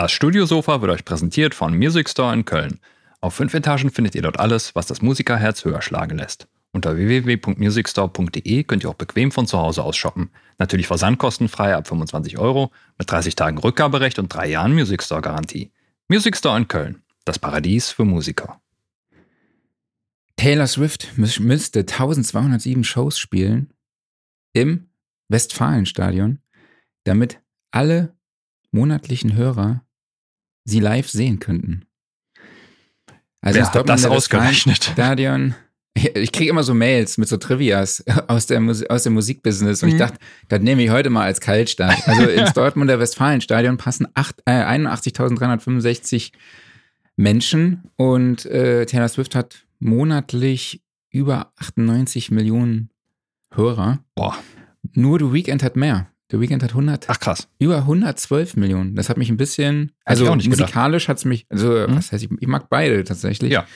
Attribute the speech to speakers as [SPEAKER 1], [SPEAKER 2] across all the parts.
[SPEAKER 1] Das Studiosofa wird euch präsentiert von Music Store in Köln. Auf fünf Etagen findet ihr dort alles, was das Musikerherz höher schlagen lässt. Unter www.musicstore.de könnt ihr auch bequem von zu Hause aus shoppen. Natürlich versandkostenfrei ab 25 Euro, mit 30 Tagen Rückgaberecht und drei Jahren Music Store Garantie. Music Store in Köln, das Paradies für Musiker.
[SPEAKER 2] Taylor Swift müsste 1207 Shows spielen im Westfalenstadion, damit alle monatlichen Hörer sie live sehen könnten.
[SPEAKER 1] Also Wer hat das ausgerechnet?
[SPEAKER 2] Stadion. Ich kriege immer so Mails mit so Trivias aus, der Musi aus dem Musikbusiness und mhm. ich dachte, das nehme ich heute mal als Kaltstart. Also ins Dortmunder Westfalenstadion passen äh, 81.365 Menschen und äh, Taylor Swift hat monatlich über 98 Millionen Hörer.
[SPEAKER 1] Boah.
[SPEAKER 2] Nur The Weekend hat mehr. The Weekend hat 100.
[SPEAKER 1] Ach krass.
[SPEAKER 2] Über 112 Millionen. Das hat mich ein bisschen. Also musikalisch hat es mich. Also, hm? was heißt, ich, ich, mag beide tatsächlich.
[SPEAKER 1] Ja.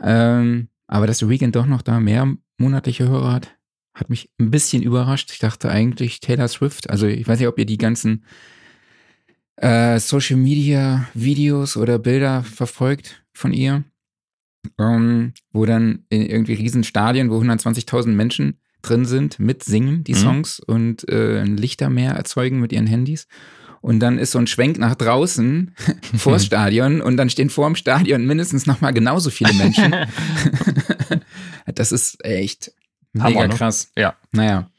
[SPEAKER 2] Ähm, aber dass The Weekend doch noch da mehr monatliche Hörer hat, hat mich ein bisschen überrascht. Ich dachte eigentlich Taylor Swift. Also, ich weiß nicht, ob ihr die ganzen äh, Social Media Videos oder Bilder verfolgt von ihr. Ähm, wo dann in irgendwie riesen Stadien, wo 120.000 Menschen drin sind, mitsingen die mhm. Songs und äh, ein Lichtermeer erzeugen mit ihren Handys. Und dann ist so ein Schwenk nach draußen vors Stadion und dann stehen vor dem Stadion mindestens nochmal genauso viele Menschen. das ist echt mega Hammer, ne? krass.
[SPEAKER 1] Ja.
[SPEAKER 2] Naja.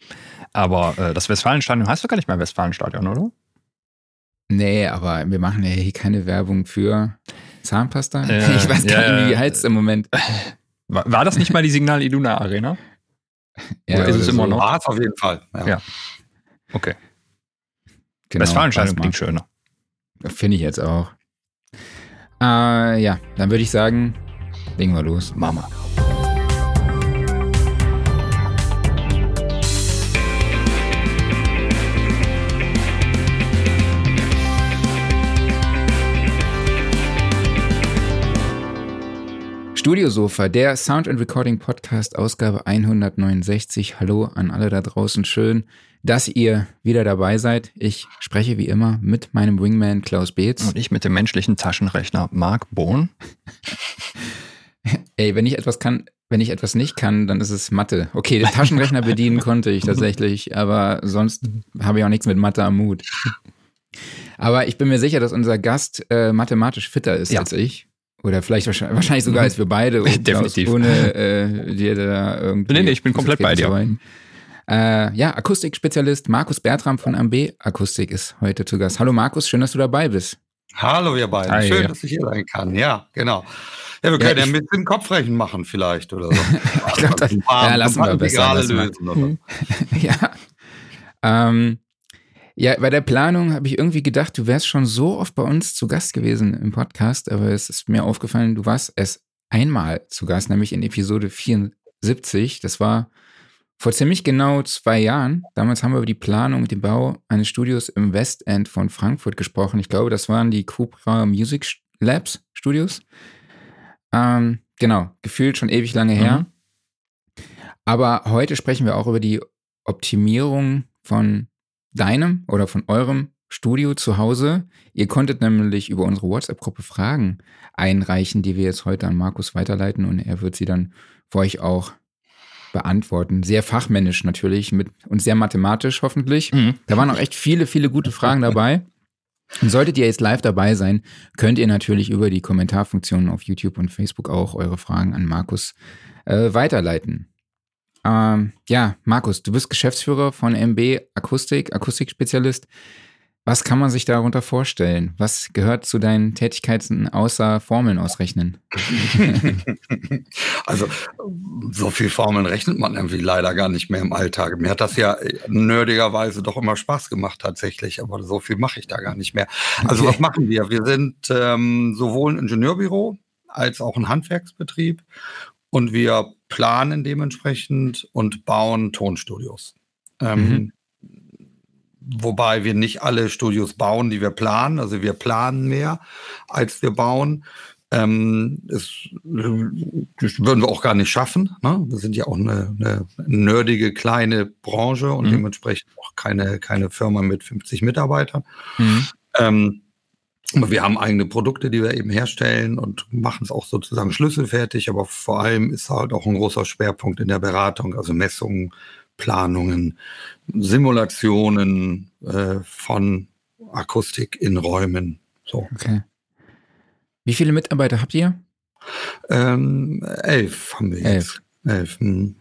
[SPEAKER 1] Aber äh, das Westfalenstadion heißt doch gar nicht mehr Westfalenstadion, oder?
[SPEAKER 2] Nee, aber wir machen ja hier keine Werbung für Zahnpasta. Äh, ich weiß gar nicht, wie die heizt im Moment.
[SPEAKER 1] War, war das nicht mal die Signal Iduna Arena?
[SPEAKER 2] Ja, oder ist es immer noch?
[SPEAKER 3] War auf jeden Fall.
[SPEAKER 1] Ja. ja. Okay. Genau, Westfalenstadion klingt schöner.
[SPEAKER 2] Finde ich jetzt auch. Äh, ja, dann würde ich sagen, legen wir los.
[SPEAKER 1] Mama.
[SPEAKER 2] Studiosofa, der Sound and Recording Podcast, Ausgabe 169. Hallo an alle da draußen. Schön, dass ihr wieder dabei seid. Ich spreche wie immer mit meinem Wingman Klaus Beetz.
[SPEAKER 1] Und ich mit dem menschlichen Taschenrechner Marc Bohn.
[SPEAKER 2] Ey, wenn ich etwas kann, wenn ich etwas nicht kann, dann ist es Mathe. Okay, den Taschenrechner bedienen konnte ich tatsächlich, aber sonst habe ich auch nichts mit Mathe am Mut. Aber ich bin mir sicher, dass unser Gast äh, mathematisch fitter ist ja. als ich. Oder vielleicht wahrscheinlich, wahrscheinlich sogar als wir beide.
[SPEAKER 1] Definitiv.
[SPEAKER 2] Ohne äh, dir da irgendwie.
[SPEAKER 1] Nee, nee, ich bin komplett bei dir.
[SPEAKER 2] Äh, ja, Akustikspezialist Markus Bertram von MB Akustik ist heute zu Gast. Hallo Markus, schön, dass du dabei bist.
[SPEAKER 3] Hallo ihr beiden, Hi, schön, ja. dass ich hier sein kann. Ja, genau. Ja, wir können ja, ja ein bisschen Kopfrechen machen vielleicht oder so.
[SPEAKER 2] ich glaube, das ja, lassen wir besser. Lösen oder so. ja. Ähm, ja, bei der Planung habe ich irgendwie gedacht, du wärst schon so oft bei uns zu Gast gewesen im Podcast, aber es ist mir aufgefallen, du warst erst einmal zu Gast, nämlich in Episode 74. Das war vor ziemlich genau zwei Jahren. Damals haben wir über die Planung und den Bau eines Studios im Westend von Frankfurt gesprochen. Ich glaube, das waren die Cupra Music Labs Studios. Ähm, genau, gefühlt schon ewig lange her. Mhm. Aber heute sprechen wir auch über die Optimierung von deinem oder von eurem Studio zu Hause. Ihr konntet nämlich über unsere WhatsApp-Gruppe Fragen einreichen, die wir jetzt heute an Markus weiterleiten und er wird sie dann für euch auch beantworten. Sehr fachmännisch natürlich mit, und sehr mathematisch hoffentlich. Mhm. Da waren auch echt viele, viele gute Fragen dabei. Und solltet ihr jetzt live dabei sein, könnt ihr natürlich über die Kommentarfunktionen auf YouTube und Facebook auch eure Fragen an Markus äh, weiterleiten. Ähm, ja, Markus, du bist Geschäftsführer von MB Akustik, Akustikspezialist. Was kann man sich darunter vorstellen? Was gehört zu deinen Tätigkeiten außer Formeln ausrechnen?
[SPEAKER 3] also, so viel Formeln rechnet man irgendwie leider gar nicht mehr im Alltag. Mir hat das ja nerdigerweise doch immer Spaß gemacht tatsächlich, aber so viel mache ich da gar nicht mehr. Also, okay. was machen wir? Wir sind ähm, sowohl ein Ingenieurbüro als auch ein Handwerksbetrieb und wir planen dementsprechend und bauen Tonstudios. Ähm, mhm. Wobei wir nicht alle Studios bauen, die wir planen. Also wir planen mehr, als wir bauen. Ähm, das, das, würden wir auch gar nicht schaffen. Ne? Wir sind ja auch eine, eine nerdige kleine Branche und mhm. dementsprechend auch keine, keine Firma mit 50 Mitarbeitern. Mhm. Ähm, wir haben eigene Produkte, die wir eben herstellen und machen es auch sozusagen schlüsselfertig, aber vor allem ist halt auch ein großer Schwerpunkt in der Beratung, also Messungen, Planungen, Simulationen äh, von Akustik in Räumen. So. Okay.
[SPEAKER 2] Wie viele Mitarbeiter habt ihr?
[SPEAKER 3] Ähm, elf haben wir
[SPEAKER 2] elf. jetzt. Elf. Hm.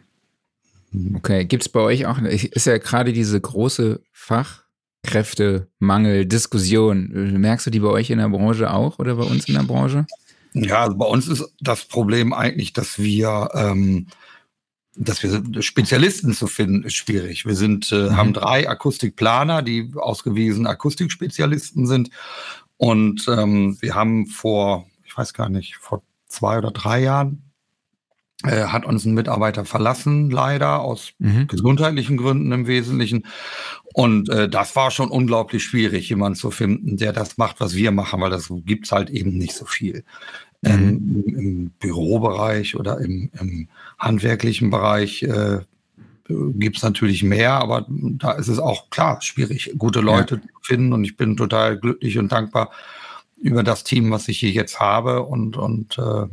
[SPEAKER 2] Okay, gibt es bei euch auch, ist ja gerade diese große Fachkräftemangel, Diskussion. Merkst du die bei euch in der Branche auch oder bei uns in der Branche?
[SPEAKER 3] Ja, also bei uns ist das Problem eigentlich, dass wir ähm, dass wir Spezialisten zu finden, ist schwierig. Wir sind, äh, mhm. haben drei Akustikplaner, die ausgewiesen Akustikspezialisten sind. Und ähm, wir haben vor, ich weiß gar nicht, vor zwei oder drei Jahren äh, hat uns ein Mitarbeiter verlassen, leider aus mhm. gesundheitlichen Gründen im Wesentlichen. Und äh, das war schon unglaublich schwierig, jemanden zu finden, der das macht, was wir machen, weil das gibt's halt eben nicht so viel ähm, im, im, Bürobereich oder im, im handwerklichen Bereich äh, gibt es natürlich mehr, aber da ist es auch klar schwierig, gute Leute ja. zu finden. Und ich bin total glücklich und dankbar über das Team, was ich hier jetzt habe. Und, und äh,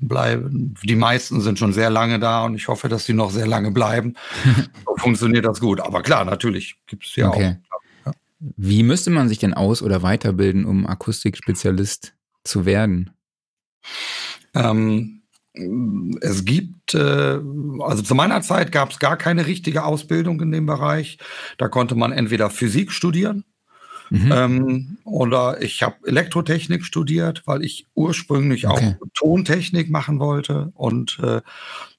[SPEAKER 3] bleiben. Die meisten sind schon sehr lange da und ich hoffe, dass sie noch sehr lange bleiben. so funktioniert das gut. Aber klar, natürlich gibt es ja okay. auch. Ja.
[SPEAKER 2] Wie müsste man sich denn aus- oder weiterbilden, um Akustikspezialist zu werden?
[SPEAKER 3] Ähm, es gibt, äh, also zu meiner Zeit gab es gar keine richtige Ausbildung in dem Bereich. Da konnte man entweder Physik studieren mhm. ähm, oder ich habe Elektrotechnik studiert, weil ich ursprünglich okay. auch Tontechnik machen wollte und äh,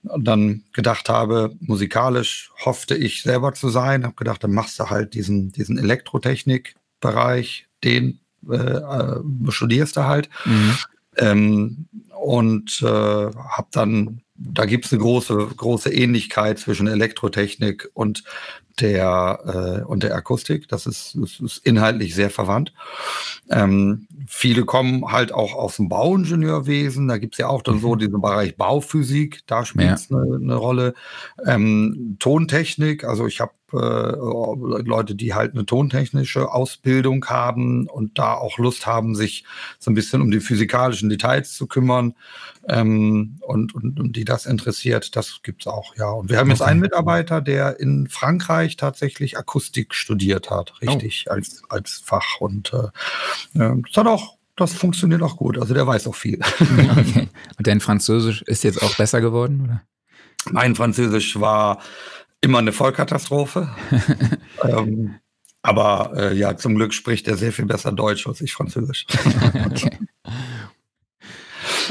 [SPEAKER 3] dann gedacht habe, musikalisch hoffte ich selber zu sein. Habe gedacht, dann machst du halt diesen, diesen Elektrotechnik-Bereich, den äh, äh studierst du halt. Mhm. Ähm, und äh, habe dann, da gibt es eine große, große Ähnlichkeit zwischen Elektrotechnik und der, äh, und der Akustik. Das ist, das ist inhaltlich sehr verwandt. Ähm, viele kommen halt auch aus dem Bauingenieurwesen. Da gibt es ja auch dann so mhm. diesen Bereich Bauphysik, da spielt es ja. eine, eine, Rolle. Ähm, Tontechnik, also ich habe Leute, die halt eine tontechnische Ausbildung haben und da auch Lust haben, sich so ein bisschen um die physikalischen Details zu kümmern ähm, und, und, und die das interessiert, das gibt es auch, ja. Und wir haben jetzt einen Mitarbeiter, der in Frankreich tatsächlich Akustik studiert hat, richtig, oh. als, als Fach. Und äh, das hat auch das funktioniert auch gut. Also der weiß auch viel.
[SPEAKER 2] Okay. Und dein Französisch ist jetzt auch besser geworden, oder?
[SPEAKER 3] Mein Französisch war immer eine Vollkatastrophe. ähm, aber äh, ja, zum Glück spricht er sehr viel besser Deutsch als ich Französisch. okay.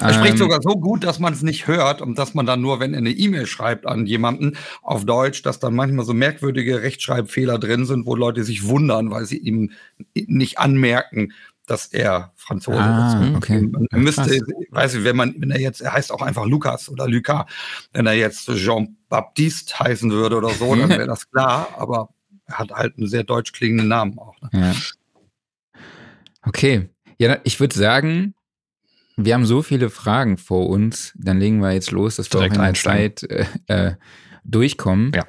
[SPEAKER 3] Er spricht ähm, sogar so gut, dass man es nicht hört und dass man dann nur, wenn er eine E-Mail schreibt an jemanden auf Deutsch, dass dann manchmal so merkwürdige Rechtschreibfehler drin sind, wo Leute sich wundern, weil sie ihm nicht anmerken, dass er Franzose
[SPEAKER 2] ah, ist. Okay.
[SPEAKER 3] Man müsste, weiß ich, wenn man, wenn er jetzt, er heißt auch einfach Lukas oder Lucas, wenn er jetzt Jean-Baptiste heißen würde oder so, dann wäre das klar, aber er hat halt einen sehr deutsch klingenden Namen auch. Ne?
[SPEAKER 2] Ja. Okay. Ja, ich würde sagen, wir haben so viele Fragen vor uns, dann legen wir jetzt los, dass wir Direkt auch in der Zeit äh, äh, durchkommen.
[SPEAKER 1] Ja.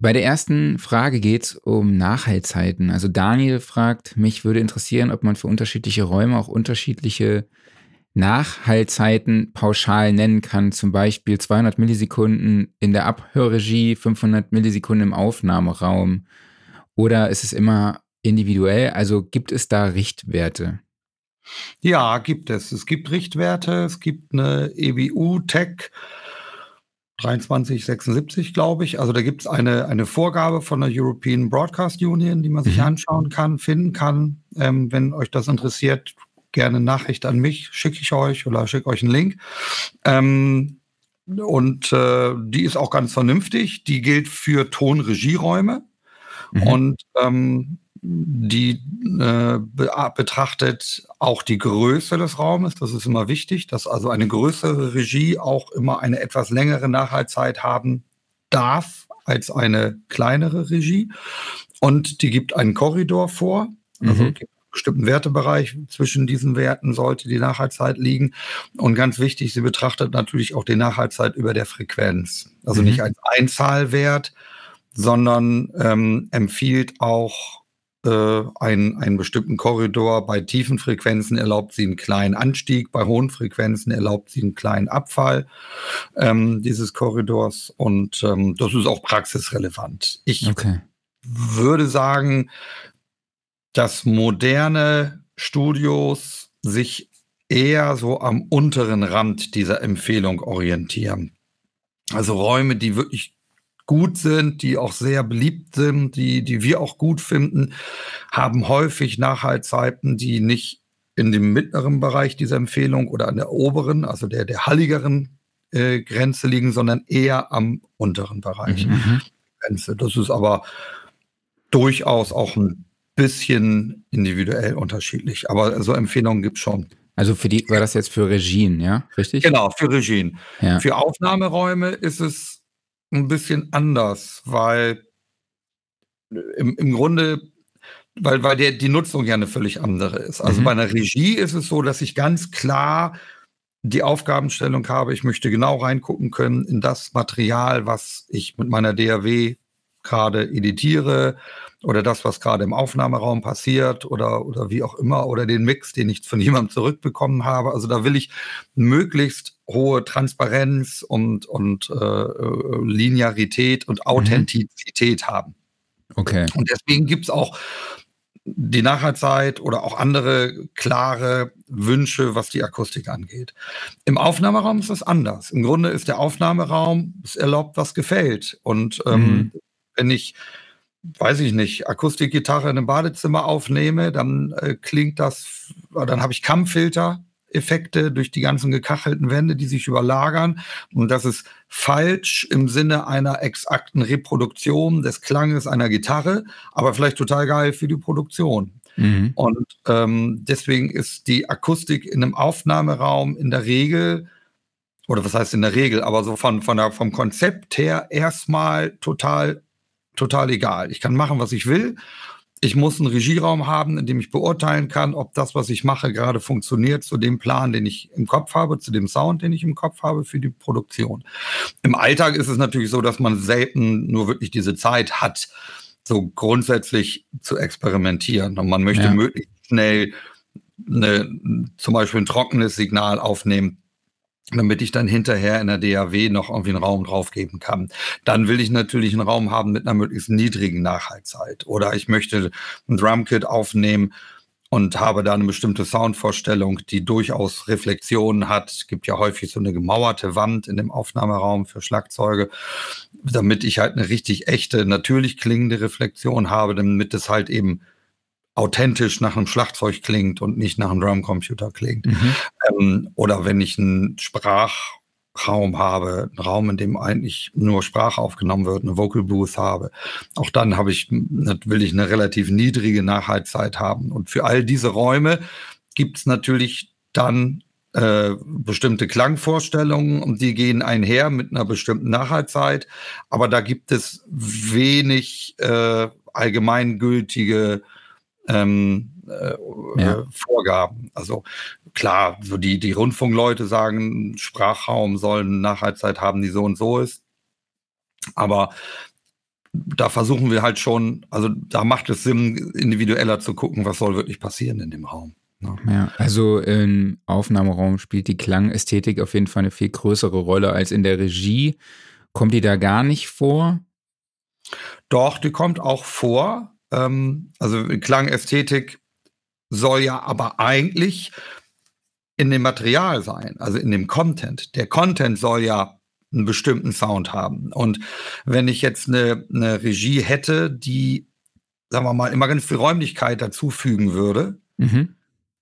[SPEAKER 2] Bei der ersten Frage geht es um Nachhaltzeiten. Also Daniel fragt, mich würde interessieren, ob man für unterschiedliche Räume auch unterschiedliche Nachhaltzeiten pauschal nennen kann. Zum Beispiel 200 Millisekunden in der Abhörregie, 500 Millisekunden im Aufnahmeraum. Oder ist es immer individuell? Also gibt es da Richtwerte?
[SPEAKER 3] Ja, gibt es. Es gibt Richtwerte. Es gibt eine EBU-Tech. 2376, glaube ich. Also da gibt es eine, eine Vorgabe von der European Broadcast Union, die man sich mhm. anschauen kann, finden kann. Ähm, wenn euch das interessiert, gerne Nachricht an mich, schicke ich euch oder schicke euch einen Link. Ähm, und äh, die ist auch ganz vernünftig. Die gilt für Tonregieräume. Mhm. Und ähm, die äh, betrachtet auch die Größe des Raumes. Das ist immer wichtig, dass also eine größere Regie auch immer eine etwas längere Nachhaltzeit haben darf als eine kleinere Regie. Und die gibt einen Korridor vor. Also mhm. gibt einen bestimmten Wertebereich zwischen diesen Werten sollte die Nachhaltzeit liegen. Und ganz wichtig, sie betrachtet natürlich auch die Nachhaltzeit über der Frequenz. Also mhm. nicht als Einzahlwert, sondern ähm, empfiehlt auch äh, einen, einen bestimmten Korridor. Bei tiefen Frequenzen erlaubt sie einen kleinen Anstieg, bei hohen Frequenzen erlaubt sie einen kleinen Abfall ähm, dieses Korridors. Und ähm, das ist auch praxisrelevant. Ich okay. würde sagen, dass moderne Studios sich eher so am unteren Rand dieser Empfehlung orientieren. Also Räume, die wirklich gut sind, die auch sehr beliebt sind, die, die wir auch gut finden, haben häufig Nachhaltzeiten, die nicht in dem mittleren Bereich dieser Empfehlung oder an der oberen, also der, der halligeren äh, Grenze liegen, sondern eher am unteren Bereich. Mhm. mhm. Grenze. Das ist aber durchaus auch ein bisschen individuell unterschiedlich. Aber so Empfehlungen gibt es schon.
[SPEAKER 2] Also für die war das jetzt für Regien, ja? Richtig?
[SPEAKER 3] Genau, für Regien. Ja. Für Aufnahmeräume ist es ein bisschen anders, weil im, im Grunde, weil, weil der, die Nutzung ja eine völlig andere ist. Also mhm. bei einer Regie ist es so, dass ich ganz klar die Aufgabenstellung habe, ich möchte genau reingucken können in das Material, was ich mit meiner DAW gerade editiere oder das, was gerade im Aufnahmeraum passiert oder, oder wie auch immer oder den Mix, den ich von jemandem zurückbekommen habe. Also da will ich möglichst hohe Transparenz und, und äh, Linearität und mhm. Authentizität mhm. haben.
[SPEAKER 2] Okay.
[SPEAKER 3] Und deswegen gibt es auch die Nachhaltzeit oder auch andere klare Wünsche, was die Akustik angeht. Im Aufnahmeraum ist das anders. Im Grunde ist der Aufnahmeraum, es erlaubt, was gefällt. Und ähm, mhm. wenn ich weiß ich nicht, Akustikgitarre in einem Badezimmer aufnehme, dann äh, klingt das, dann habe ich Kammfilter. Effekte durch die ganzen gekachelten Wände, die sich überlagern. Und das ist falsch im Sinne einer exakten Reproduktion des Klanges einer Gitarre, aber vielleicht total geil für die Produktion. Mhm. Und ähm, deswegen ist die Akustik in einem Aufnahmeraum in der Regel, oder was heißt in der Regel, aber so von, von der, vom Konzept her erstmal total total egal. Ich kann machen, was ich will. Ich muss einen Regieraum haben, in dem ich beurteilen kann, ob das, was ich mache, gerade funktioniert zu dem Plan, den ich im Kopf habe, zu dem Sound, den ich im Kopf habe für die Produktion. Im Alltag ist es natürlich so, dass man selten nur wirklich diese Zeit hat, so grundsätzlich zu experimentieren. Und man möchte ja. möglichst schnell eine, zum Beispiel ein trockenes Signal aufnehmen, damit ich dann hinterher in der DAW noch irgendwie einen Raum draufgeben kann. Dann will ich natürlich einen Raum haben mit einer möglichst niedrigen Nachhaltzeit. Oder ich möchte ein Drumkit aufnehmen und habe da eine bestimmte Soundvorstellung, die durchaus Reflexionen hat. Es gibt ja häufig so eine gemauerte Wand in dem Aufnahmeraum für Schlagzeuge, damit ich halt eine richtig echte, natürlich klingende Reflexion habe, damit es halt eben authentisch nach einem Schlagzeug klingt und nicht nach einem Drumcomputer klingt. Mhm. Ähm, oder wenn ich einen Sprachraum habe, einen Raum, in dem eigentlich nur Sprache aufgenommen wird, eine Vocal Booth habe, auch dann habe ich, will ich eine relativ niedrige Nachhaltzeit haben. Und für all diese Räume gibt es natürlich dann äh, bestimmte Klangvorstellungen und die gehen einher mit einer bestimmten Nachhaltzeit. Aber da gibt es wenig äh, allgemeingültige ähm, äh, ja. Vorgaben. Also klar, so die, die Rundfunkleute sagen, Sprachraum soll eine Nachhaltzeit haben, die so und so ist. Aber da versuchen wir halt schon, also da macht es Sinn, individueller zu gucken, was soll wirklich passieren in dem Raum.
[SPEAKER 2] Ne? ja, also im Aufnahmeraum spielt die Klangästhetik auf jeden Fall eine viel größere Rolle als in der Regie. Kommt die da gar nicht vor?
[SPEAKER 3] Doch, die kommt auch vor. Ähm, also Klangästhetik soll ja aber eigentlich in dem Material sein, also in dem Content. Der Content soll ja einen bestimmten Sound haben. Und wenn ich jetzt eine, eine Regie hätte, die, sagen wir mal, immer ganz viel Räumlichkeit dazufügen würde, mhm.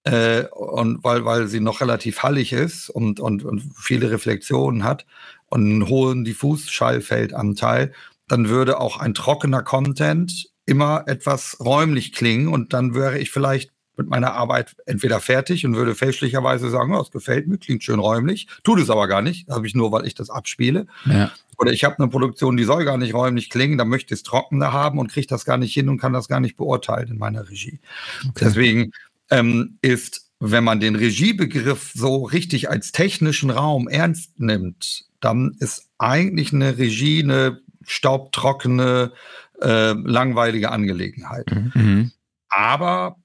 [SPEAKER 3] äh, und weil, weil sie noch relativ hallig ist und, und, und viele Reflexionen hat und einen hohen Diffusschallfeldanteil, dann würde auch ein trockener Content immer etwas räumlich klingen und dann wäre ich vielleicht mit meiner Arbeit entweder fertig und würde fälschlicherweise sagen, oh, das gefällt mir, klingt schön räumlich, tut es aber gar nicht, habe ich nur, weil ich das abspiele. Ja. Oder ich habe eine Produktion, die soll gar nicht räumlich klingen, dann möchte ich es trockener haben und kriege das gar nicht hin und kann das gar nicht beurteilen in meiner Regie. Okay. Deswegen ähm, ist, wenn man den Regiebegriff so richtig als technischen Raum ernst nimmt, dann ist eigentlich eine Regie eine staubtrockene, äh, langweilige Angelegenheit. Mhm. mhm. aber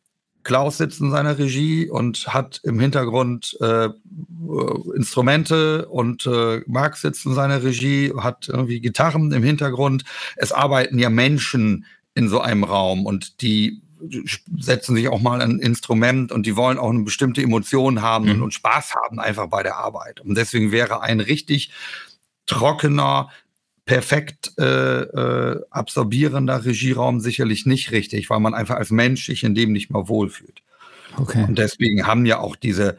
[SPEAKER 3] Klaus sitzt in seiner Regie und hat im Hintergrund äh, Instrumente und äh, Marc sitzt in seiner Regie, hat irgendwie Gitarren im Hintergrund. Es arbeiten ja Menschen in so einem Raum und die setzen sich auch mal ein Instrument und die wollen auch eine bestimmte Emotion haben mhm. und Spaß haben einfach bei der Arbeit. Und deswegen wäre ein richtig trockener, perfekt äh, äh, absorbierender Regieraum sicherlich nicht richtig, weil man einfach als Mensch sich in dem nicht mehr wohlfühlt. Okay. Und deswegen haben ja auch diese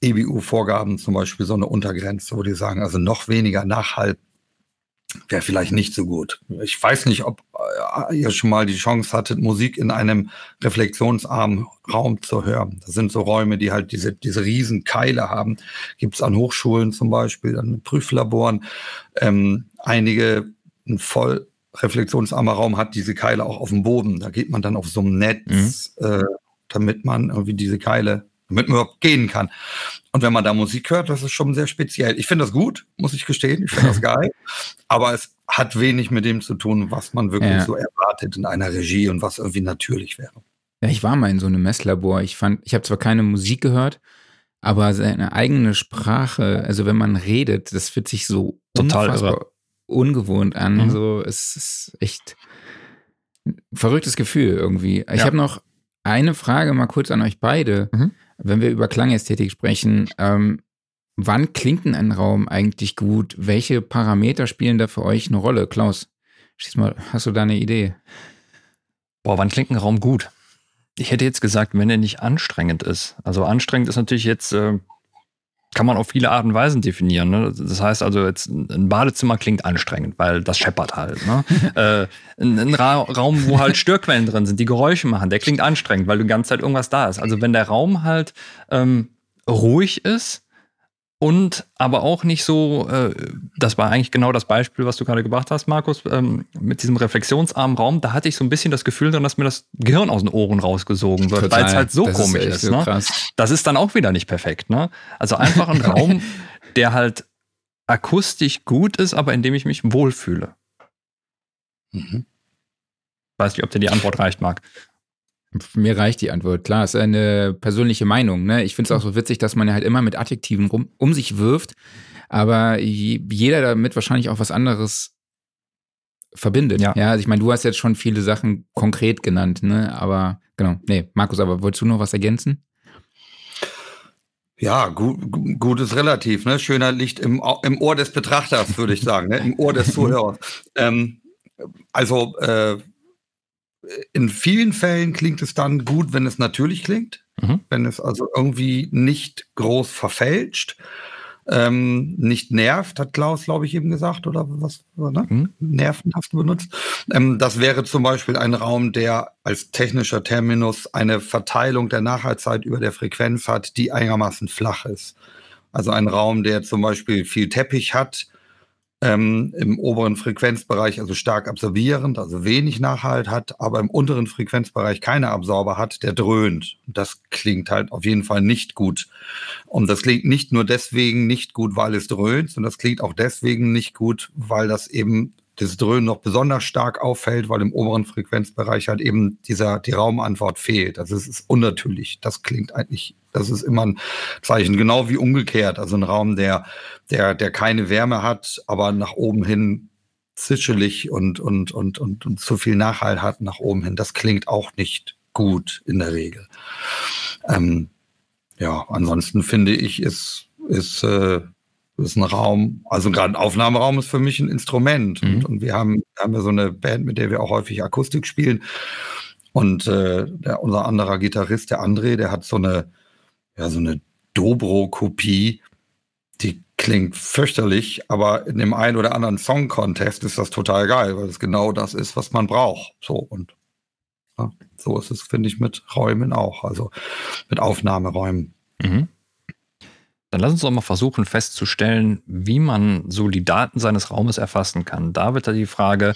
[SPEAKER 3] EBU-Vorgaben zum Beispiel so eine Untergrenze, wo die sagen, also noch weniger Nachhalt wäre vielleicht nicht so gut. Ich weiß nicht, ob äh, ihr schon mal die Chance hattet, Musik in einem reflexionsarmen Raum zu hören. Das sind so Räume, die halt diese, diese riesen Keile haben. Gibt es an Hochschulen zum Beispiel, an Prüflaboren. Ähm, einige, ein voll reflexionsarmer Raum hat diese Keile auch auf dem Boden. Da geht man dann auf so einem Netz, mhm. äh, damit man irgendwie diese Keile damit man überhaupt gehen kann. Und wenn man da Musik hört, das ist schon sehr speziell. Ich finde das gut, muss ich gestehen. Ich finde das geil. Aber es hat wenig mit dem zu tun, was man wirklich ja. so erwartet in einer Regie und was irgendwie natürlich wäre.
[SPEAKER 2] Ja, ich war mal in so einem Messlabor. Ich fand, ich habe zwar keine Musik gehört, aber seine eigene Sprache, also wenn man redet, das fühlt sich so total ungewohnt an. Mhm. So, es ist echt ein verrücktes Gefühl irgendwie. Ich ja. habe noch eine Frage mal kurz an euch beide. Mhm wenn wir über Klangästhetik sprechen, ähm, wann klingt denn ein Raum eigentlich gut? Welche Parameter spielen da für euch eine Rolle? Klaus, schieß mal, hast du da eine Idee?
[SPEAKER 1] Boah, wann klingt ein Raum gut? Ich hätte jetzt gesagt, wenn er nicht anstrengend ist. Also anstrengend ist natürlich jetzt äh, kann man auf viele Arten und Weisen definieren. Ne? Das heißt also, jetzt ein Badezimmer klingt anstrengend, weil das scheppert halt. Ne? äh, ein, ein Ra Raum, wo halt Störquellen drin sind, die Geräusche machen, der klingt anstrengend, weil die ganze Zeit irgendwas da ist. Also wenn der Raum halt ähm, ruhig ist, und aber auch nicht so, äh, das war eigentlich genau das Beispiel, was du gerade gebracht hast, Markus, ähm, mit diesem reflexionsarmen Raum, da hatte ich so ein bisschen das Gefühl drin, dass mir das Gehirn aus den Ohren rausgesogen wird, weil es halt so das komisch ist. ist so ne? Das ist dann auch wieder nicht perfekt. Ne? Also einfach ein Raum, der halt akustisch gut ist, aber in dem ich mich wohlfühle. Mhm. Weiß nicht, ob dir die Antwort reicht, Marc.
[SPEAKER 2] Mir reicht die Antwort. Klar, ist eine persönliche Meinung. Ne? Ich finde es auch so witzig, dass man ja halt immer mit Adjektiven rum, um sich wirft, aber jeder damit wahrscheinlich auch was anderes verbindet. Ja, ja also ich meine, du hast jetzt schon viele Sachen konkret genannt, ne? Aber genau, nee, Markus, aber wolltest du noch was ergänzen?
[SPEAKER 3] Ja, gut, gut ist relativ, ne? Schöner Licht im, im Ohr des Betrachters, würde ich sagen, ne? Im Ohr des Zuhörers. ähm, also äh, in vielen Fällen klingt es dann gut, wenn es natürlich klingt, mhm. wenn es also irgendwie nicht groß verfälscht, ähm, nicht nervt, hat Klaus, glaube ich, eben gesagt, oder was, ne? Mhm. Nervenhaft benutzt. Ähm, das wäre zum Beispiel ein Raum, der als technischer Terminus eine Verteilung der Nachhaltzeit über der Frequenz hat, die einigermaßen flach ist. Also ein Raum, der zum Beispiel viel Teppich hat, ähm, im oberen Frequenzbereich also stark absorbierend, also wenig Nachhalt hat, aber im unteren Frequenzbereich keine Absorber hat, der dröhnt. Das klingt halt auf jeden Fall nicht gut. Und das klingt nicht nur deswegen nicht gut, weil es dröhnt, sondern das klingt auch deswegen nicht gut, weil das eben das Dröhnen noch besonders stark auffällt, weil im oberen Frequenzbereich halt eben dieser, die Raumantwort fehlt. Also es ist unnatürlich. Das klingt eigentlich, das ist immer ein Zeichen. Genau wie umgekehrt. Also ein Raum, der, der, der keine Wärme hat, aber nach oben hin zischelig und, und, und, und, und zu viel Nachhalt hat nach oben hin. Das klingt auch nicht gut in der Regel. Ähm, ja, ansonsten finde ich, ist, ist, äh, ist ein Raum, also gerade ein Aufnahmeraum ist für mich ein Instrument. Mhm. Und, und, wir haben, haben ja so eine Band, mit der wir auch häufig Akustik spielen. Und äh, der, unser anderer Gitarrist, der André, der hat so eine, ja, so eine Dobro-Kopie, die klingt fürchterlich, aber in dem einen oder anderen Song-Contest ist das total geil, weil es genau das ist, was man braucht. So und ja, so ist es, finde ich, mit Räumen auch, also mit Aufnahmeräumen. Mhm.
[SPEAKER 1] Dann lass uns doch mal versuchen festzustellen, wie man so die Daten seines Raumes erfassen kann. Da wird da die Frage,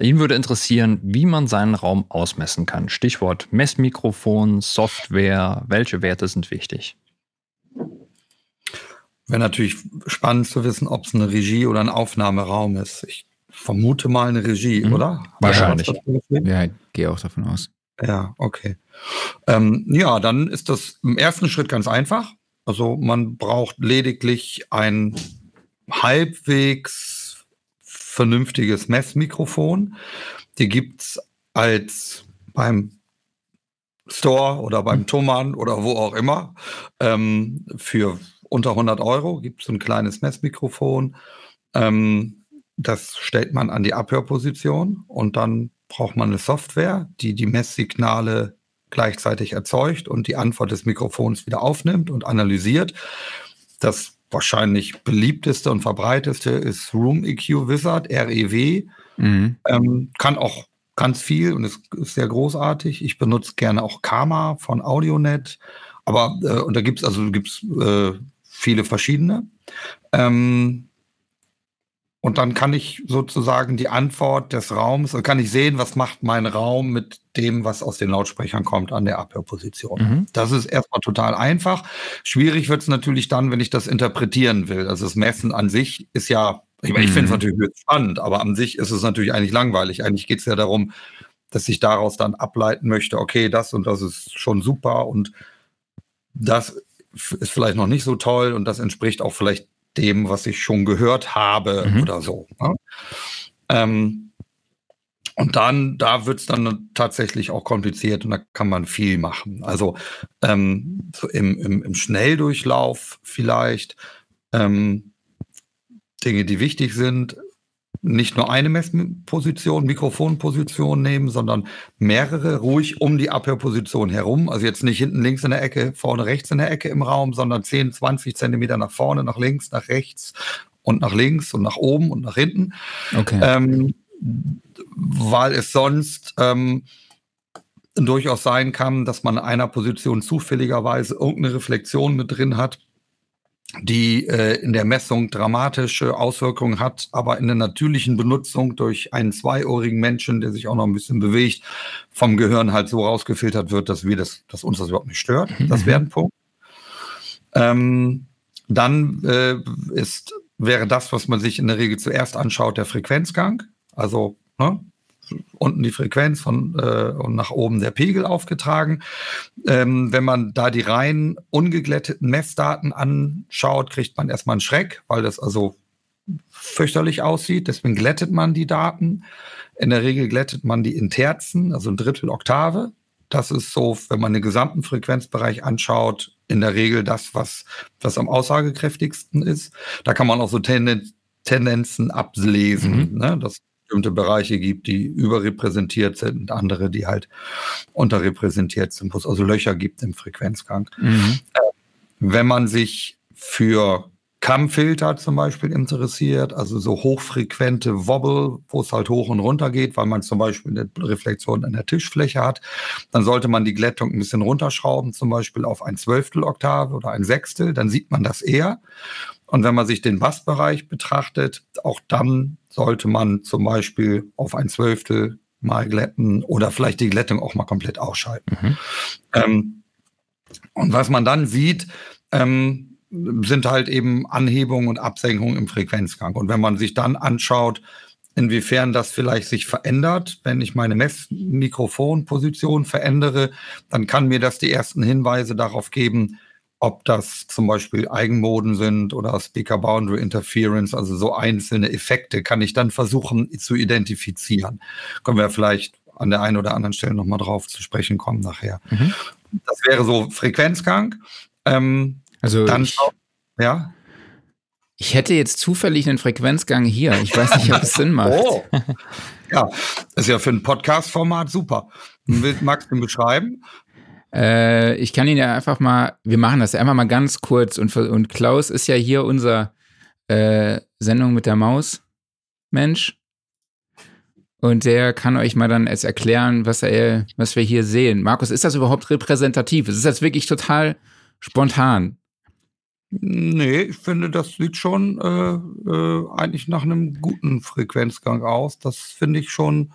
[SPEAKER 1] ihn würde interessieren, wie man seinen Raum ausmessen kann. Stichwort Messmikrofon, Software, welche Werte sind wichtig?
[SPEAKER 3] Wäre natürlich spannend zu wissen, ob es eine Regie oder ein Aufnahmeraum ist. Ich vermute mal eine Regie, mhm. oder?
[SPEAKER 2] Wahrscheinlich. Ja, ich gehe auch davon aus.
[SPEAKER 3] Ja, okay. Ähm, ja, dann ist das im ersten Schritt ganz einfach. Also man braucht lediglich ein halbwegs vernünftiges Messmikrofon. Die gibt es als beim Store oder beim Thomann oder wo auch immer ähm, für unter 100 Euro gibt es ein kleines Messmikrofon. Ähm, das stellt man an die Abhörposition und dann braucht man eine Software, die die Messsignale gleichzeitig erzeugt und die Antwort des Mikrofons wieder aufnimmt und analysiert. Das wahrscheinlich beliebteste und verbreiteste ist Room EQ Wizard, REW. Mhm. Ähm, kann auch ganz viel und ist, ist, sehr großartig. Ich benutze gerne auch Karma von Audionet. Aber, äh, und da gibt es also gibt's, äh, viele verschiedene. Ähm, und dann kann ich sozusagen die Antwort des Raums, kann ich sehen, was macht mein Raum mit dem, was aus den Lautsprechern kommt an der Abhörposition. Mhm. Das ist erstmal total einfach. Schwierig wird es natürlich dann, wenn ich das interpretieren will. Also das Messen an sich ist ja, ich, ich finde es mhm. natürlich spannend, aber an sich ist es natürlich eigentlich langweilig. Eigentlich geht es ja darum, dass ich daraus dann ableiten möchte, okay, das und das ist schon super und das ist vielleicht noch nicht so toll und das entspricht auch vielleicht dem, was ich schon gehört habe mhm. oder so. Ne? Ähm, und dann, da wird es dann tatsächlich auch kompliziert und da kann man viel machen. Also ähm, so im, im, im, Schnelldurchlauf vielleicht ähm, Dinge, die wichtig sind, nicht nur eine Messposition, Mikrofonposition nehmen, sondern mehrere ruhig um die Abhörposition herum. Also jetzt nicht hinten links in der Ecke, vorne rechts in der Ecke im Raum, sondern 10, 20 Zentimeter nach vorne, nach links, nach rechts und nach links und nach oben und nach hinten. Okay. Ähm, weil es sonst ähm, durchaus sein kann, dass man in einer Position zufälligerweise irgendeine Reflexion mit drin hat, die äh, in der Messung dramatische Auswirkungen hat, aber in der natürlichen Benutzung durch einen zweiohrigen Menschen, der sich auch noch ein bisschen bewegt, vom Gehirn halt so rausgefiltert wird, dass wir das, dass uns das überhaupt nicht stört. Mhm. Das wäre ein Punkt. Ähm, dann äh, ist, wäre das, was man sich in der Regel zuerst anschaut, der Frequenzgang. Also ne, unten die Frequenz von, äh, und nach oben der Pegel aufgetragen. Ähm, wenn man da die rein ungeglätteten Messdaten anschaut, kriegt man erstmal einen Schreck, weil das also fürchterlich aussieht. Deswegen glättet man die Daten. In der Regel glättet man die in Terzen, also ein Drittel Oktave. Das ist so, wenn man den gesamten Frequenzbereich anschaut, in der Regel das, was, was am aussagekräftigsten ist. Da kann man auch so Tendenzen Tendenzen ablesen. Mhm. Ne? Das bestimmte Bereiche gibt, die überrepräsentiert sind und andere, die halt unterrepräsentiert sind, wo es also Löcher gibt im Frequenzgang. Mhm. Äh, wenn man sich für Kammfilter zum Beispiel interessiert, also so hochfrequente Wobble, wo es halt hoch und runter geht, weil man zum Beispiel eine Reflexion an der Tischfläche hat, dann sollte man die Glättung ein bisschen runterschrauben, zum Beispiel auf ein Zwölftel Oktave oder ein Sechstel, dann sieht man das eher. Und wenn man sich den Bassbereich betrachtet, auch dann sollte man zum Beispiel auf ein Zwölftel mal glätten oder vielleicht die Glättung auch mal komplett ausschalten. Mhm. Ähm, und was man dann sieht, ähm, sind halt eben Anhebungen und Absenkungen im Frequenzgang. Und wenn man sich dann anschaut, inwiefern das vielleicht sich verändert, wenn ich meine Messmikrofonposition verändere, dann kann mir das die ersten Hinweise darauf geben, ob das zum Beispiel Eigenmoden sind oder Speaker Boundary Interference, also so einzelne Effekte, kann ich dann versuchen zu identifizieren. Können wir vielleicht an der einen oder anderen Stelle nochmal drauf zu sprechen kommen nachher. Mhm. Das wäre so Frequenzgang. Ähm,
[SPEAKER 2] also dann, ich, ja. Ich hätte jetzt zufällig einen Frequenzgang hier. Ich weiß nicht, ob es Sinn macht. Oh.
[SPEAKER 3] Ja, ist ja für ein Podcast-Format super. Magst du beschreiben?
[SPEAKER 2] Äh, ich kann ihn ja einfach mal, wir machen das einfach mal ganz kurz und, und Klaus ist ja hier unser äh, Sendung mit der Maus Mensch. Und der kann euch mal dann jetzt erklären, was er, was wir hier sehen. Markus, ist das überhaupt repräsentativ? Es ist jetzt wirklich total spontan.
[SPEAKER 3] Nee, ich finde, das sieht schon äh, äh, eigentlich nach einem guten Frequenzgang aus. Das finde ich schon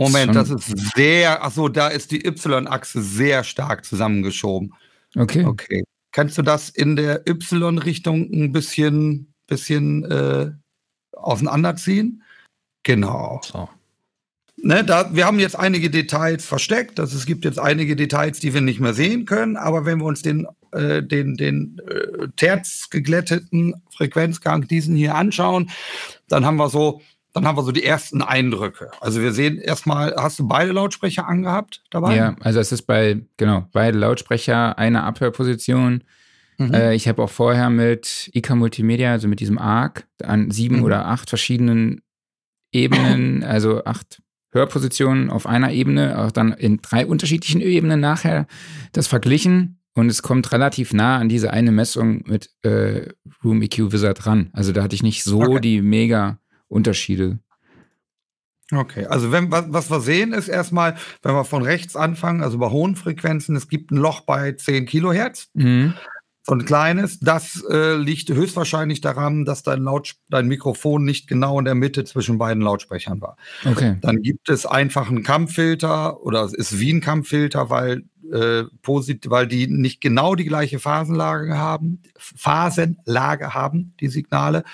[SPEAKER 3] Moment, das ist sehr, achso, da ist die Y-Achse sehr stark zusammengeschoben.
[SPEAKER 2] Okay.
[SPEAKER 3] Okay. Kannst du das in der Y-Richtung ein bisschen, bisschen äh, auseinanderziehen? Genau. So. Ne, da, wir haben jetzt einige Details versteckt, also es gibt jetzt einige Details, die wir nicht mehr sehen können, aber wenn wir uns den, äh, den, den äh, Terz geglätteten Frequenzgang diesen hier anschauen, dann haben wir so, dann haben wir so die ersten Eindrücke. Also wir sehen erstmal, hast du beide Lautsprecher angehabt dabei?
[SPEAKER 2] Ja, also es ist bei, genau, beide Lautsprecher, eine Abhörposition. Mhm. Äh, ich habe auch vorher mit IK Multimedia, also mit diesem ARC, an sieben mhm. oder acht verschiedenen Ebenen, also acht Hörpositionen auf einer Ebene, auch dann in drei unterschiedlichen Ebenen nachher das verglichen und es kommt relativ nah an diese eine Messung mit äh, Room EQ Wizard ran. Also da hatte ich nicht so okay. die mega Unterschiede.
[SPEAKER 3] Okay, also wenn, was, was wir sehen ist erstmal, wenn wir von rechts anfangen, also bei hohen Frequenzen, es gibt ein Loch bei 10 Kilohertz. Mhm so ein kleines. Das äh, liegt höchstwahrscheinlich daran, dass dein, dein Mikrofon nicht genau in der Mitte zwischen beiden Lautsprechern war. Okay. Dann gibt es einfach einen Kammfilter oder es ist wie ein Kammfilter, weil, äh, posit weil die nicht genau die gleiche Phasenlage haben, Phasenlage haben, die Signale.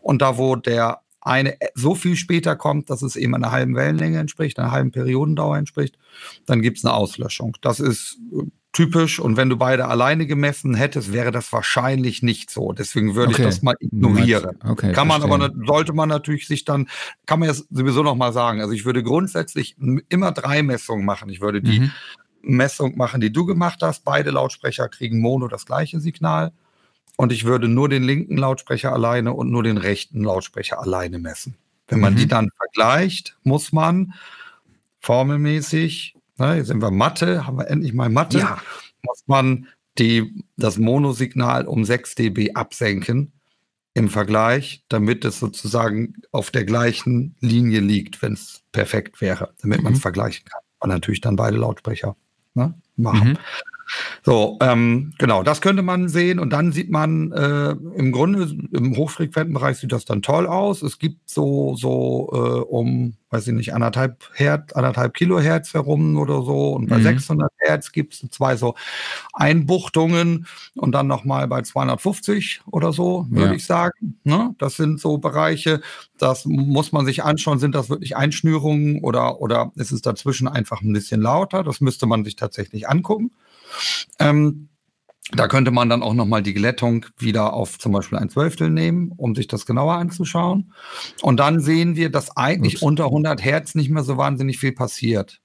[SPEAKER 3] Und da, wo der eine so viel später kommt, dass es eben einer halben Wellenlänge entspricht, einer halben Periodendauer entspricht, dann gibt es eine Auslöschung. Das ist äh, typisch. Und wenn du beide alleine gemessen hättest, wäre das wahrscheinlich nicht so. Deswegen würde okay. ich das mal ignorieren. Okay, kann man verstehe. aber, sollte man natürlich sich dann, kann man jetzt sowieso noch mal sagen. Also ich würde grundsätzlich immer drei Messungen machen. Ich würde die mhm. Messung machen, die du gemacht hast. Beide Lautsprecher kriegen Mono das gleiche Signal. Und ich würde nur den linken Lautsprecher alleine und nur den rechten Lautsprecher alleine messen. Wenn man mhm. die dann vergleicht, muss man formelmäßig Ne, jetzt sind wir Mathe, haben wir endlich mal Mathe. Ja. Muss man die, das Monosignal um 6 dB absenken im Vergleich, damit es sozusagen auf der gleichen Linie liegt, wenn es perfekt wäre, damit mhm. man es vergleichen kann. Und natürlich dann beide Lautsprecher ne, machen. Mhm. So, ähm, genau, das könnte man sehen und dann sieht man äh, im Grunde im hochfrequenten Bereich sieht das dann toll aus. Es gibt so so äh, um weiß ich nicht, anderthalb Hertz, anderthalb Kilohertz herum oder so. Und bei mhm. 600 Hertz gibt es zwei so Einbuchtungen und dann nochmal bei 250 oder so, würde ja. ich sagen. Ne? Das sind so Bereiche, das muss man sich anschauen. Sind das wirklich Einschnürungen oder, oder ist es dazwischen einfach ein bisschen lauter? Das müsste man sich tatsächlich angucken. Ähm, da könnte man dann auch nochmal die Glättung wieder auf zum Beispiel ein Zwölftel nehmen, um sich das genauer anzuschauen. Und dann sehen wir, dass eigentlich Ups. unter 100 Hertz nicht mehr so wahnsinnig viel passiert.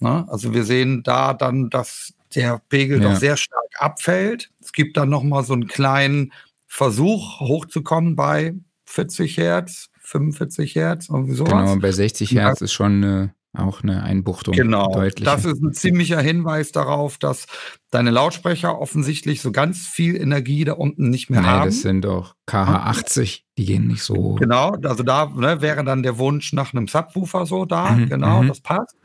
[SPEAKER 3] Ne? Also wir sehen da dann, dass der Pegel ja. doch sehr stark abfällt. Es gibt dann nochmal so einen kleinen Versuch hochzukommen bei 40 Hertz, 45 Hertz, irgendwie sowas.
[SPEAKER 2] Genau, bei 60 Hertz ja. ist schon eine auch eine Einbuchtung.
[SPEAKER 3] Genau. Das ist ein ziemlicher Hinweis darauf, dass deine Lautsprecher offensichtlich so ganz viel Energie da unten nicht mehr nee, haben.
[SPEAKER 2] Das sind doch KH80, die gehen nicht so.
[SPEAKER 3] Genau, also da ne, wäre dann der Wunsch nach einem Subwoofer so da, mhm, genau, mhm. das passt.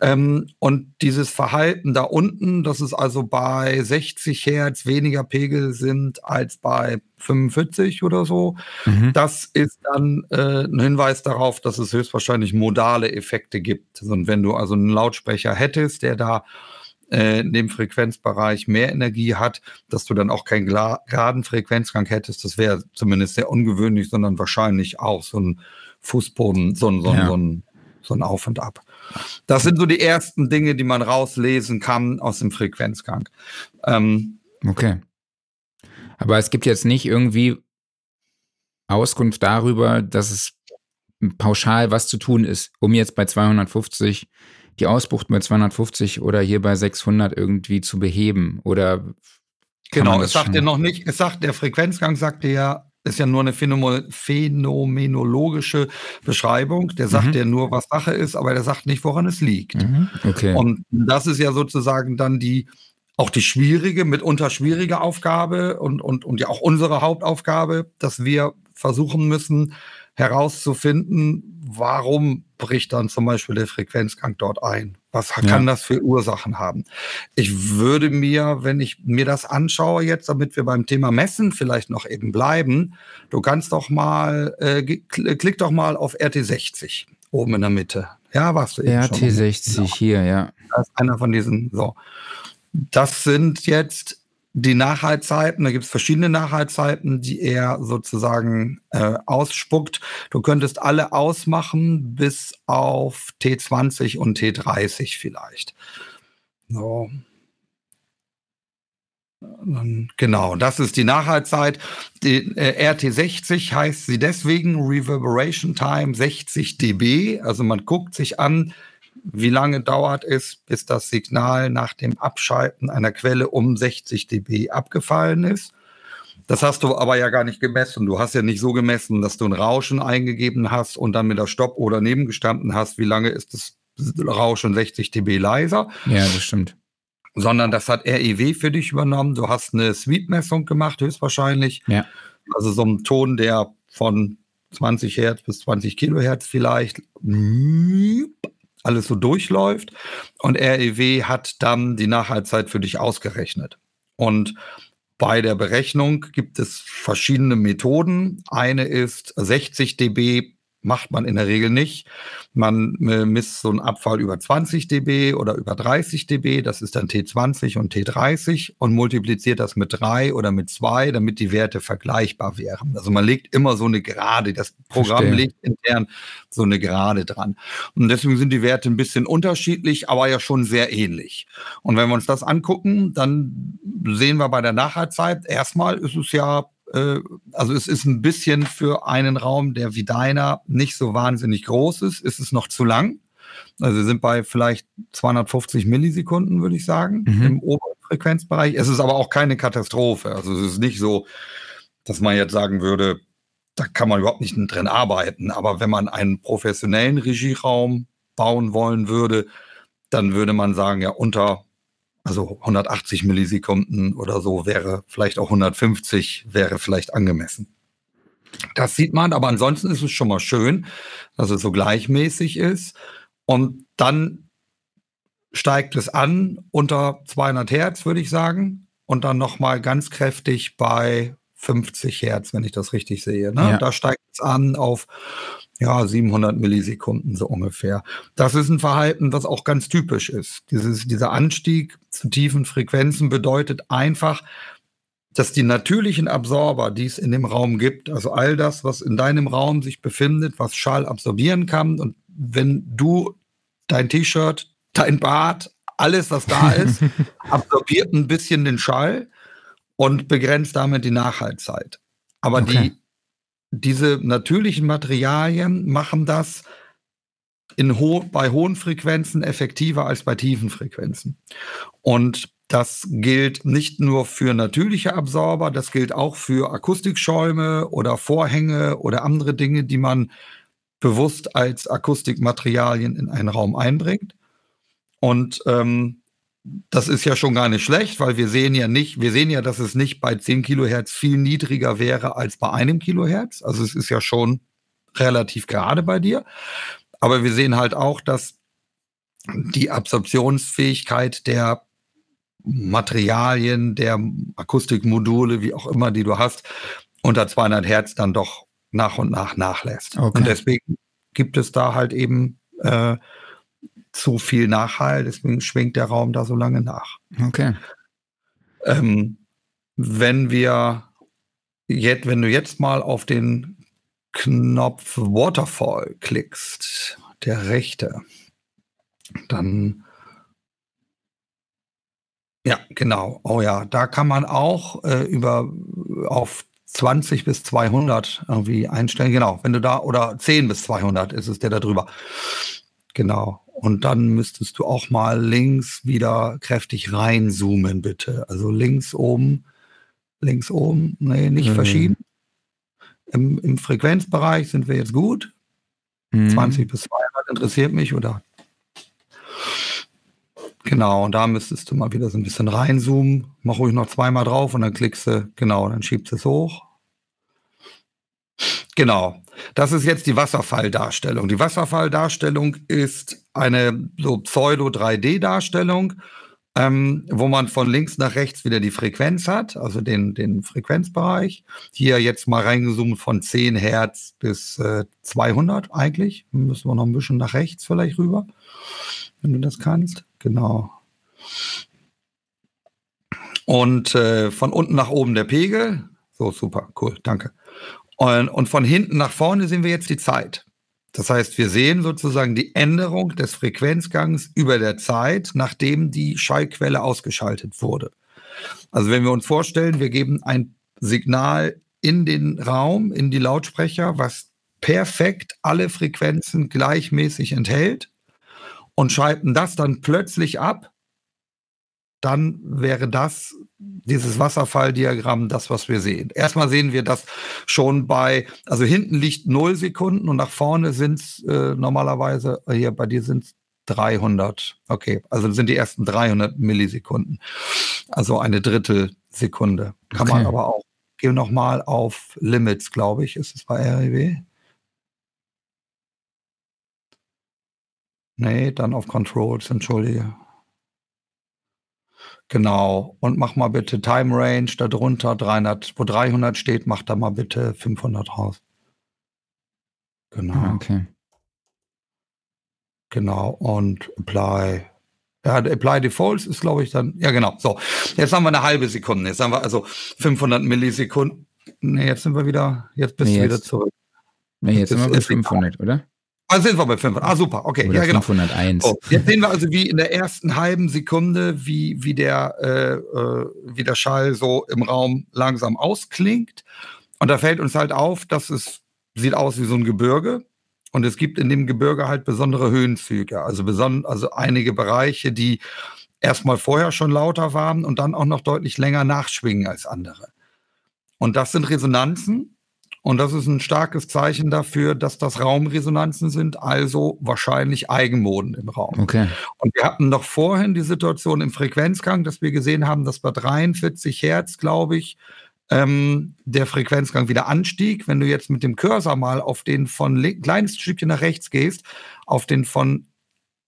[SPEAKER 3] Ähm, und dieses Verhalten da unten, dass es also bei 60 Hertz weniger Pegel sind als bei 45 oder so, mhm. das ist dann äh, ein Hinweis darauf, dass es höchstwahrscheinlich modale Effekte gibt. Und wenn du also einen Lautsprecher hättest, der da äh, in dem Frequenzbereich mehr Energie hat, dass du dann auch keinen geraden Frequenzgang hättest. Das wäre zumindest sehr ungewöhnlich, sondern wahrscheinlich auch so ein Fußboden, so ein, so ein, ja. so ein, so ein Auf und Ab. Das sind so die ersten Dinge, die man rauslesen kann aus dem Frequenzgang.
[SPEAKER 2] Ähm, okay. Aber es gibt jetzt nicht irgendwie Auskunft darüber, dass es pauschal was zu tun ist, um jetzt bei 250 die Ausbuchten bei 250 oder hier bei 600 irgendwie zu beheben? Oder
[SPEAKER 3] genau, es sagt ja noch nicht, es sagt, der Frequenzgang sagte ja, ist ja nur eine phänomenologische Beschreibung. Der sagt mhm. ja nur, was Sache ist, aber der sagt nicht, woran es liegt. Mhm. Okay. Und das ist ja sozusagen dann die, auch die schwierige, mitunter schwierige Aufgabe und, und, und ja auch unsere Hauptaufgabe, dass wir versuchen müssen, herauszufinden, warum bricht dann zum Beispiel der Frequenzgang dort ein? Was kann ja. das für Ursachen haben? Ich würde mir, wenn ich mir das anschaue jetzt, damit wir beim Thema Messen vielleicht noch eben bleiben, du kannst doch mal, äh, klick doch mal auf RT60 oben in der Mitte.
[SPEAKER 2] Ja, was du eben RT60 schon. hier, ja.
[SPEAKER 3] Das ist einer von diesen, so. Das sind jetzt die Nachhaltzeiten, da gibt es verschiedene Nachhaltzeiten, die er sozusagen äh, ausspuckt. Du könntest alle ausmachen bis auf T20 und T30 vielleicht. So. Genau, das ist die Nachhaltzeit. Die äh, RT60 heißt sie deswegen Reverberation Time 60 dB. Also man guckt sich an, wie lange dauert es, bis das Signal nach dem Abschalten einer Quelle um 60 dB abgefallen ist. Das hast du aber ja gar nicht gemessen. Du hast ja nicht so gemessen, dass du ein Rauschen eingegeben hast und dann mit der Stopp oder nebengestanden hast, wie lange ist das Rauschen 60 dB leiser.
[SPEAKER 2] Ja, das stimmt
[SPEAKER 3] sondern das hat REW für dich übernommen. Du hast eine Sweep-Messung gemacht, höchstwahrscheinlich.
[SPEAKER 2] Ja.
[SPEAKER 3] Also so ein Ton, der von 20 Hertz bis 20 Kilohertz vielleicht alles so durchläuft. Und REW hat dann die Nachhaltzeit für dich ausgerechnet. Und bei der Berechnung gibt es verschiedene Methoden. Eine ist 60 dB macht man in der Regel nicht. Man äh, misst so einen Abfall über 20 dB oder über 30 dB, das ist dann T20 und T30 und multipliziert das mit 3 oder mit 2, damit die Werte vergleichbar wären. Also man legt immer so eine Gerade, das Programm Verstehe. legt intern so eine Gerade dran. Und deswegen sind die Werte ein bisschen unterschiedlich, aber ja schon sehr ähnlich. Und wenn wir uns das angucken, dann sehen wir bei der Nachhaltzeit, erstmal ist es ja also es ist ein bisschen für einen Raum, der wie deiner nicht so wahnsinnig groß ist, ist es noch zu lang. Also wir sind bei vielleicht 250 Millisekunden, würde ich sagen, mhm. im oberen Frequenzbereich. Es ist aber auch keine Katastrophe. Also es ist nicht so, dass man jetzt sagen würde, da kann man überhaupt nicht drin arbeiten. Aber wenn man einen professionellen Regieraum bauen wollen würde, dann würde man sagen, ja, unter also 180 Millisekunden oder so wäre vielleicht auch 150 wäre vielleicht angemessen. Das sieht man, aber ansonsten ist es schon mal schön, dass es so gleichmäßig ist. Und dann steigt es an unter 200 Hertz, würde ich sagen. Und dann nochmal ganz kräftig bei 50 Hertz, wenn ich das richtig sehe. Ne? Ja. Da steigt es an auf ja, 700 Millisekunden so ungefähr. Das ist ein Verhalten, was auch ganz typisch ist. Dieses, dieser Anstieg zu tiefen Frequenzen bedeutet einfach, dass die natürlichen Absorber, die es in dem Raum gibt, also all das, was in deinem Raum sich befindet, was Schall absorbieren kann, und wenn du dein T-Shirt, dein Bart, alles, was da ist, absorbiert ein bisschen den Schall und begrenzt damit die Nachhaltzeit. Aber okay. die diese natürlichen Materialien machen das in ho bei hohen Frequenzen effektiver als bei tiefen Frequenzen. Und das gilt nicht nur für natürliche Absorber, das gilt auch für Akustikschäume oder Vorhänge oder andere Dinge, die man bewusst als Akustikmaterialien in einen Raum einbringt. Und ähm, das ist ja schon gar nicht schlecht, weil wir sehen ja nicht, wir sehen ja, dass es nicht bei 10 Kilohertz viel niedriger wäre als bei einem Kilohertz. Also es ist ja schon relativ gerade bei dir. Aber wir sehen halt auch, dass die Absorptionsfähigkeit der Materialien, der Akustikmodule, wie auch immer, die du hast, unter 200 Hertz dann doch nach und nach nachlässt. Okay. Und deswegen gibt es da halt eben äh, zu viel Nachhall, deswegen schwingt der Raum da so lange nach.
[SPEAKER 2] Okay.
[SPEAKER 3] Ähm, wenn wir jetzt, wenn du jetzt mal auf den Knopf Waterfall klickst, der rechte, dann ja, genau. Oh ja, da kann man auch äh, über auf 20 bis 200 irgendwie einstellen. Genau, wenn du da oder 10 bis 200 ist es der da drüber. Genau. Und dann müsstest du auch mal links wieder kräftig reinzoomen, bitte. Also links oben, links oben, nee, nicht mhm. verschieben. Im, Im, Frequenzbereich sind wir jetzt gut. Mhm. 20 bis 200 interessiert mich, oder? Genau, und da müsstest du mal wieder so ein bisschen reinzoomen. Mach ruhig noch zweimal drauf und dann klickst du, genau, dann schiebst du es hoch. Genau. Das ist jetzt die Wasserfalldarstellung. Die Wasserfalldarstellung ist eine so Pseudo-3D-Darstellung, ähm, wo man von links nach rechts wieder die Frequenz hat, also den, den Frequenzbereich. Hier jetzt mal reingezoomt von 10 Hertz bis äh, 200 eigentlich. Müssen wir noch ein bisschen nach rechts vielleicht rüber, wenn du das kannst. Genau. Und äh, von unten nach oben der Pegel. So, super, cool, danke. Und, und von hinten nach vorne sehen wir jetzt die Zeit. Das heißt, wir sehen sozusagen die Änderung des Frequenzgangs über der Zeit, nachdem die Schallquelle ausgeschaltet wurde. Also wenn wir uns vorstellen, wir geben ein Signal in den Raum, in die Lautsprecher, was perfekt alle Frequenzen gleichmäßig enthält und schalten das dann plötzlich ab, dann wäre das, dieses Wasserfalldiagramm, das, was wir sehen. Erstmal sehen wir das schon bei, also hinten liegt 0 Sekunden und nach vorne sind es äh, normalerweise, hier bei dir sind es 300. Okay, also sind die ersten 300 Millisekunden. Also eine Drittelsekunde. Kann okay. man aber auch. Geh nochmal auf Limits, glaube ich, ist es bei REW. Nee, dann auf Controls, entschuldige. Genau. Und mach mal bitte Time Range darunter 300, wo 300 steht, mach da mal bitte 500 raus. Genau. Ah, okay. Genau. Und Apply. Ja, Apply Defaults ist, glaube ich, dann. Ja, genau. So. Jetzt haben wir eine halbe Sekunde. Jetzt haben wir also 500 Millisekunden. Nee, jetzt sind wir wieder. Jetzt bist nee, du wieder zurück.
[SPEAKER 2] Nee, jetzt, jetzt sind wir bei 500, oder?
[SPEAKER 3] Ah, sind wir bei 500. Ah, super, okay.
[SPEAKER 2] Oder ja, genau. 501.
[SPEAKER 3] Oh, jetzt sehen wir also, wie in der ersten halben Sekunde, wie, wie, der, äh, äh, wie der Schall so im Raum langsam ausklingt. Und da fällt uns halt auf, dass es sieht aus wie so ein Gebirge. Und es gibt in dem Gebirge halt besondere Höhenzüge. Also, beson also einige Bereiche, die erstmal vorher schon lauter waren und dann auch noch deutlich länger nachschwingen als andere. Und das sind Resonanzen, und das ist ein starkes Zeichen dafür, dass das Raumresonanzen sind, also wahrscheinlich Eigenmoden im Raum.
[SPEAKER 2] Okay.
[SPEAKER 3] Und wir hatten noch vorhin die Situation im Frequenzgang, dass wir gesehen haben, dass bei 43 Hertz, glaube ich, ähm, der Frequenzgang wieder anstieg. Wenn du jetzt mit dem Cursor mal auf den von kleines Stückchen nach rechts gehst, auf den von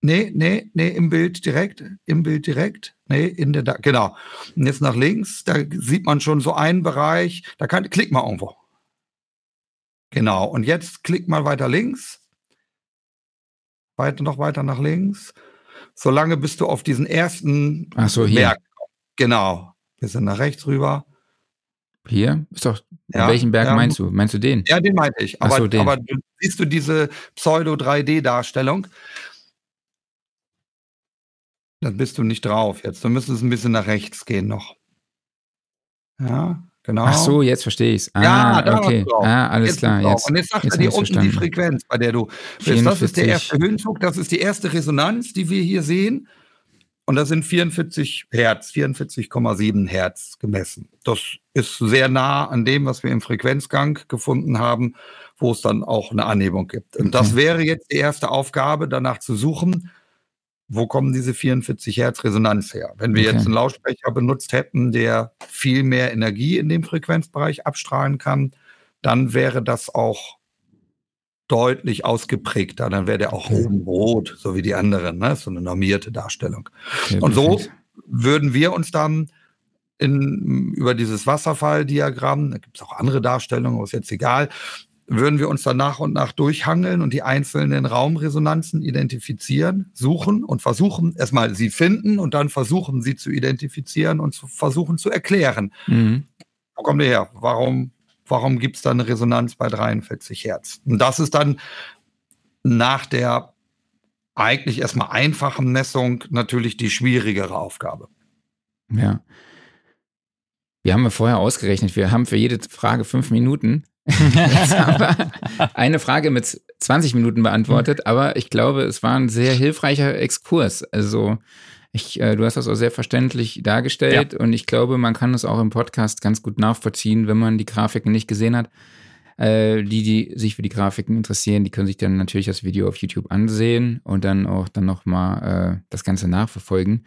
[SPEAKER 3] Nee, nee, nee, im Bild direkt, im Bild direkt, nee, in der, genau. Und jetzt nach links, da sieht man schon so einen Bereich, da kann, klick mal irgendwo. Genau. Und jetzt klick mal weiter links. Weiter, noch weiter nach links. Solange bist du auf diesen ersten
[SPEAKER 2] Ach so, hier. Berg.
[SPEAKER 3] Genau. Wir sind nach rechts rüber.
[SPEAKER 2] Hier? Ist doch. Ja, welchen Berg ja, meinst du? Meinst du den?
[SPEAKER 3] Ja, den meinte ich. Aber, so, aber du, siehst du diese Pseudo-3D-Darstellung? Dann bist du nicht drauf jetzt. Du müsstest ein bisschen nach rechts gehen noch. Ja, Genau.
[SPEAKER 2] Ach so, jetzt verstehe ich es. Ah, ja, okay. Ah, alles jetzt klar. Jetzt,
[SPEAKER 3] und jetzt sagt jetzt er dir unten verstanden. die Frequenz, bei der du bist. Das ist der erste Höhenzug, das ist die erste Resonanz, die wir hier sehen. Und das sind 44 Hertz, 44,7 Hertz gemessen. Das ist sehr nah an dem, was wir im Frequenzgang gefunden haben, wo es dann auch eine Anhebung gibt. Und das wäre jetzt die erste Aufgabe, danach zu suchen, wo kommen diese 44 Hertz Resonanz her? Wenn wir okay. jetzt einen Lautsprecher benutzt hätten, der viel mehr Energie in dem Frequenzbereich abstrahlen kann, dann wäre das auch deutlich ausgeprägter. Dann wäre der auch okay. oben rot, so wie die anderen. Ne? So eine normierte Darstellung. Okay, Und so würden wir uns dann in, über dieses Wasserfalldiagramm, da gibt es auch andere Darstellungen, ist jetzt egal, würden wir uns dann nach und nach durchhangeln und die einzelnen Raumresonanzen identifizieren, suchen und versuchen, erstmal sie finden und dann versuchen, sie zu identifizieren und zu versuchen zu erklären. Mhm. Wo kommt ihr her? Warum, warum gibt es da eine Resonanz bei 43 Hertz? Und das ist dann nach der eigentlich erstmal einfachen Messung natürlich die schwierigere Aufgabe.
[SPEAKER 2] Ja. Wir haben ja vorher ausgerechnet, wir haben für jede Frage fünf Minuten. Jetzt haben wir eine Frage mit 20 Minuten beantwortet, aber ich glaube, es war ein sehr hilfreicher Exkurs. Also ich, äh, du hast das auch sehr verständlich dargestellt ja. und ich glaube, man kann es auch im Podcast ganz gut nachvollziehen, wenn man die Grafiken nicht gesehen hat. Äh, die, die sich für die Grafiken interessieren, die können sich dann natürlich das Video auf YouTube ansehen und dann auch dann nochmal äh, das Ganze nachverfolgen.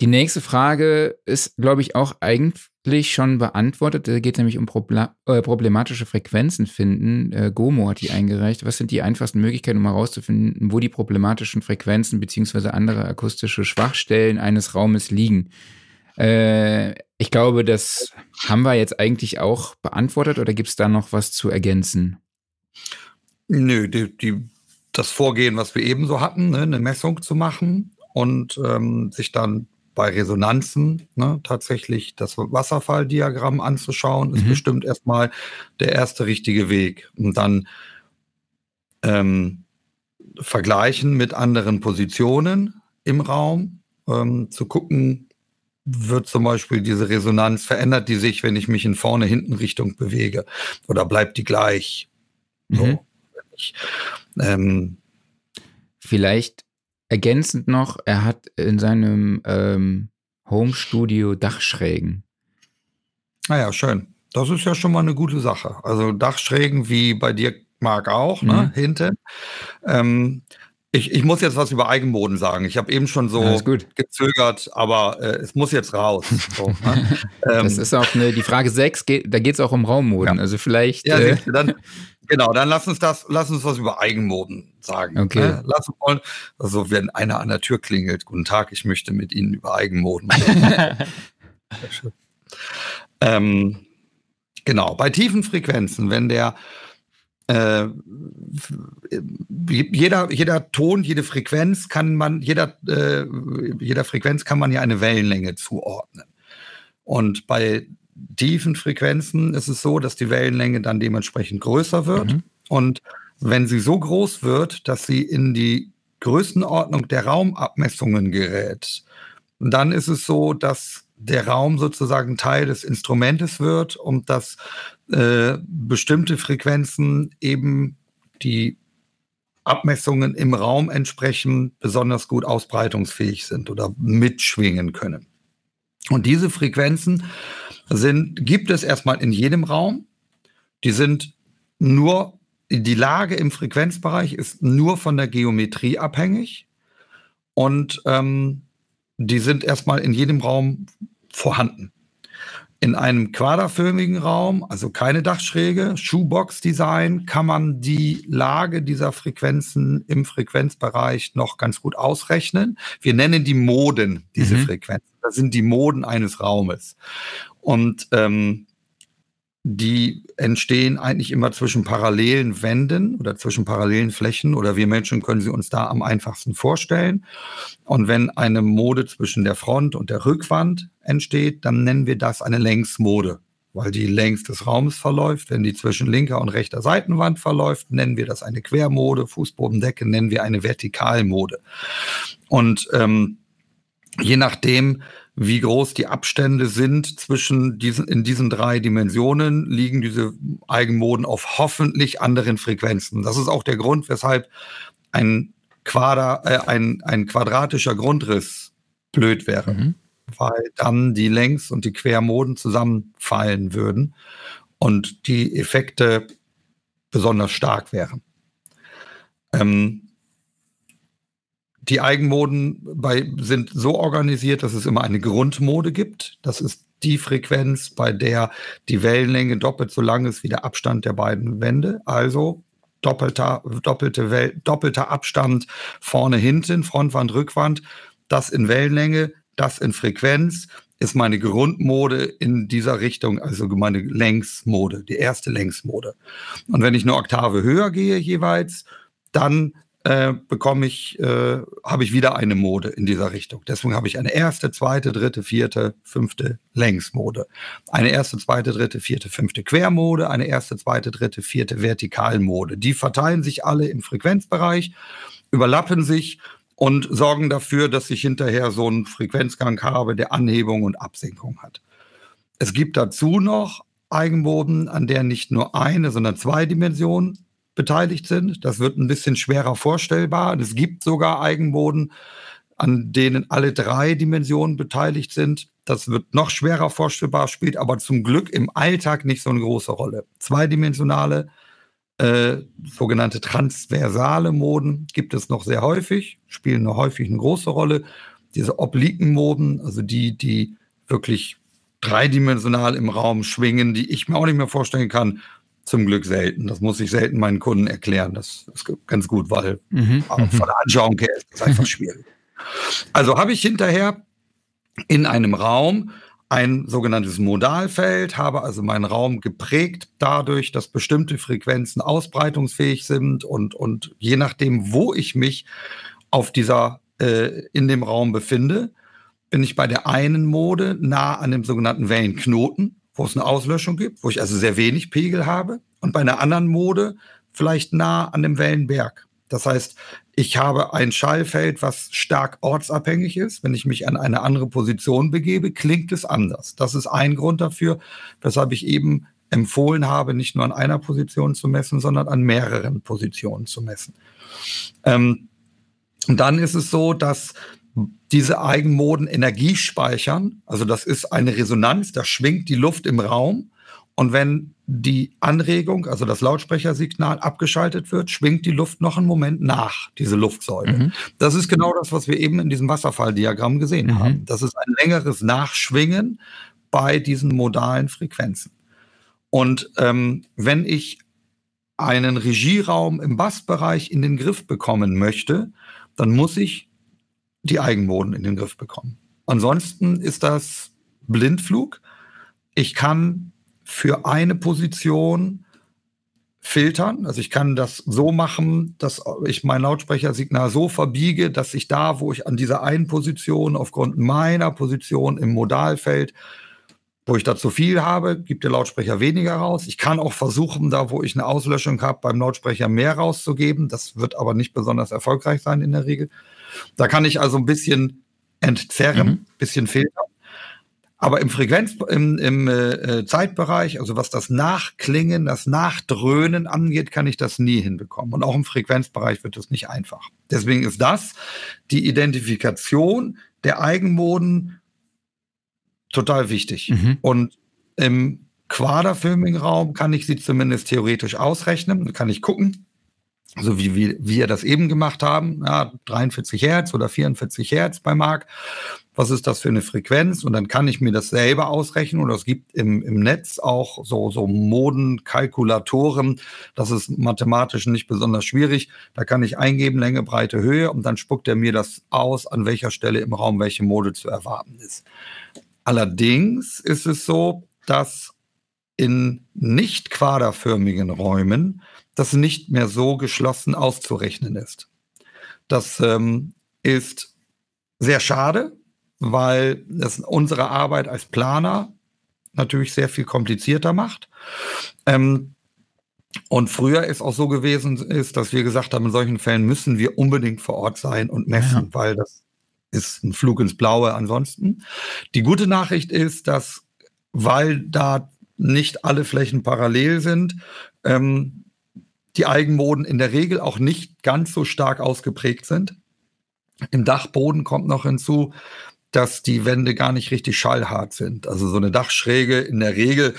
[SPEAKER 2] Die nächste Frage ist, glaube ich, auch eigentlich schon beantwortet. Da geht es nämlich um äh, problematische Frequenzen finden. Äh, Gomo hat die eingereicht. Was sind die einfachsten Möglichkeiten, um herauszufinden, wo die problematischen Frequenzen beziehungsweise andere akustische Schwachstellen eines Raumes liegen? Äh, ich glaube, das haben wir jetzt eigentlich auch beantwortet oder gibt es da noch was zu ergänzen?
[SPEAKER 3] Nö, die, die, das Vorgehen, was wir eben so hatten, ne, eine Messung zu machen und ähm, sich dann bei Resonanzen ne, tatsächlich das Wasserfalldiagramm anzuschauen, ist mhm. bestimmt erstmal der erste richtige Weg. Und dann ähm, vergleichen mit anderen Positionen im Raum, ähm, zu gucken, wird zum Beispiel diese Resonanz, verändert die sich, wenn ich mich in vorne, hinten Richtung bewege? Oder bleibt die gleich? So, mhm.
[SPEAKER 2] ähm, Vielleicht ergänzend noch, er hat in seinem ähm, Home-Studio Dachschrägen.
[SPEAKER 3] Naja, ah schön. Das ist ja schon mal eine gute Sache. Also Dachschrägen wie bei dir, Marc, auch, ne, mhm. hinten. Ähm, ich, ich muss jetzt was über Eigenboden sagen. Ich habe eben schon so gezögert, aber äh, es muss jetzt raus. So,
[SPEAKER 2] ne? ähm, das ist auch eine, die Frage 6, geht, da geht es auch um Raummoden. Ja. Also vielleicht. Ja, äh,
[SPEAKER 3] dann, genau, dann lass uns das, lass uns was über Eigenmoden sagen.
[SPEAKER 2] Okay.
[SPEAKER 3] Ne? Lass uns mal, also wenn einer an der Tür klingelt, guten Tag, ich möchte mit Ihnen über Eigenmoden ähm, genau, bei tiefen Frequenzen, wenn der äh, jeder, jeder Ton, jede Frequenz kann man, jeder, äh, jeder Frequenz kann man ja eine Wellenlänge zuordnen. Und bei tiefen Frequenzen ist es so, dass die Wellenlänge dann dementsprechend größer wird. Mhm. Und wenn sie so groß wird, dass sie in die Größenordnung der Raumabmessungen gerät, dann ist es so, dass der Raum sozusagen Teil des Instrumentes wird und dass äh, bestimmte Frequenzen eben die Abmessungen im Raum entsprechend besonders gut ausbreitungsfähig sind oder mitschwingen können. Und diese Frequenzen sind, gibt es erstmal in jedem Raum. Die sind nur, die Lage im Frequenzbereich ist nur von der Geometrie abhängig. Und ähm, die sind erstmal in jedem Raum vorhanden. In einem quaderförmigen Raum, also keine Dachschräge, Shoebox-Design, kann man die Lage dieser Frequenzen im Frequenzbereich noch ganz gut ausrechnen. Wir nennen die Moden, diese mhm. Frequenzen. Das sind die Moden eines Raumes. Und ähm, die entstehen eigentlich immer zwischen parallelen Wänden oder zwischen parallelen Flächen oder wir Menschen können sie uns da am einfachsten vorstellen. Und wenn eine Mode zwischen der Front und der Rückwand entsteht, dann nennen wir das eine Längsmode, weil die längs des Raums verläuft. Wenn die zwischen linker und rechter Seitenwand verläuft, nennen wir das eine Quermode. Fußbodendecke nennen wir eine Vertikalmode. Und ähm, je nachdem, wie groß die Abstände sind zwischen diesen, in diesen drei Dimensionen, liegen diese Eigenmoden auf hoffentlich anderen Frequenzen. Das ist auch der Grund, weshalb ein, Quader, äh, ein, ein quadratischer Grundriss blöd wäre. Mhm. Weil dann die Längs- und die Quermoden zusammenfallen würden und die Effekte besonders stark wären. Ähm, die Eigenmoden bei, sind so organisiert, dass es immer eine Grundmode gibt. Das ist die Frequenz, bei der die Wellenlänge doppelt so lang ist wie der Abstand der beiden Wände. Also doppelter, doppelte Wel doppelter Abstand vorne, hinten, Frontwand, Rückwand. Das in Wellenlänge, das in Frequenz ist meine Grundmode in dieser Richtung, also meine Längsmode, die erste Längsmode. Und wenn ich eine Oktave höher gehe jeweils, dann äh, bekomme ich, äh, habe ich wieder eine Mode in dieser Richtung. Deswegen habe ich eine erste, zweite, dritte, vierte, fünfte Längsmode. Eine erste, zweite, dritte, vierte, fünfte Quermode, eine erste, zweite, dritte, vierte Vertikalmode. Die verteilen sich alle im Frequenzbereich, überlappen sich und sorgen dafür, dass ich hinterher so einen Frequenzgang habe, der Anhebung und Absenkung hat. Es gibt dazu noch Eigenmoden, an der nicht nur eine, sondern zwei Dimensionen beteiligt sind. Das wird ein bisschen schwerer vorstellbar. Es gibt sogar Eigenboden, an denen alle drei Dimensionen beteiligt sind. Das wird noch schwerer vorstellbar, spielt aber zum Glück im Alltag nicht so eine große Rolle. Zweidimensionale, äh, sogenannte transversale Moden gibt es noch sehr häufig, spielen noch häufig eine große Rolle. Diese obliken Moden, also die, die wirklich dreidimensional im Raum schwingen, die ich mir auch nicht mehr vorstellen kann, zum Glück selten. Das muss ich selten meinen Kunden erklären. Das ist ganz gut, weil mhm. von der Anschauung her ist das einfach schwierig. Also habe ich hinterher in einem Raum ein sogenanntes Modalfeld, habe also meinen Raum geprägt dadurch, dass bestimmte Frequenzen ausbreitungsfähig sind und, und je nachdem, wo ich mich auf dieser, äh, in dem Raum befinde, bin ich bei der einen Mode nah an dem sogenannten Wellenknoten, wo es eine Auslöschung gibt, wo ich also sehr wenig Pegel habe. Und bei einer anderen Mode vielleicht nah an dem Wellenberg. Das heißt, ich habe ein Schallfeld, was stark ortsabhängig ist. Wenn ich mich an eine andere Position begebe, klingt es anders. Das ist ein Grund dafür, weshalb ich eben empfohlen habe, nicht nur an einer Position zu messen, sondern an mehreren Positionen zu messen. Ähm, und dann ist es so, dass diese Eigenmoden Energie speichern. Also das ist eine Resonanz, da schwingt die Luft im Raum. Und wenn die Anregung, also das Lautsprechersignal abgeschaltet wird, schwingt die Luft noch einen Moment nach, diese Luftsäule. Mhm. Das ist genau das, was wir eben in diesem Wasserfalldiagramm gesehen mhm. haben. Das ist ein längeres Nachschwingen bei diesen modalen Frequenzen. Und ähm, wenn ich einen Regieraum im Bassbereich in den Griff bekommen möchte, dann muss ich die Eigenmoden in den Griff bekommen. Ansonsten ist das Blindflug. Ich kann für eine Position filtern. Also ich kann das so machen, dass ich mein Lautsprechersignal so verbiege, dass ich da, wo ich an dieser einen Position aufgrund meiner Position im Modalfeld, wo ich da zu viel habe, gibt der Lautsprecher weniger raus. Ich kann auch versuchen, da wo ich eine Auslöschung habe, beim Lautsprecher mehr rauszugeben. Das wird aber nicht besonders erfolgreich sein in der Regel. Da kann ich also ein bisschen entzerren, mhm. bisschen filtern. Aber im Frequenz, im, im äh, Zeitbereich, also was das Nachklingen, das Nachdröhnen angeht, kann ich das nie hinbekommen. Und auch im Frequenzbereich wird das nicht einfach. Deswegen ist das die Identifikation der Eigenmoden total wichtig. Mhm. Und im quaderfilmigen Raum kann ich sie zumindest theoretisch ausrechnen. Kann ich gucken, so wie, wie wir das eben gemacht haben, ja, 43 Hertz oder 44 Hertz bei Mark. Was ist das für eine Frequenz? Und dann kann ich mir das selber ausrechnen. Und es gibt im, im Netz auch so, so Modenkalkulatoren. Das ist mathematisch nicht besonders schwierig. Da kann ich eingeben, Länge, Breite, Höhe. Und dann spuckt er mir das aus, an welcher Stelle im Raum welche Mode zu erwarten ist. Allerdings ist es so, dass in nicht quaderförmigen Räumen das nicht mehr so geschlossen auszurechnen ist. Das ähm, ist sehr schade, weil es unsere Arbeit als Planer natürlich sehr viel komplizierter macht. Ähm, und früher ist auch so gewesen, ist, dass wir gesagt haben, in solchen Fällen müssen wir unbedingt vor Ort sein und messen, ja. weil das ist ein Flug ins Blaue ansonsten. Die gute Nachricht ist, dass, weil da nicht alle Flächen parallel sind, ähm, die Eigenmoden in der Regel auch nicht ganz so stark ausgeprägt sind. Im Dachboden kommt noch hinzu, dass die Wände gar nicht richtig schallhart sind. Also so eine Dachschräge in der Regel,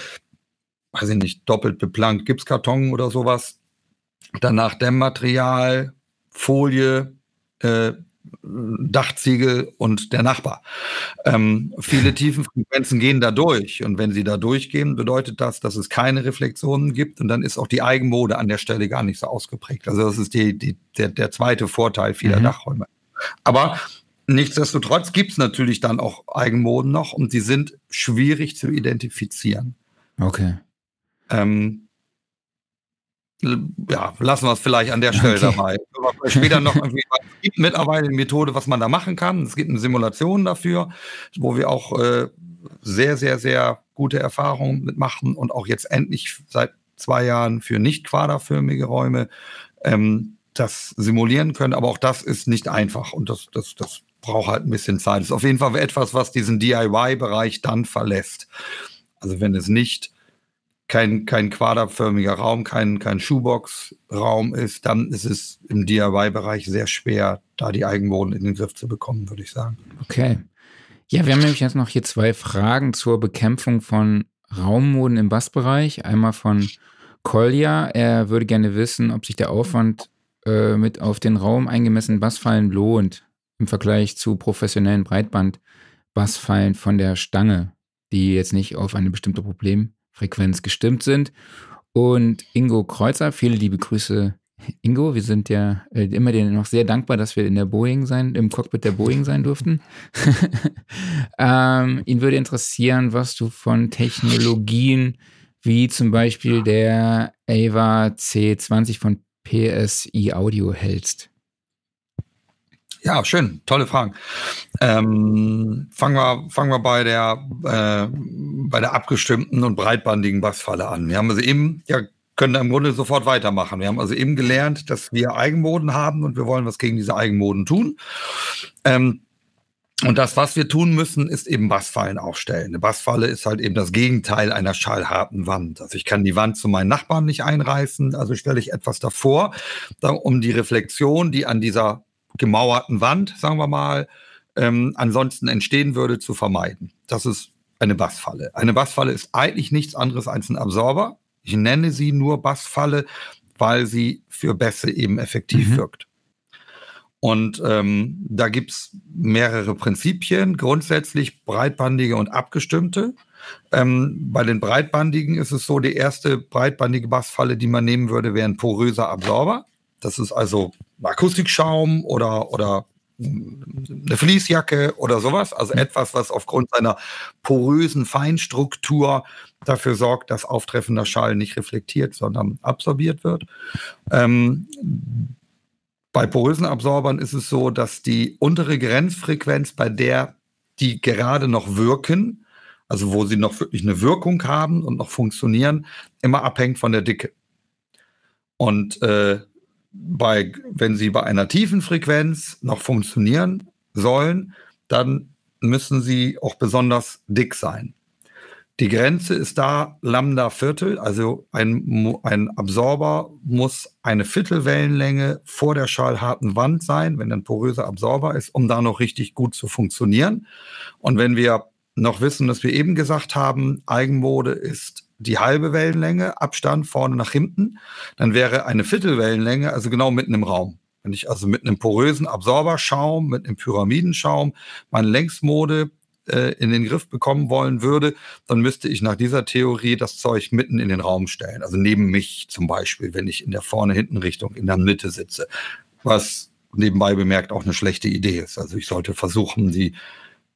[SPEAKER 3] weiß ich nicht, doppelt beplankt Gipskarton oder sowas. Danach Dämmmaterial, Folie, äh, Dachziegel und der Nachbar. Ähm, viele Tiefenfrequenzen gehen da durch und wenn sie da durchgehen, bedeutet das, dass es keine Reflexionen gibt und dann ist auch die Eigenmode an der Stelle gar nicht so ausgeprägt. Also das ist die, die, der, der zweite Vorteil vieler mhm. Dachräume. Aber nichtsdestotrotz gibt es natürlich dann auch Eigenmoden noch und die sind schwierig zu identifizieren.
[SPEAKER 2] Okay.
[SPEAKER 3] Ähm, ja, lassen wir es vielleicht an der Stelle okay. dabei. Später noch irgendwie, es gibt mittlerweile eine Methode, was man da machen kann. Es gibt eine Simulation dafür, wo wir auch äh, sehr, sehr, sehr gute Erfahrungen mitmachen und auch jetzt endlich seit zwei Jahren für nicht quaderförmige Räume ähm, das simulieren können. Aber auch das ist nicht einfach und das, das, das braucht halt ein bisschen Zeit. Das ist auf jeden Fall etwas, was diesen DIY-Bereich dann verlässt. Also wenn es nicht kein, kein quaderförmiger Raum, kein, kein Schuhbox-Raum ist, dann ist es im DIY-Bereich sehr schwer, da die Eigenmoden in den Griff zu bekommen, würde ich sagen.
[SPEAKER 2] Okay. Ja, wir haben nämlich jetzt noch hier zwei Fragen zur Bekämpfung von Raummoden im Bassbereich. Einmal von Kolja. Er würde gerne wissen, ob sich der Aufwand äh, mit auf den Raum eingemessenen Bassfallen lohnt im Vergleich zu professionellen Breitband-Bassfallen von der Stange, die jetzt nicht auf eine bestimmte Problem Frequenz gestimmt sind. Und Ingo Kreuzer, viele liebe Grüße, Ingo. Wir sind ja äh, immer dir noch sehr dankbar, dass wir in der Boeing sein, im Cockpit der Boeing sein durften. ähm, ihn würde interessieren, was du von Technologien wie zum Beispiel der AVA C20 von PSI Audio hältst.
[SPEAKER 3] Ja, schön, tolle Fragen. Ähm, fangen, wir, fangen wir bei der, äh, bei der abgestimmten und breitbandigen Bassfalle an. Wir haben also eben, ja, können im Grunde sofort weitermachen. Wir haben also eben gelernt, dass wir Eigenmoden haben und wir wollen was gegen diese Eigenmoden tun. Ähm, und das, was wir tun müssen, ist eben Bassfallen aufstellen. Eine Bassfalle ist halt eben das Gegenteil einer schallharten Wand. Also ich kann die Wand zu meinen Nachbarn nicht einreißen, also stelle ich etwas davor, um die Reflexion, die an dieser gemauerten Wand, sagen wir mal, ähm, ansonsten entstehen würde, zu vermeiden. Das ist eine Bassfalle. Eine Bassfalle ist eigentlich nichts anderes als ein Absorber. Ich nenne sie nur Bassfalle, weil sie für Bässe eben effektiv mhm. wirkt. Und ähm, da gibt's mehrere Prinzipien, grundsätzlich breitbandige und abgestimmte. Ähm, bei den breitbandigen ist es so, die erste breitbandige Bassfalle, die man nehmen würde, wäre ein poröser Absorber. Das ist also Akustikschaum oder, oder eine Fließjacke oder sowas. Also etwas, was aufgrund seiner porösen Feinstruktur dafür sorgt, dass auftreffender Schall nicht reflektiert, sondern absorbiert wird. Ähm, bei porösen Absorbern ist es so, dass die untere Grenzfrequenz, bei der die gerade noch wirken, also wo sie noch wirklich eine Wirkung haben und noch funktionieren, immer abhängt von der Dicke. Und äh, bei, wenn sie bei einer tiefen Frequenz noch funktionieren sollen, dann müssen sie auch besonders dick sein. Die Grenze ist da Lambda Viertel, also ein, ein Absorber muss eine Viertelwellenlänge vor der schallharten Wand sein, wenn ein poröser Absorber ist, um da noch richtig gut zu funktionieren. Und wenn wir noch wissen, dass wir eben gesagt haben, Eigenmode ist die halbe Wellenlänge, Abstand vorne nach hinten, dann wäre eine Viertelwellenlänge also genau mitten im Raum. Wenn ich also mit einem porösen Absorberschaum, mit einem Pyramidenschaum meine Längsmode äh, in den Griff bekommen wollen würde, dann müsste ich nach dieser Theorie das Zeug mitten in den Raum stellen. Also neben mich zum Beispiel, wenn ich in der Vorne-Hinten-Richtung in der Mitte sitze. Was nebenbei bemerkt auch eine schlechte Idee ist. Also ich sollte versuchen, die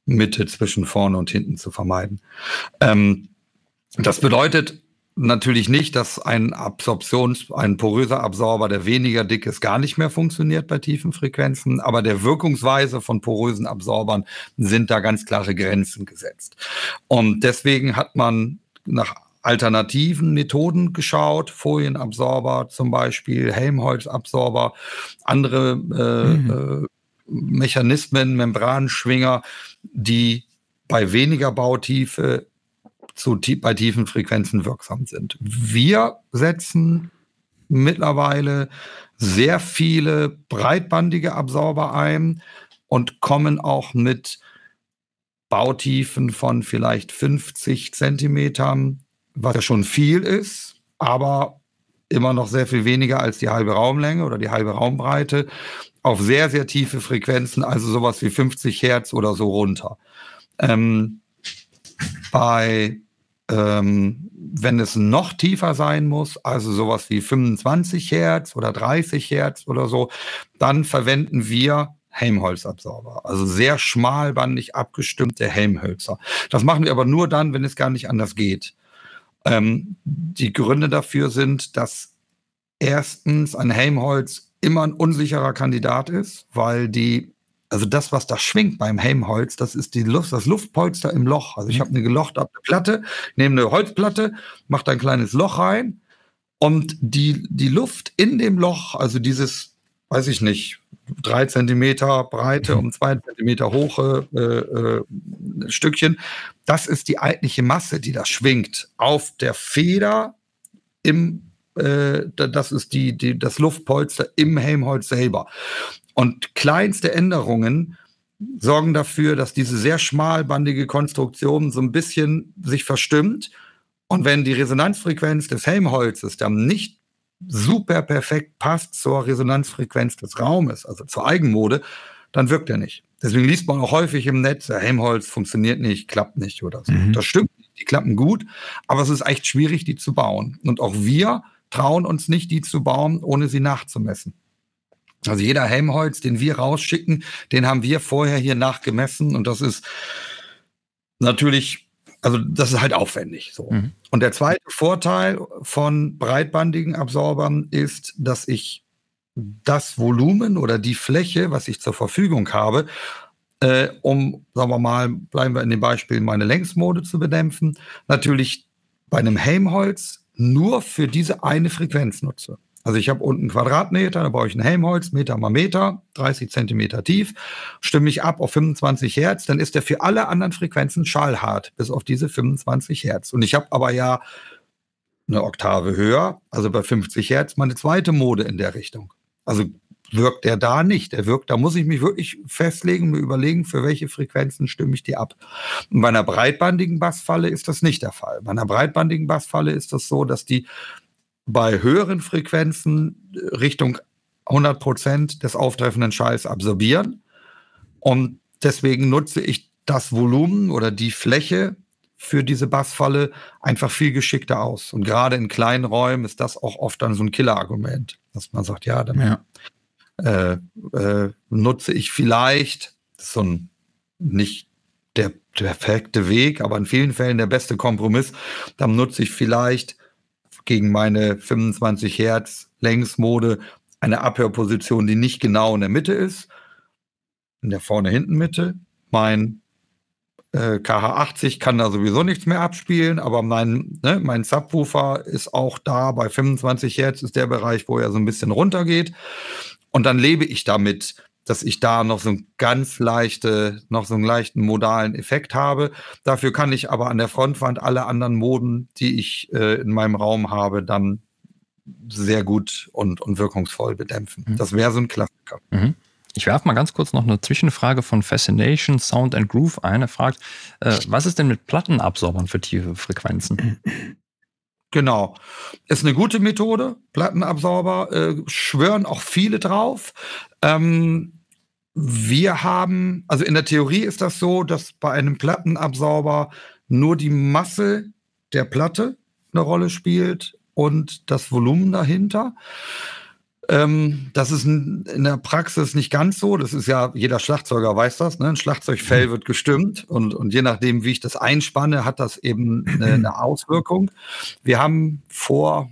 [SPEAKER 3] Mitte zwischen vorne und hinten zu vermeiden. Ähm, das bedeutet, natürlich nicht, dass ein Absorptions-, ein poröser Absorber, der weniger dick ist, gar nicht mehr funktioniert bei tiefen Frequenzen. Aber der Wirkungsweise von porösen Absorbern sind da ganz klare Grenzen gesetzt. Und deswegen hat man nach alternativen Methoden geschaut, Folienabsorber zum Beispiel, Helmholtzabsorber, andere äh, mhm. äh, Mechanismen, Membranschwinger, die bei weniger Bautiefe zu, bei tiefen Frequenzen wirksam sind. Wir setzen mittlerweile sehr viele breitbandige Absorber ein und kommen auch mit Bautiefen von vielleicht 50 Zentimetern, was ja schon viel ist, aber immer noch sehr viel weniger als die halbe Raumlänge oder die halbe Raumbreite, auf sehr, sehr tiefe Frequenzen, also sowas wie 50 Hertz oder so runter. Ähm, bei ähm, wenn es noch tiefer sein muss, also sowas wie 25 Hertz oder 30 Hertz oder so, dann verwenden wir Helmholtz-Absorber, also sehr schmalbandig abgestimmte Helmhölzer. Das machen wir aber nur dann, wenn es gar nicht anders geht. Ähm, die Gründe dafür sind, dass erstens ein Helmholtz immer ein unsicherer Kandidat ist, weil die also das, was da schwingt beim Helmholtz, das ist die Luft, das Luftpolster im Loch. Also ich mhm. habe eine gelochte Platte, nehme eine Holzplatte, mache da ein kleines Loch rein und die, die Luft in dem Loch, also dieses, weiß ich nicht, drei Zentimeter breite mhm. und zwei Zentimeter hohe äh, äh, Stückchen, das ist die eigentliche Masse, die da schwingt auf der Feder im äh, das ist die, die, das Luftpolster im Helmholtz selber. Und kleinste Änderungen sorgen dafür, dass diese sehr schmalbandige Konstruktion so ein bisschen sich verstimmt. Und wenn die Resonanzfrequenz des Helmholtzes dann nicht super perfekt passt zur Resonanzfrequenz des Raumes, also zur Eigenmode, dann wirkt er nicht. Deswegen liest man auch häufig im Netz, Helmholtz funktioniert nicht, klappt nicht oder so. Mhm. Das stimmt, die klappen gut, aber es ist echt schwierig, die zu bauen. Und auch wir trauen uns nicht, die zu bauen, ohne sie nachzumessen. Also jeder Helmholtz, den wir rausschicken, den haben wir vorher hier nachgemessen und das ist natürlich, also das ist halt aufwendig. So. Mhm. Und der zweite Vorteil von breitbandigen Absorbern ist, dass ich das Volumen oder die Fläche, was ich zur Verfügung habe, äh, um, sagen wir mal, bleiben wir in dem Beispiel, meine Längsmode zu bedämpfen, natürlich bei einem Helmholtz nur für diese eine Frequenz nutze. Also ich habe unten Quadratmeter, da baue ich ein Helmholtz, Meter mal Meter, 30 Zentimeter tief, stimme ich ab auf 25 Hertz, dann ist der für alle anderen Frequenzen schallhart, bis auf diese 25 Hertz. Und ich habe aber ja eine Oktave höher, also bei 50 Hertz, meine zweite Mode in der Richtung. Also wirkt der da nicht. Der wirkt, da muss ich mich wirklich festlegen, mir überlegen, für welche Frequenzen stimme ich die ab. Und bei einer breitbandigen Bassfalle ist das nicht der Fall. Bei einer breitbandigen Bassfalle ist das so, dass die bei höheren Frequenzen Richtung 100 Prozent des auftreffenden Schalls absorbieren. Und deswegen nutze ich das Volumen oder die Fläche für diese Bassfalle einfach viel geschickter aus. Und gerade in kleinen Räumen ist das auch oft dann so ein Killerargument, dass man sagt, ja, dann ja. Äh, äh, nutze ich vielleicht, so ein nicht der perfekte Weg, aber in vielen Fällen der beste Kompromiss, dann nutze ich vielleicht gegen meine 25 Hertz Längsmode eine Abhörposition, die nicht genau in der Mitte ist, in der vorne-hinten-Mitte. Mein äh, KH80 kann da sowieso nichts mehr abspielen, aber mein, ne, mein Subwoofer ist auch da bei 25 Hertz, ist der Bereich, wo er so ein bisschen runtergeht. Und dann lebe ich damit, dass ich da noch so ein ganz leichte, noch so einen leichten modalen Effekt habe. Dafür kann ich aber an der Frontwand alle anderen Moden, die ich äh, in meinem Raum habe, dann sehr gut und, und wirkungsvoll bedämpfen. Mhm. Das wäre so ein Klassiker. Mhm.
[SPEAKER 1] Ich werfe mal ganz kurz noch eine Zwischenfrage von Fascination Sound and Groove ein. Er fragt, äh, was ist denn mit Plattenabsorbern für tiefe Frequenzen?
[SPEAKER 3] Genau. Ist eine gute Methode. Plattenabsorber äh, schwören auch viele drauf. Ähm, wir haben, also in der Theorie ist das so, dass bei einem Plattenabsorber nur die Masse der Platte eine Rolle spielt und das Volumen dahinter. Ähm, das ist in der Praxis nicht ganz so. Das ist ja, jeder Schlagzeuger weiß das. Ne? Ein Schlagzeugfell wird gestimmt und, und je nachdem, wie ich das einspanne, hat das eben eine, eine Auswirkung. Wir haben vor,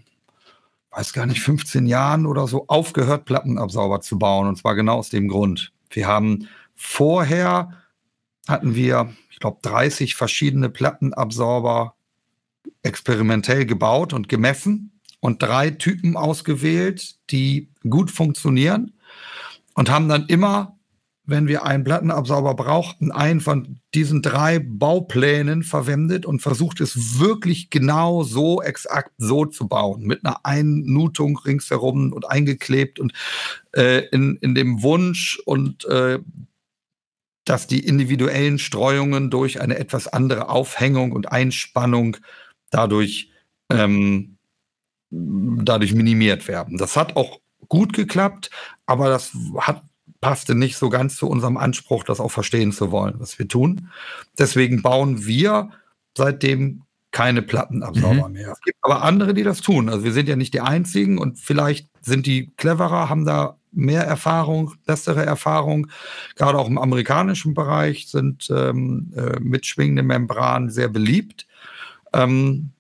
[SPEAKER 3] weiß gar nicht, 15 Jahren oder so aufgehört, Plattenabsauber zu bauen. Und zwar genau aus dem Grund. Wir haben vorher hatten wir, ich glaube, 30 verschiedene Plattenabsorber experimentell gebaut und gemessen und drei Typen ausgewählt, die gut funktionieren und haben dann immer, wenn wir einen Plattenabsauber brauchten, einen von diesen drei Bauplänen verwendet und versucht es wirklich genau so exakt so zu bauen, mit einer Einnutung ringsherum und eingeklebt und äh, in, in dem Wunsch und äh, dass die individuellen Streuungen durch eine etwas andere Aufhängung und Einspannung dadurch ähm, dadurch minimiert werden. Das hat auch gut geklappt, aber das hat, passte nicht so ganz zu unserem Anspruch, das auch verstehen zu wollen, was wir tun. Deswegen bauen wir seitdem keine Plattenabsauber mhm. mehr. Es gibt aber andere, die das tun. Also wir sind ja nicht die Einzigen und vielleicht sind die cleverer, haben da mehr Erfahrung, bessere Erfahrung. Gerade auch im amerikanischen Bereich sind ähm, äh, mitschwingende Membranen sehr beliebt. Ähm,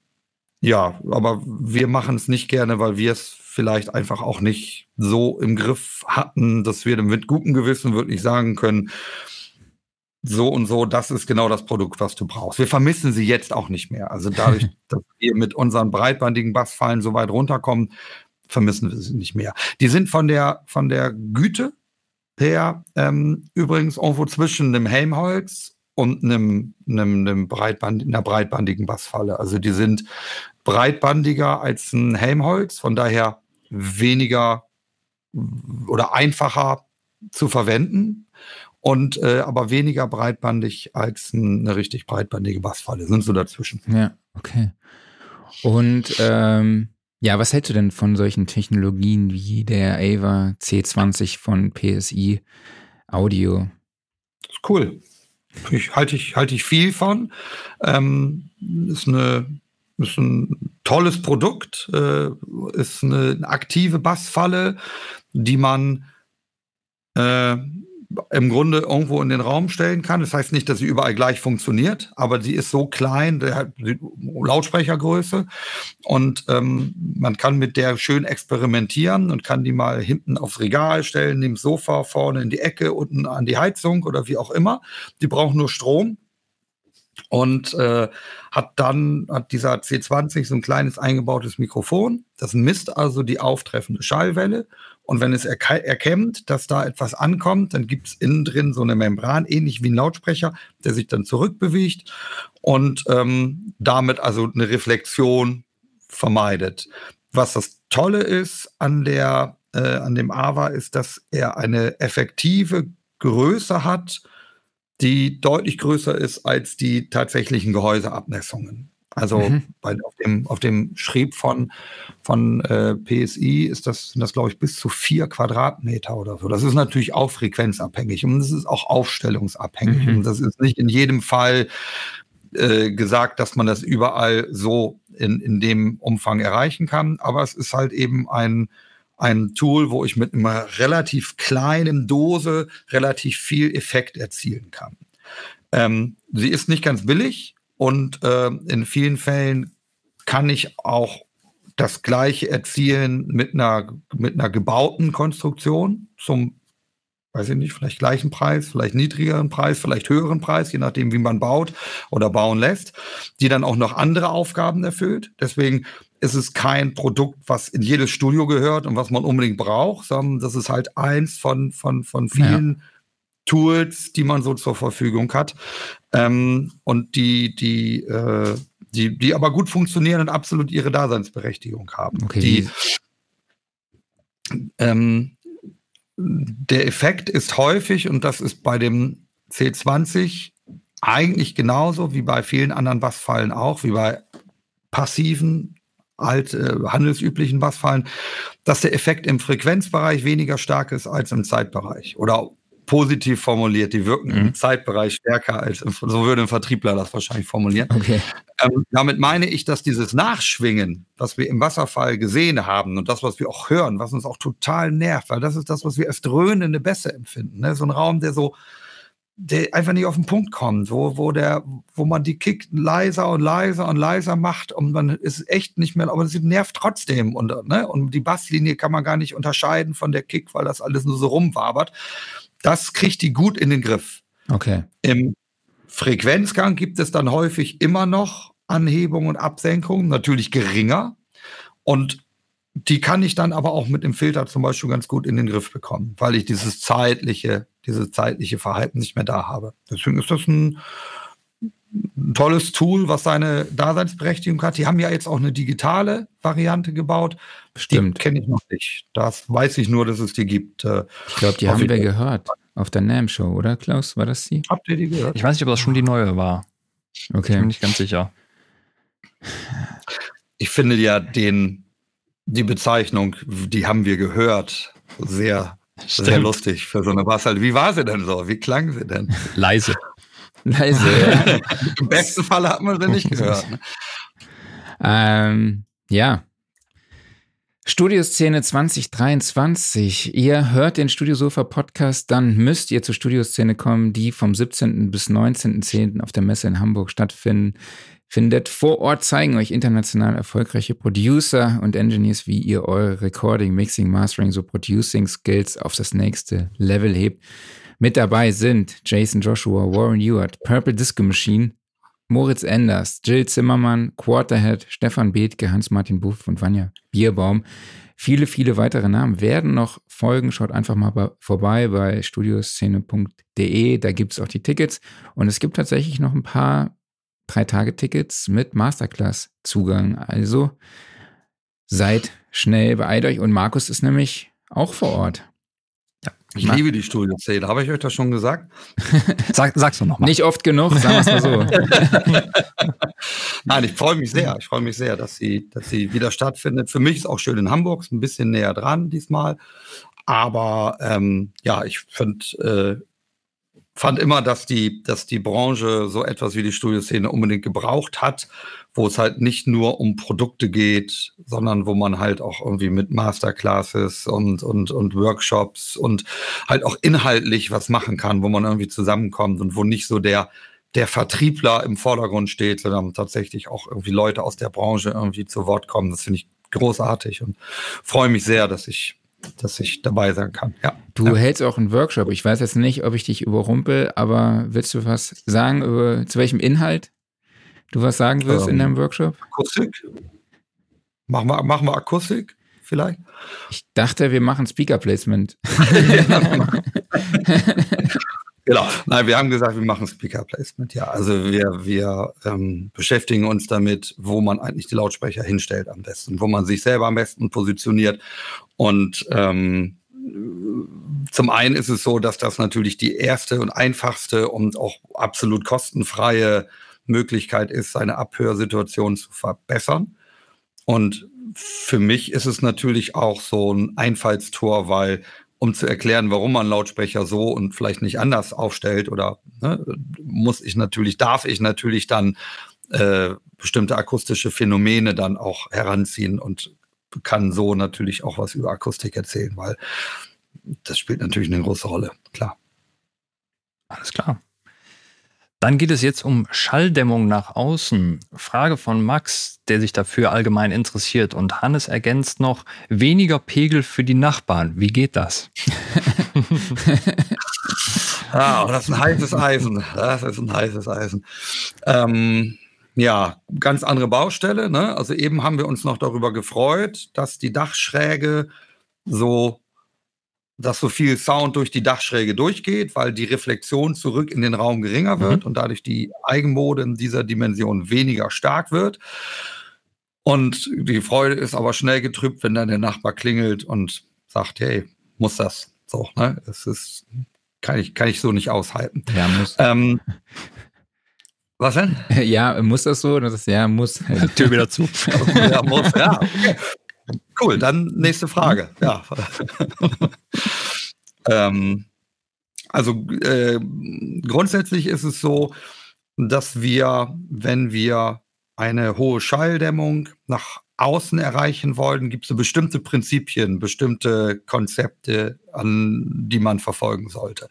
[SPEAKER 3] ja, aber wir machen es nicht gerne, weil wir es vielleicht einfach auch nicht so im Griff hatten, dass wir mit gutem Gewissen wirklich sagen können, so und so, das ist genau das Produkt, was du brauchst. Wir vermissen sie jetzt auch nicht mehr. Also dadurch, dass wir mit unseren breitbandigen Bassfallen so weit runterkommen, vermissen wir sie nicht mehr. Die sind von der, von der Güte her ähm, übrigens irgendwo zwischen dem Helmholtz und einem, einem, einem Breitband, einer breitbandigen Bassfalle. Also die sind breitbandiger als ein Helmholtz, von daher weniger oder einfacher zu verwenden und äh, aber weniger breitbandig als eine richtig breitbandige Bassfalle. Sind so dazwischen.
[SPEAKER 2] Ja, okay. Und ähm, ja, was hältst du denn von solchen Technologien wie der Ava C20 von PSI Audio?
[SPEAKER 3] Das ist cool. Ich, halte ich, halte ich viel von. Ähm, ist, eine, ist ein tolles Produkt, äh, ist eine, aktive Bassfalle, die man äh, im Grunde irgendwo in den Raum stellen kann. Das heißt nicht, dass sie überall gleich funktioniert, aber sie ist so klein, der hat Lautsprechergröße und ähm, man kann mit der schön experimentieren und kann die mal hinten aufs Regal stellen, neben Sofa, vorne in die Ecke, unten an die Heizung oder wie auch immer. Die brauchen nur Strom und äh, hat dann hat dieser C20 so ein kleines eingebautes Mikrofon. Das misst also die auftreffende Schallwelle und wenn es erkennt, dass da etwas ankommt, dann gibt es innen drin so eine Membran, ähnlich wie ein Lautsprecher, der sich dann zurückbewegt und ähm, damit also eine Reflexion vermeidet. Was das Tolle ist an, der, äh, an dem AVA, ist, dass er eine effektive Größe hat, die deutlich größer ist als die tatsächlichen Gehäuseabmessungen. Also mhm. bei, auf, dem, auf dem Schrieb von, von äh, PSI ist das, sind das, glaube ich, bis zu vier Quadratmeter oder so. Das ist natürlich auch frequenzabhängig und es ist auch aufstellungsabhängig. Mhm. Und das ist nicht in jedem Fall äh, gesagt, dass man das überall so in, in dem Umfang erreichen kann. Aber es ist halt eben ein, ein Tool, wo ich mit einer relativ kleinen Dose relativ viel Effekt erzielen kann. Ähm, sie ist nicht ganz billig, und äh, in vielen Fällen kann ich auch das Gleiche erzielen mit einer, mit einer gebauten Konstruktion zum, weiß ich nicht, vielleicht gleichen Preis, vielleicht niedrigeren Preis, vielleicht höheren Preis, je nachdem, wie man baut oder bauen lässt, die dann auch noch andere Aufgaben erfüllt. Deswegen ist es kein Produkt, was in jedes Studio gehört und was man unbedingt braucht, sondern das ist halt eins von, von, von vielen ja. Tools, die man so zur Verfügung hat. Ähm, und die, die, äh, die, die aber gut funktionieren und absolut ihre Daseinsberechtigung haben. Okay. Die, ähm, der Effekt ist häufig, und das ist bei dem C20 eigentlich genauso wie bei vielen anderen Bassfallen auch, wie bei passiven, alt, äh, handelsüblichen Bassfallen, dass der Effekt im Frequenzbereich weniger stark ist als im Zeitbereich oder positiv formuliert. Die wirken mhm. im Zeitbereich stärker als, im, so würde ein Vertriebler das wahrscheinlich formulieren. Okay. Ähm, damit meine ich, dass dieses Nachschwingen, was wir im Wasserfall gesehen haben und das, was wir auch hören, was uns auch total nervt, weil das ist das, was wir als dröhnende Bässe empfinden. Ne? So ein Raum, der so, der einfach nicht auf den Punkt kommt, wo, wo der, wo man die Kick leiser und leiser und leiser macht und man ist echt nicht mehr, aber es nervt trotzdem und, ne? und die Basslinie kann man gar nicht unterscheiden von der Kick, weil das alles nur so rumwabert. Das kriegt die gut in den Griff.
[SPEAKER 2] Okay.
[SPEAKER 3] Im Frequenzgang gibt es dann häufig immer noch Anhebungen und Absenkungen, natürlich geringer. Und die kann ich dann aber auch mit dem Filter zum Beispiel ganz gut in den Griff bekommen, weil ich dieses zeitliche, dieses zeitliche Verhalten nicht mehr da habe. Deswegen ist das ein, ein tolles Tool, was seine Daseinsberechtigung hat. Die haben ja jetzt auch eine digitale Variante gebaut.
[SPEAKER 2] Stimmt.
[SPEAKER 3] Kenne ich noch nicht. Das weiß ich nur, dass es die gibt.
[SPEAKER 2] Äh, ich glaube, die haben wir gehört auf der NAM Show, oder Klaus? War das die?
[SPEAKER 1] Habt ihr die gehört? Ich weiß nicht, ob das schon die neue war. Okay. Ich bin nicht ganz sicher.
[SPEAKER 3] Ich finde ja den, die Bezeichnung, die haben wir gehört, sehr, Stimmt. sehr lustig für so eine Bassal. Wie war sie denn so? Wie klang sie denn?
[SPEAKER 1] Leise.
[SPEAKER 2] Leise, ja.
[SPEAKER 3] Im besten Fall hat man sie nicht gehört. Ne?
[SPEAKER 2] Ähm, ja, Studioszene 2023. Ihr hört den Studiosofa Podcast, dann müsst ihr zur Studioszene kommen, die vom 17. bis 19.10. auf der Messe in Hamburg stattfinden. Findet vor Ort zeigen euch international erfolgreiche Producer und Engineers, wie ihr eure Recording, Mixing, Mastering, so Producing Skills auf das nächste Level hebt. Mit dabei sind Jason Joshua, Warren Ewart, Purple Disco Machine, Moritz Enders, Jill Zimmermann, Quarterhead, Stefan Bethke, Hans-Martin Buff und Vanja Bierbaum. Viele, viele weitere Namen werden noch folgen. Schaut einfach mal bei, vorbei bei studioszene.de. Da gibt es auch die Tickets. Und es gibt tatsächlich noch ein paar Drei-Tage-Tickets mit Masterclass-Zugang. Also seid schnell, beeilt euch. Und Markus ist nämlich auch vor Ort.
[SPEAKER 3] Ich liebe die Studioszene. Habe ich euch das schon gesagt?
[SPEAKER 2] Sag, sag's doch nochmal. Nicht oft genug, sagen wir
[SPEAKER 3] so. Nein, ich freue mich sehr. Ich freue mich sehr, dass sie, dass sie wieder stattfindet. Für mich ist auch schön in Hamburg, ist ein bisschen näher dran diesmal. Aber ähm, ja, ich finde, äh, fand immer, dass die, dass die Branche so etwas wie die Studioszene unbedingt gebraucht hat, wo es halt nicht nur um Produkte geht, sondern wo man halt auch irgendwie mit Masterclasses und, und, und Workshops und halt auch inhaltlich was machen kann, wo man irgendwie zusammenkommt und wo nicht so der, der Vertriebler im Vordergrund steht, sondern tatsächlich auch irgendwie Leute aus der Branche irgendwie zu Wort kommen. Das finde ich großartig und freue mich sehr, dass ich dass ich dabei sein kann. Ja.
[SPEAKER 2] Du
[SPEAKER 3] ja.
[SPEAKER 2] hältst auch einen Workshop. Ich weiß jetzt nicht, ob ich dich überrumpel, aber willst du was sagen über zu welchem Inhalt du was sagen wirst ähm, in deinem Workshop?
[SPEAKER 3] Akustik. Machen wir, machen wir Akustik vielleicht?
[SPEAKER 2] Ich dachte, wir machen Speaker Placement.
[SPEAKER 3] Genau. Nein, wir haben gesagt, wir machen Speaker Placement. Ja, also wir, wir ähm, beschäftigen uns damit, wo man eigentlich die Lautsprecher hinstellt am besten, wo man sich selber am besten positioniert. Und ähm, zum einen ist es so, dass das natürlich die erste und einfachste und auch absolut kostenfreie Möglichkeit ist, seine Abhörsituation zu verbessern. Und für mich ist es natürlich auch so ein Einfallstor, weil um zu erklären, warum man Lautsprecher so und vielleicht nicht anders aufstellt oder ne, muss ich natürlich, darf ich natürlich dann äh, bestimmte akustische Phänomene dann auch heranziehen und kann so natürlich auch was über Akustik erzählen, weil das spielt natürlich eine große Rolle, klar.
[SPEAKER 1] Alles klar. Dann geht es jetzt um Schalldämmung nach außen. Frage von Max, der sich dafür allgemein interessiert. Und Hannes ergänzt noch, weniger Pegel für die Nachbarn. Wie geht das?
[SPEAKER 3] ah, das ist ein heißes Eisen. Das ist ein heißes Eisen. Ähm, ja, ganz andere Baustelle. Ne? Also eben haben wir uns noch darüber gefreut, dass die Dachschräge so dass so viel Sound durch die Dachschräge durchgeht, weil die Reflexion zurück in den Raum geringer wird mhm. und dadurch die Eigenmode in dieser Dimension weniger stark wird. Und die Freude ist aber schnell getrübt, wenn dann der Nachbar klingelt und sagt, hey, muss das so, ne? Es ist, kann ich, kann ich so nicht aushalten.
[SPEAKER 2] Ja, muss. Ähm,
[SPEAKER 3] was denn?
[SPEAKER 2] Ja, muss das so? Das ist, ja, muss.
[SPEAKER 1] Tür wieder zu.
[SPEAKER 3] ja, muss, ja. Okay. Cool, dann nächste Frage. Ja. ähm, also äh, grundsätzlich ist es so, dass wir, wenn wir eine hohe Schalldämmung nach außen erreichen wollen, gibt es bestimmte Prinzipien, bestimmte Konzepte, an die man verfolgen sollte.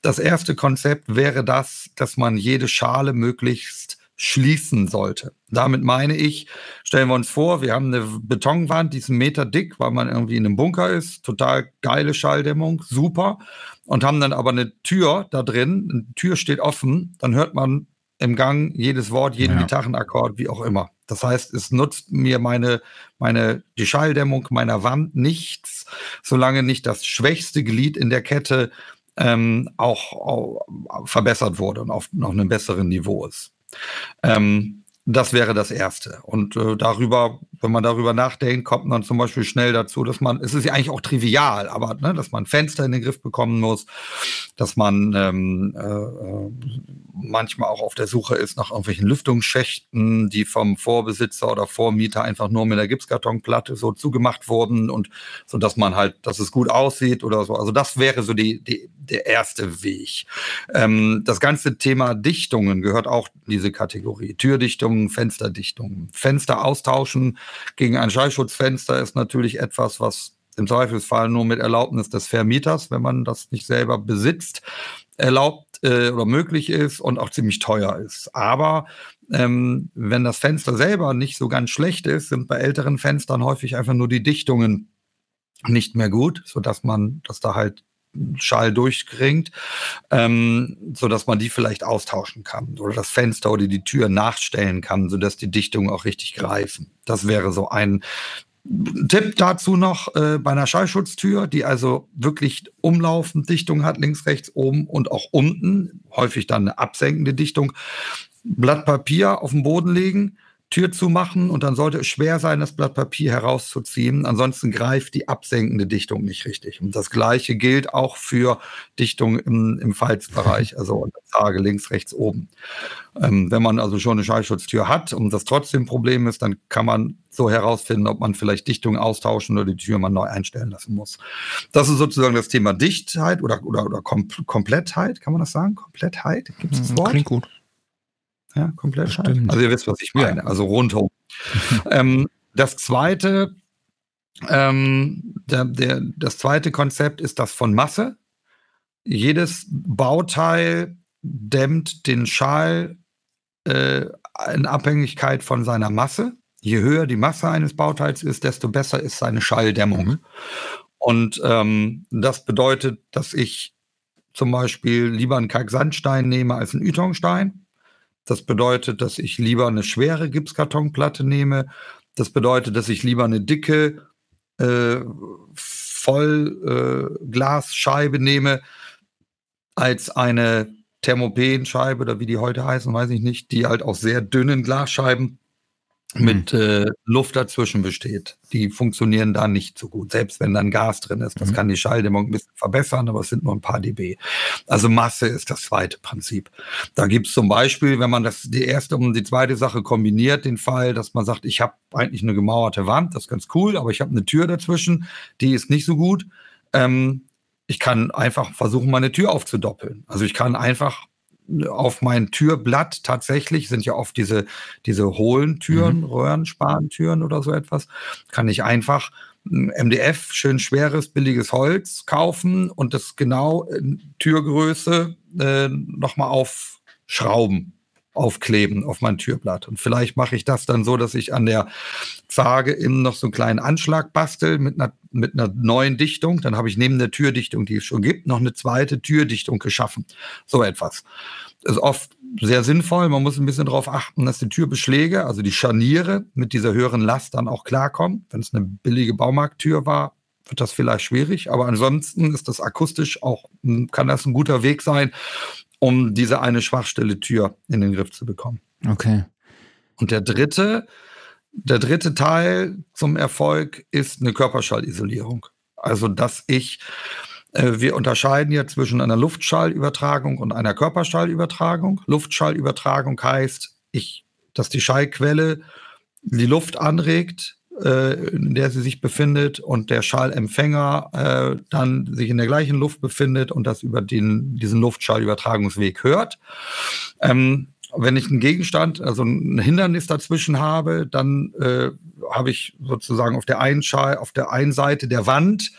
[SPEAKER 3] Das erste Konzept wäre das, dass man jede Schale möglichst schließen sollte. Damit meine ich, stellen wir uns vor, wir haben eine Betonwand, die ist einen Meter dick, weil man irgendwie in einem Bunker ist, total geile Schalldämmung, super, und haben dann aber eine Tür da drin, eine Tür steht offen, dann hört man im Gang jedes Wort, jeden ja. Gitarrenakkord, wie auch immer. Das heißt, es nutzt mir meine, meine, die Schalldämmung meiner Wand nichts, solange nicht das schwächste Glied in der Kette ähm, auch, auch verbessert wurde und auf noch einem besseren Niveau ist. Ähm, das wäre das Erste. Und äh, darüber, wenn man darüber nachdenkt, kommt man zum Beispiel schnell dazu, dass man, es ist ja eigentlich auch trivial, aber ne, dass man Fenster in den Griff bekommen muss, dass man ähm, äh, manchmal auch auf der Suche ist nach irgendwelchen Lüftungsschächten, die vom Vorbesitzer oder Vormieter einfach nur mit der Gipskartonplatte so zugemacht wurden und so, dass man halt, dass es gut aussieht oder so. Also das wäre so die, die der erste Weg. Ähm, das ganze Thema Dichtungen gehört auch in diese Kategorie. Türdichtung Dichtungen, Fensterdichtungen. Fenster austauschen gegen ein Schallschutzfenster ist natürlich etwas, was im Zweifelsfall nur mit Erlaubnis des Vermieters, wenn man das nicht selber besitzt, erlaubt äh, oder möglich ist und auch ziemlich teuer ist. Aber ähm, wenn das Fenster selber nicht so ganz schlecht ist, sind bei älteren Fenstern häufig einfach nur die Dichtungen nicht mehr gut, sodass man, dass da halt Schall durchkringt, ähm, so dass man die vielleicht austauschen kann oder das Fenster oder die Tür nachstellen kann, so dass die Dichtungen auch richtig greifen. Das wäre so ein Tipp dazu noch äh, bei einer Schallschutztür, die also wirklich umlaufend Dichtung hat, links, rechts, oben und auch unten, häufig dann eine absenkende Dichtung. Blatt Papier auf den Boden legen, Tür zu machen und dann sollte es schwer sein, das Blatt Papier herauszuziehen. Ansonsten greift die absenkende Dichtung nicht richtig. Und das Gleiche gilt auch für Dichtung im, im Falzbereich, also unter Tage links, rechts, oben. Ähm, wenn man also schon eine Schallschutztür hat und das trotzdem ein Problem ist, dann kann man so herausfinden, ob man vielleicht Dichtung austauschen oder die Tür mal neu einstellen lassen muss. Das ist sozusagen das Thema Dichtheit oder, oder, oder Kom Komplettheit, kann man das sagen? Komplettheit? Gibt es das hm, Wort?
[SPEAKER 2] Klingt gut.
[SPEAKER 3] Ja, komplett. Stimmt. Also ihr wisst, was ich meine. Ja. Also rundum. ähm, das zweite, ähm, der, der, das zweite Konzept ist das von Masse. Jedes Bauteil dämmt den Schall äh, in Abhängigkeit von seiner Masse. Je höher die Masse eines Bauteils ist, desto besser ist seine Schalldämmung. Mhm. Und ähm, das bedeutet, dass ich zum Beispiel lieber einen Kalksandstein nehme als einen Ytongstein das bedeutet, dass ich lieber eine schwere Gipskartonplatte nehme. Das bedeutet, dass ich lieber eine dicke äh, Vollglasscheibe äh, nehme als eine Thermopenscheibe oder wie die heute heißen, weiß ich nicht, die halt aus sehr dünnen Glasscheiben mit mhm. äh, Luft dazwischen besteht. Die funktionieren da nicht so gut, selbst wenn dann Gas drin ist. Das mhm. kann die Schalldämmung ein bisschen verbessern, aber es sind nur ein paar dB. Also Masse ist das zweite Prinzip. Da gibt es zum Beispiel, wenn man das die erste und die zweite Sache kombiniert, den Fall, dass man sagt, ich habe eigentlich eine gemauerte Wand, das ist ganz cool, aber ich habe eine Tür dazwischen, die ist nicht so gut. Ähm, ich kann einfach versuchen, meine Tür aufzudoppeln. Also ich kann einfach auf mein Türblatt tatsächlich sind ja oft diese, diese hohlen Türen, mhm. Röhrenspanentüren oder so etwas, kann ich einfach MDF, schön schweres, billiges Holz kaufen und das genau in Türgröße äh, nochmal aufschrauben aufkleben auf mein Türblatt. Und vielleicht mache ich das dann so, dass ich an der Zage eben noch so einen kleinen Anschlag bastel mit einer, mit einer neuen Dichtung. Dann habe ich neben der Türdichtung, die es schon gibt, noch eine zweite Türdichtung geschaffen. So etwas. Ist oft sehr sinnvoll. Man muss ein bisschen darauf achten, dass die Türbeschläge, also die Scharniere mit dieser höheren Last dann auch klarkommen. Wenn es eine billige Baumarkttür war, wird das vielleicht schwierig. Aber ansonsten ist das akustisch auch, kann das ein guter Weg sein, um diese eine Schwachstelle Tür in den Griff zu bekommen.
[SPEAKER 2] Okay.
[SPEAKER 3] Und der dritte, der dritte Teil zum Erfolg ist eine Körperschallisolierung. Also, dass ich, äh, wir unterscheiden ja zwischen einer Luftschallübertragung und einer Körperschallübertragung. Luftschallübertragung heißt, ich, dass die Schallquelle die Luft anregt, in der sie sich befindet und der Schallempfänger äh, dann sich in der gleichen Luft befindet und das über den, diesen Luftschallübertragungsweg hört. Ähm, wenn ich einen Gegenstand, also ein Hindernis dazwischen habe, dann äh, habe ich sozusagen auf der einen Schall, auf der einen Seite der Wand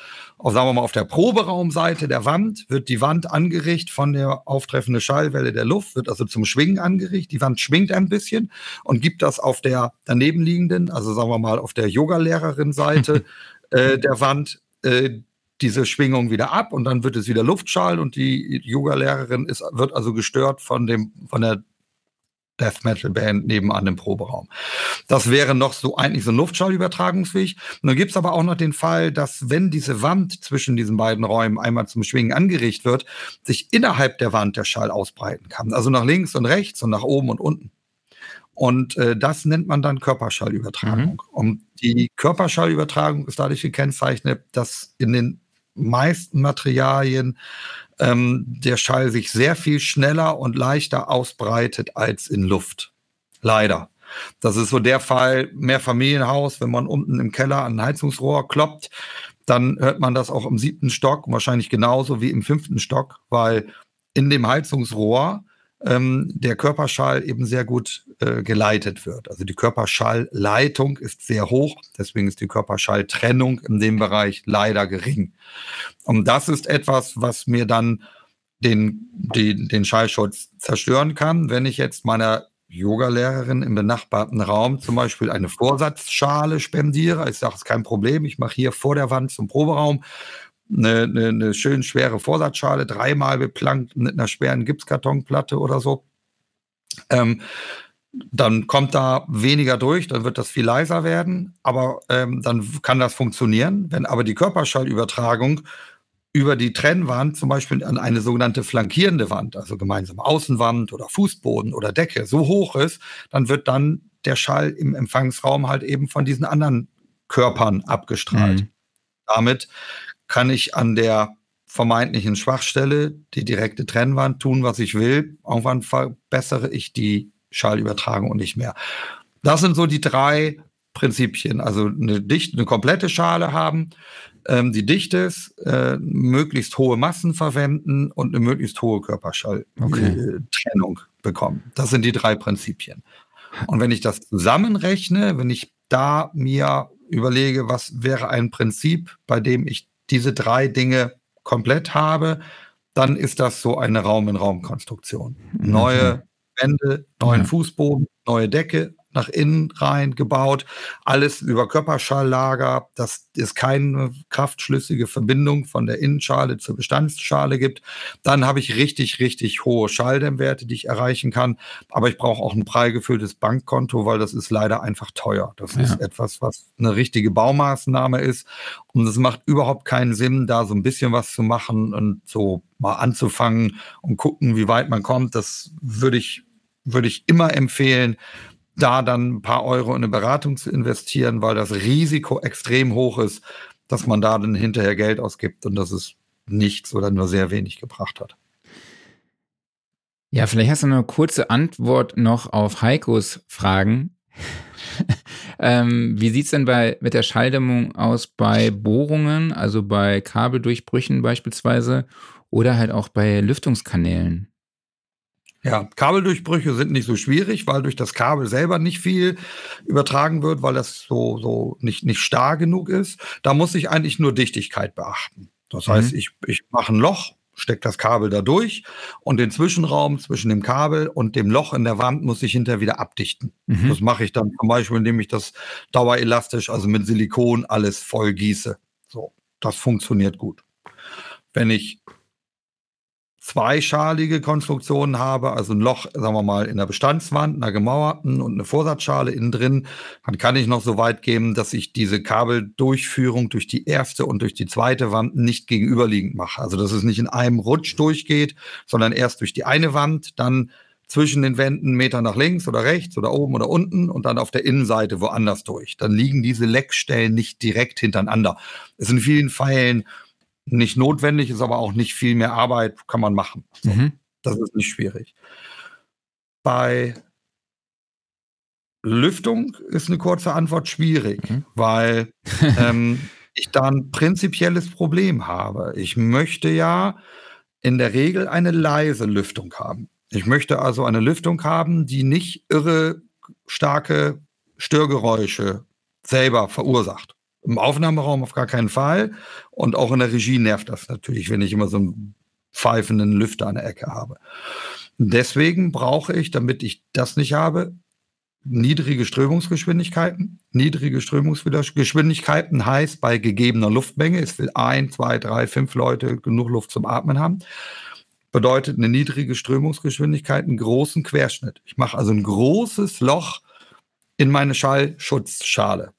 [SPEAKER 3] auf, sagen wir mal, auf der Proberaumseite der Wand wird die Wand angeregt von der auftreffenden Schallwelle der Luft, wird also zum Schwingen angeregt. Die Wand schwingt ein bisschen und gibt das auf der danebenliegenden, also sagen wir mal auf der Yogalehrerin-Seite äh, der Wand, äh, diese Schwingung wieder ab und dann wird es wieder Luftschall und die Yogalehrerin ist, wird also gestört von dem, von der Death Metal Band nebenan im Proberaum. Das wäre noch so eigentlich so ein Luftschallübertragungsweg. Und dann gibt's aber auch noch den Fall, dass wenn diese Wand zwischen diesen beiden Räumen einmal zum Schwingen angeregt wird, sich innerhalb der Wand der Schall ausbreiten kann. Also nach links und rechts und nach oben und unten. Und äh, das nennt man dann Körperschallübertragung. Mhm. Und die Körperschallübertragung ist dadurch gekennzeichnet, dass in den meisten Materialien ähm, der Schall sich sehr viel schneller und leichter ausbreitet als in Luft. Leider. Das ist so der Fall, mehr Familienhaus, wenn man unten im Keller an ein Heizungsrohr kloppt, dann hört man das auch im siebten Stock, wahrscheinlich genauso wie im fünften Stock, weil in dem Heizungsrohr ähm, der Körperschall eben sehr gut äh, geleitet wird. Also die Körperschallleitung ist sehr hoch, deswegen ist die Körperschalltrennung in dem Bereich leider gering. Und das ist etwas, was mir dann den, den, den Schallschutz zerstören kann, wenn ich jetzt meiner Yogalehrerin im benachbarten Raum zum Beispiel eine Vorsatzschale spendiere. Ich sage, es ist kein Problem, ich mache hier vor der Wand zum Proberaum eine, eine, eine schön schwere Vorsatzschale, dreimal beplankt mit einer schweren Gipskartonplatte oder so. Ähm, dann kommt da weniger durch, dann wird das viel leiser werden, aber ähm, dann kann das funktionieren. Wenn aber die Körperschallübertragung über die Trennwand, zum Beispiel an eine sogenannte flankierende Wand, also gemeinsame Außenwand oder Fußboden oder Decke, so hoch ist, dann wird dann der Schall im Empfangsraum halt eben von diesen anderen Körpern abgestrahlt. Mhm. Damit kann ich an der vermeintlichen Schwachstelle, die direkte Trennwand, tun, was ich will. Irgendwann verbessere ich die Schallübertragung und nicht mehr. Das sind so die drei Prinzipien. Also eine dichte, eine komplette Schale haben, ähm, die dicht ist, äh, möglichst hohe Massen verwenden und eine möglichst hohe Körperschalltrennung okay. äh, bekommen. Das sind die drei Prinzipien. Und wenn ich das zusammenrechne, wenn ich da mir überlege, was wäre ein Prinzip, bei dem ich diese drei Dinge komplett habe, dann ist das so eine Raum-in-Raum-Konstruktion. Mhm. Neue Wände, neuen ja. Fußboden, neue Decke, nach innen rein gebaut, alles über Körperschallager, dass es keine kraftschlüssige Verbindung von der Innenschale zur Bestandsschale gibt. Dann habe ich richtig, richtig hohe Schalldämmwerte, die ich erreichen kann. Aber ich brauche auch ein prall gefülltes Bankkonto, weil das ist leider einfach teuer. Das ja. ist etwas, was eine richtige Baumaßnahme ist. Und es macht überhaupt keinen Sinn, da so ein bisschen was zu machen und so mal anzufangen und gucken, wie weit man kommt. Das würde ich, würde ich immer empfehlen, da dann ein paar Euro in eine Beratung zu investieren, weil das Risiko extrem hoch ist, dass man da dann hinterher Geld ausgibt und dass es nichts oder nur sehr wenig gebracht hat.
[SPEAKER 2] Ja, vielleicht hast du eine kurze Antwort noch auf Heikos Fragen. ähm, wie sieht es denn bei, mit der Schalldämmung aus bei Bohrungen, also bei Kabeldurchbrüchen beispielsweise oder halt auch bei Lüftungskanälen?
[SPEAKER 3] Ja, Kabeldurchbrüche sind nicht so schwierig, weil durch das Kabel selber nicht viel übertragen wird, weil das so, so nicht, nicht starr genug ist. Da muss ich eigentlich nur Dichtigkeit beachten. Das mhm. heißt, ich, ich mache ein Loch, stecke das Kabel da durch und den Zwischenraum zwischen dem Kabel und dem Loch in der Wand muss ich hinterher wieder abdichten. Mhm. Das mache ich dann zum Beispiel, indem ich das dauerelastisch, also mit Silikon, alles voll gieße. So, das funktioniert gut. Wenn ich zweischalige Konstruktionen habe, also ein Loch, sagen wir mal, in der Bestandswand, einer gemauerten und eine Vorsatzschale innen drin, dann kann ich noch so weit gehen, dass ich diese Kabeldurchführung durch die erste und durch die zweite Wand nicht gegenüberliegend mache. Also dass es nicht in einem Rutsch durchgeht, sondern erst durch die eine Wand, dann zwischen den Wänden Meter nach links oder rechts oder oben oder unten und dann auf der Innenseite woanders durch. Dann liegen diese Leckstellen nicht direkt hintereinander. Es in vielen Fällen nicht notwendig, ist aber auch nicht viel mehr Arbeit, kann man machen. Mhm. Das ist nicht schwierig. Bei Lüftung ist eine kurze Antwort schwierig, mhm. weil ähm, ich da ein prinzipielles Problem habe. Ich möchte ja in der Regel eine leise Lüftung haben. Ich möchte also eine Lüftung haben, die nicht irre starke Störgeräusche selber verursacht. Im Aufnahmeraum auf gar keinen Fall. Und auch in der Regie nervt das natürlich, wenn ich immer so einen pfeifenden Lüfter an der Ecke habe. Deswegen brauche ich, damit ich das nicht habe, niedrige Strömungsgeschwindigkeiten. Niedrige Strömungsgeschwindigkeiten heißt bei gegebener Luftmenge, es will ein, zwei, drei, fünf Leute genug Luft zum Atmen haben, bedeutet eine niedrige Strömungsgeschwindigkeit einen großen Querschnitt. Ich mache also ein großes Loch in meine Schallschutzschale.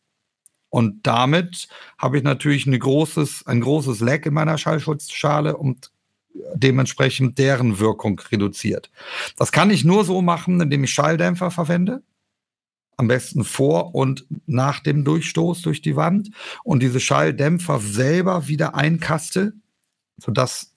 [SPEAKER 3] Und damit habe ich natürlich eine großes, ein großes Leck in meiner Schallschutzschale und dementsprechend deren Wirkung reduziert. Das kann ich nur so machen, indem ich Schalldämpfer verwende. Am besten vor und nach dem Durchstoß durch die Wand und diese Schalldämpfer selber wieder einkaste, sodass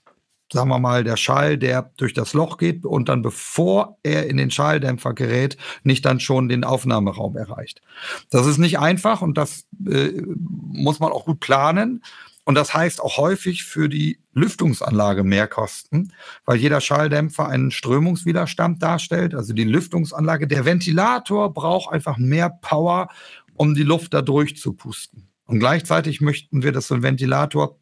[SPEAKER 3] sagen wir mal, der Schall, der durch das Loch geht und dann bevor er in den Schalldämpfer gerät, nicht dann schon den Aufnahmeraum erreicht. Das ist nicht einfach und das äh, muss man auch gut planen. Und das heißt auch häufig für die Lüftungsanlage mehr Kosten, weil jeder Schalldämpfer einen Strömungswiderstand darstellt. Also die Lüftungsanlage, der Ventilator braucht einfach mehr Power, um die Luft da durchzupusten. Und gleichzeitig möchten wir, dass so ein Ventilator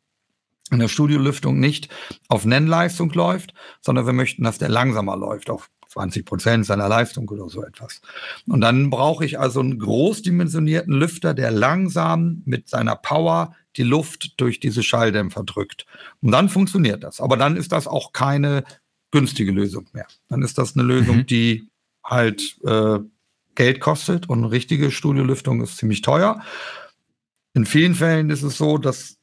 [SPEAKER 3] in der Studiolüftung nicht auf Nennleistung läuft, sondern wir möchten, dass der langsamer läuft, auf 20 Prozent seiner Leistung oder so etwas. Und dann brauche ich also einen großdimensionierten Lüfter, der langsam mit seiner Power die Luft durch diese Schalldämpfer drückt. Und dann funktioniert das. Aber dann ist das auch keine günstige Lösung mehr. Dann ist das eine Lösung, mhm. die halt äh, Geld kostet und eine richtige Studiolüftung ist ziemlich teuer. In vielen Fällen ist es so, dass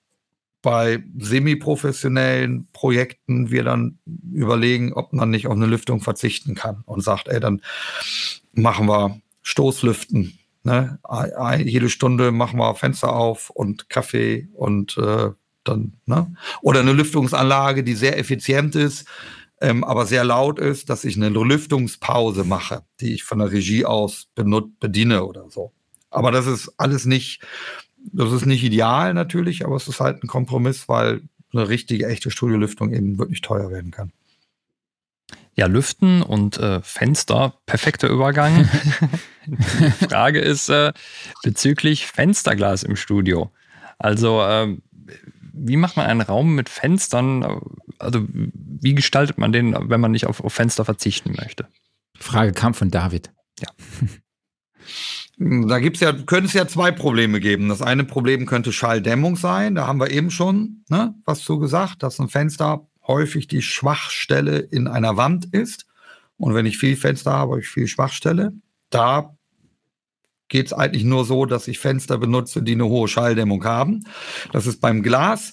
[SPEAKER 3] bei semi-professionellen Projekten wir dann überlegen, ob man nicht auf eine Lüftung verzichten kann und sagt, ey, dann machen wir Stoßlüften. Ne? Jede Stunde machen wir Fenster auf und Kaffee und äh, dann, ne? Oder eine Lüftungsanlage, die sehr effizient ist, ähm, aber sehr laut ist, dass ich eine Lüftungspause mache, die ich von der Regie aus bediene oder so. Aber das ist alles nicht, das ist nicht ideal natürlich, aber es ist halt ein Kompromiss, weil eine richtige, echte Studiolüftung eben wirklich teuer werden kann.
[SPEAKER 1] Ja, Lüften und äh, Fenster, perfekter Übergang. Die Frage ist äh, bezüglich Fensterglas im Studio. Also, äh, wie macht man einen Raum mit Fenstern? Also, wie gestaltet man den, wenn man nicht auf, auf Fenster verzichten möchte?
[SPEAKER 2] Frage kam von David.
[SPEAKER 1] Ja.
[SPEAKER 3] Da gibt's ja, könnte es ja zwei Probleme geben. Das eine Problem könnte Schalldämmung sein. Da haben wir eben schon ne, was zu gesagt, dass ein Fenster häufig die Schwachstelle in einer Wand ist. Und wenn ich viel Fenster habe, habe ich viel Schwachstelle. Da geht es eigentlich nur so, dass ich Fenster benutze, die eine hohe Schalldämmung haben. Das ist beim Glas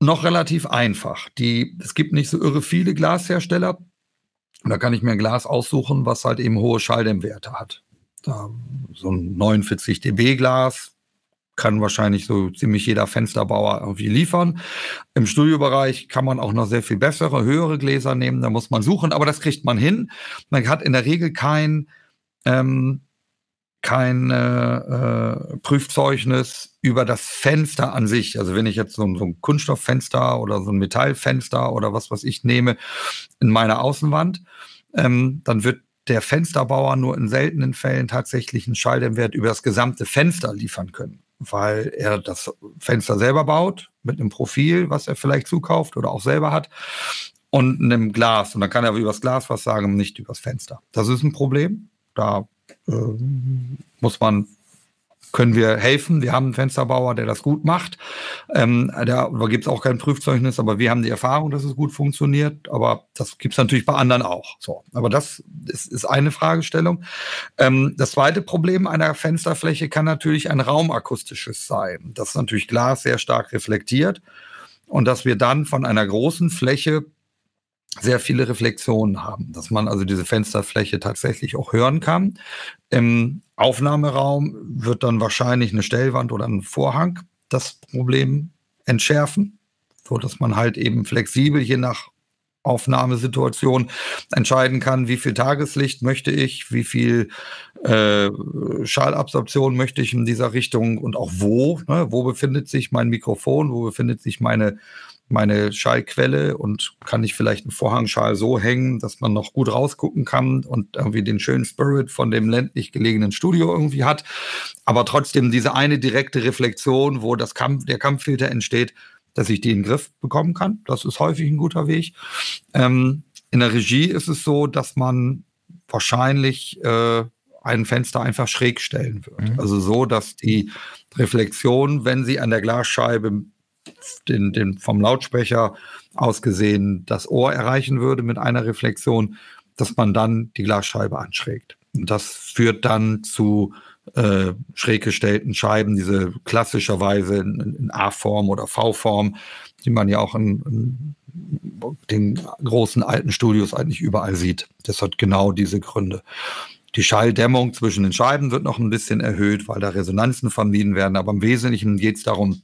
[SPEAKER 3] noch relativ einfach. Die, es gibt nicht so irre viele Glashersteller. Da kann ich mir ein Glas aussuchen, was halt eben hohe Schalldämmwerte hat. So ein 49 dB Glas kann wahrscheinlich so ziemlich jeder Fensterbauer irgendwie liefern. Im Studiobereich kann man auch noch sehr viel bessere, höhere Gläser nehmen. Da muss man suchen, aber das kriegt man hin. Man hat in der Regel kein ähm, kein äh, Prüfzeugnis über das Fenster an sich. Also wenn ich jetzt so, so, ein Kunststofffenster oder so ein Metallfenster oder was was ich nehme in meiner Außenwand, ähm, dann wird der Fensterbauer nur in seltenen Fällen tatsächlich einen Schalldämmwert über das gesamte Fenster liefern können, weil er das Fenster selber baut mit einem Profil, was er vielleicht zukauft oder auch selber hat und einem Glas. Und dann kann er über das Glas was sagen, nicht über das Fenster. Das ist ein Problem. Da äh, muss man können wir helfen. Wir haben einen Fensterbauer, der das gut macht. Ähm, da gibt es auch kein Prüfzeugnis, aber wir haben die Erfahrung, dass es gut funktioniert. Aber das gibt es natürlich bei anderen auch. So, aber das ist, ist eine Fragestellung. Ähm, das zweite Problem einer Fensterfläche kann natürlich ein raumakustisches sein. Das ist natürlich Glas sehr stark reflektiert und dass wir dann von einer großen Fläche sehr viele Reflexionen haben, dass man also diese Fensterfläche tatsächlich auch hören kann. Im Aufnahmeraum wird dann wahrscheinlich eine Stellwand oder ein Vorhang das Problem entschärfen, so dass man halt eben flexibel je nach Aufnahmesituation entscheiden kann, wie viel Tageslicht möchte ich, wie viel äh, Schallabsorption möchte ich in dieser Richtung und auch wo. Ne, wo befindet sich mein Mikrofon, wo befindet sich meine meine Schallquelle und kann ich vielleicht einen Vorhangschal so hängen, dass man noch gut rausgucken kann und irgendwie den schönen Spirit von dem ländlich gelegenen Studio irgendwie hat. Aber trotzdem diese eine direkte Reflexion, wo das Kampf, der Kampffilter entsteht, dass ich die in den Griff bekommen kann. Das ist häufig ein guter Weg. Ähm, in der Regie ist es so, dass man wahrscheinlich äh, ein Fenster einfach schräg stellen wird. Mhm. Also so, dass die Reflexion, wenn sie an der Glasscheibe den, den vom Lautsprecher aus gesehen das Ohr erreichen würde mit einer Reflexion, dass man dann die Glasscheibe anschrägt. Und das führt dann zu äh, schräg gestellten Scheiben, diese klassischerweise in, in A-Form oder V-Form, die man ja auch in, in, den großen alten Studios eigentlich überall sieht. Das hat genau diese Gründe. Die Schalldämmung zwischen den Scheiben wird noch ein bisschen erhöht, weil da Resonanzen vermieden werden. Aber im Wesentlichen geht es darum,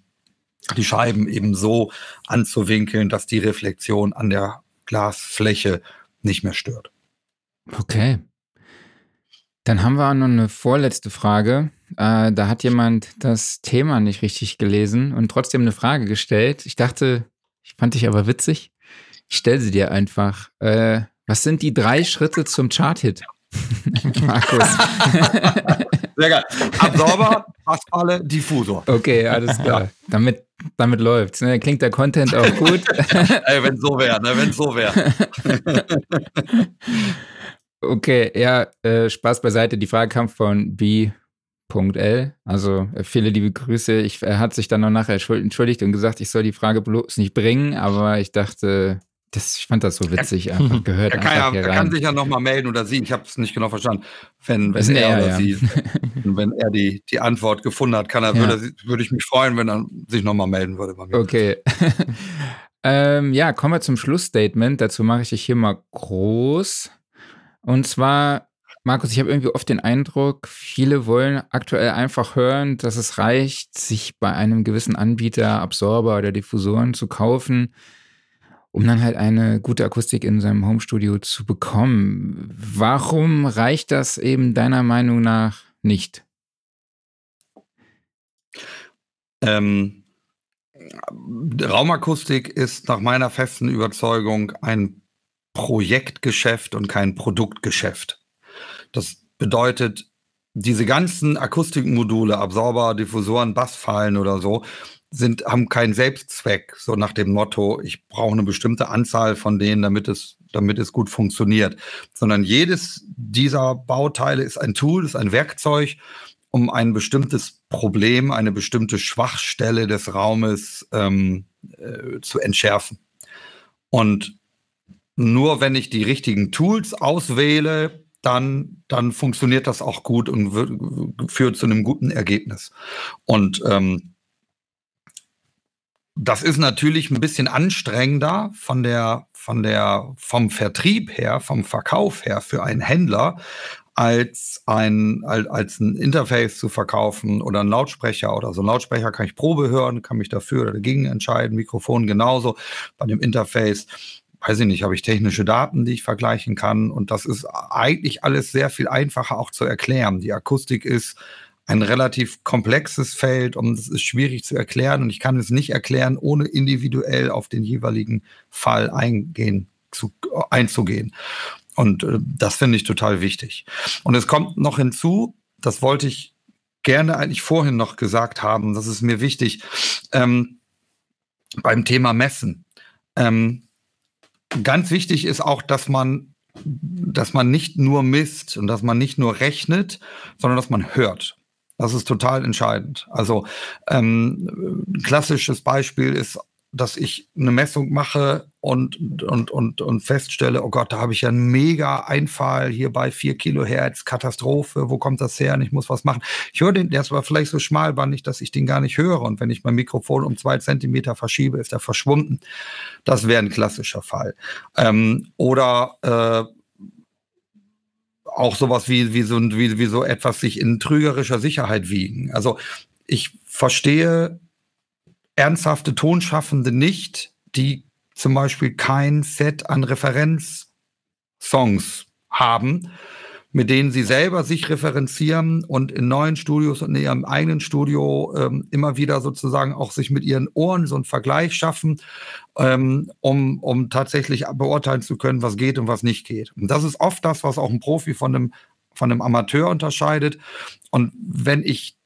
[SPEAKER 3] die Scheiben eben so anzuwinkeln, dass die Reflexion an der Glasfläche nicht mehr stört.
[SPEAKER 2] Okay. Dann haben wir noch eine vorletzte Frage. Äh, da hat jemand das Thema nicht richtig gelesen und trotzdem eine Frage gestellt. Ich dachte, ich fand dich aber witzig. Ich stelle sie dir einfach. Äh, was sind die drei Schritte zum Chart-Hit? Markus.
[SPEAKER 3] Sehr geil. Absorber, Passfalle, Diffusor.
[SPEAKER 2] Okay, alles klar. Damit, damit läuft's. Ne? Klingt der Content auch gut.
[SPEAKER 3] Ey, wenn so wäre, ne? wenn so wäre.
[SPEAKER 2] okay, ja, äh, Spaß beiseite. Die Frage kam von B.L. Also äh, viele liebe Grüße. Ich, er hat sich dann noch nachher entschuldigt und gesagt, ich soll die Frage bloß nicht bringen, aber ich dachte, das, ich fand das so witzig, einfach gehört.
[SPEAKER 3] Er kann, ja, er kann sich ja nochmal melden oder sie, ich habe es nicht genau verstanden. Wenn, wenn er, er, oder ja. sie, wenn er die, die Antwort gefunden hat, kann er, ja. würde, würde ich mich freuen, wenn er sich nochmal melden würde bei
[SPEAKER 2] mir. Okay. ähm, ja, kommen wir zum Schlussstatement. Dazu mache ich dich hier mal groß. Und zwar Markus, ich habe irgendwie oft den Eindruck, viele wollen aktuell einfach hören, dass es reicht, sich bei einem gewissen Anbieter Absorber oder Diffusoren zu kaufen, um dann halt eine gute Akustik in seinem Homestudio zu bekommen. Warum reicht das eben deiner Meinung nach nicht?
[SPEAKER 3] Ähm, Raumakustik ist nach meiner festen Überzeugung ein Projektgeschäft und kein Produktgeschäft. Das bedeutet, diese ganzen Akustikmodule, Absorber, Diffusoren, Bassfallen oder so, sind, haben keinen Selbstzweck, so nach dem Motto, ich brauche eine bestimmte Anzahl von denen, damit es, damit es gut funktioniert. Sondern jedes dieser Bauteile ist ein Tool, ist ein Werkzeug, um ein bestimmtes Problem, eine bestimmte Schwachstelle des Raumes ähm, äh, zu entschärfen. Und nur wenn ich die richtigen Tools auswähle, dann, dann funktioniert das auch gut und führt zu einem guten Ergebnis. Und ähm, das ist natürlich ein bisschen anstrengender von der, von der, vom Vertrieb her, vom Verkauf her für einen Händler, als ein, als ein Interface zu verkaufen oder ein Lautsprecher oder so. Ein Lautsprecher kann ich Probe hören, kann mich dafür oder dagegen entscheiden, Mikrofon genauso. Bei dem Interface weiß ich nicht, habe ich technische Daten, die ich vergleichen kann. Und das ist eigentlich alles sehr viel einfacher auch zu erklären. Die Akustik ist ein relativ komplexes Feld und es ist schwierig zu erklären. Und ich kann es nicht erklären, ohne individuell auf den jeweiligen Fall eingehen, zu, einzugehen. Und äh, das finde ich total wichtig. Und es kommt noch hinzu, das wollte ich gerne eigentlich vorhin noch gesagt haben, das ist mir wichtig, ähm, beim Thema Messen. Ähm, Ganz wichtig ist auch, dass man, dass man nicht nur misst und dass man nicht nur rechnet, sondern dass man hört. Das ist total entscheidend. Also ähm, ein klassisches Beispiel ist dass ich eine Messung mache und, und, und, und feststelle, oh Gott, da habe ich ja einen mega Einfall hier bei 4 Kilohertz, Katastrophe, wo kommt das her und ich muss was machen. Ich höre den, der ist aber vielleicht so schmalbandig, dass ich den gar nicht höre und wenn ich mein Mikrofon um zwei Zentimeter verschiebe, ist er verschwunden. Das wäre ein klassischer Fall. Ähm, oder äh, auch sowas wie, wie, so, wie, wie so etwas sich in trügerischer Sicherheit wiegen. Also ich verstehe ernsthafte Tonschaffende nicht, die zum Beispiel kein Set an Referenzsongs haben, mit denen sie selber sich referenzieren und in neuen Studios und in ihrem eigenen Studio ähm, immer wieder sozusagen auch sich mit ihren Ohren so einen Vergleich schaffen, ähm, um, um tatsächlich beurteilen zu können, was geht und was nicht geht. Und das ist oft das, was auch ein Profi von einem, von einem Amateur unterscheidet. Und wenn ich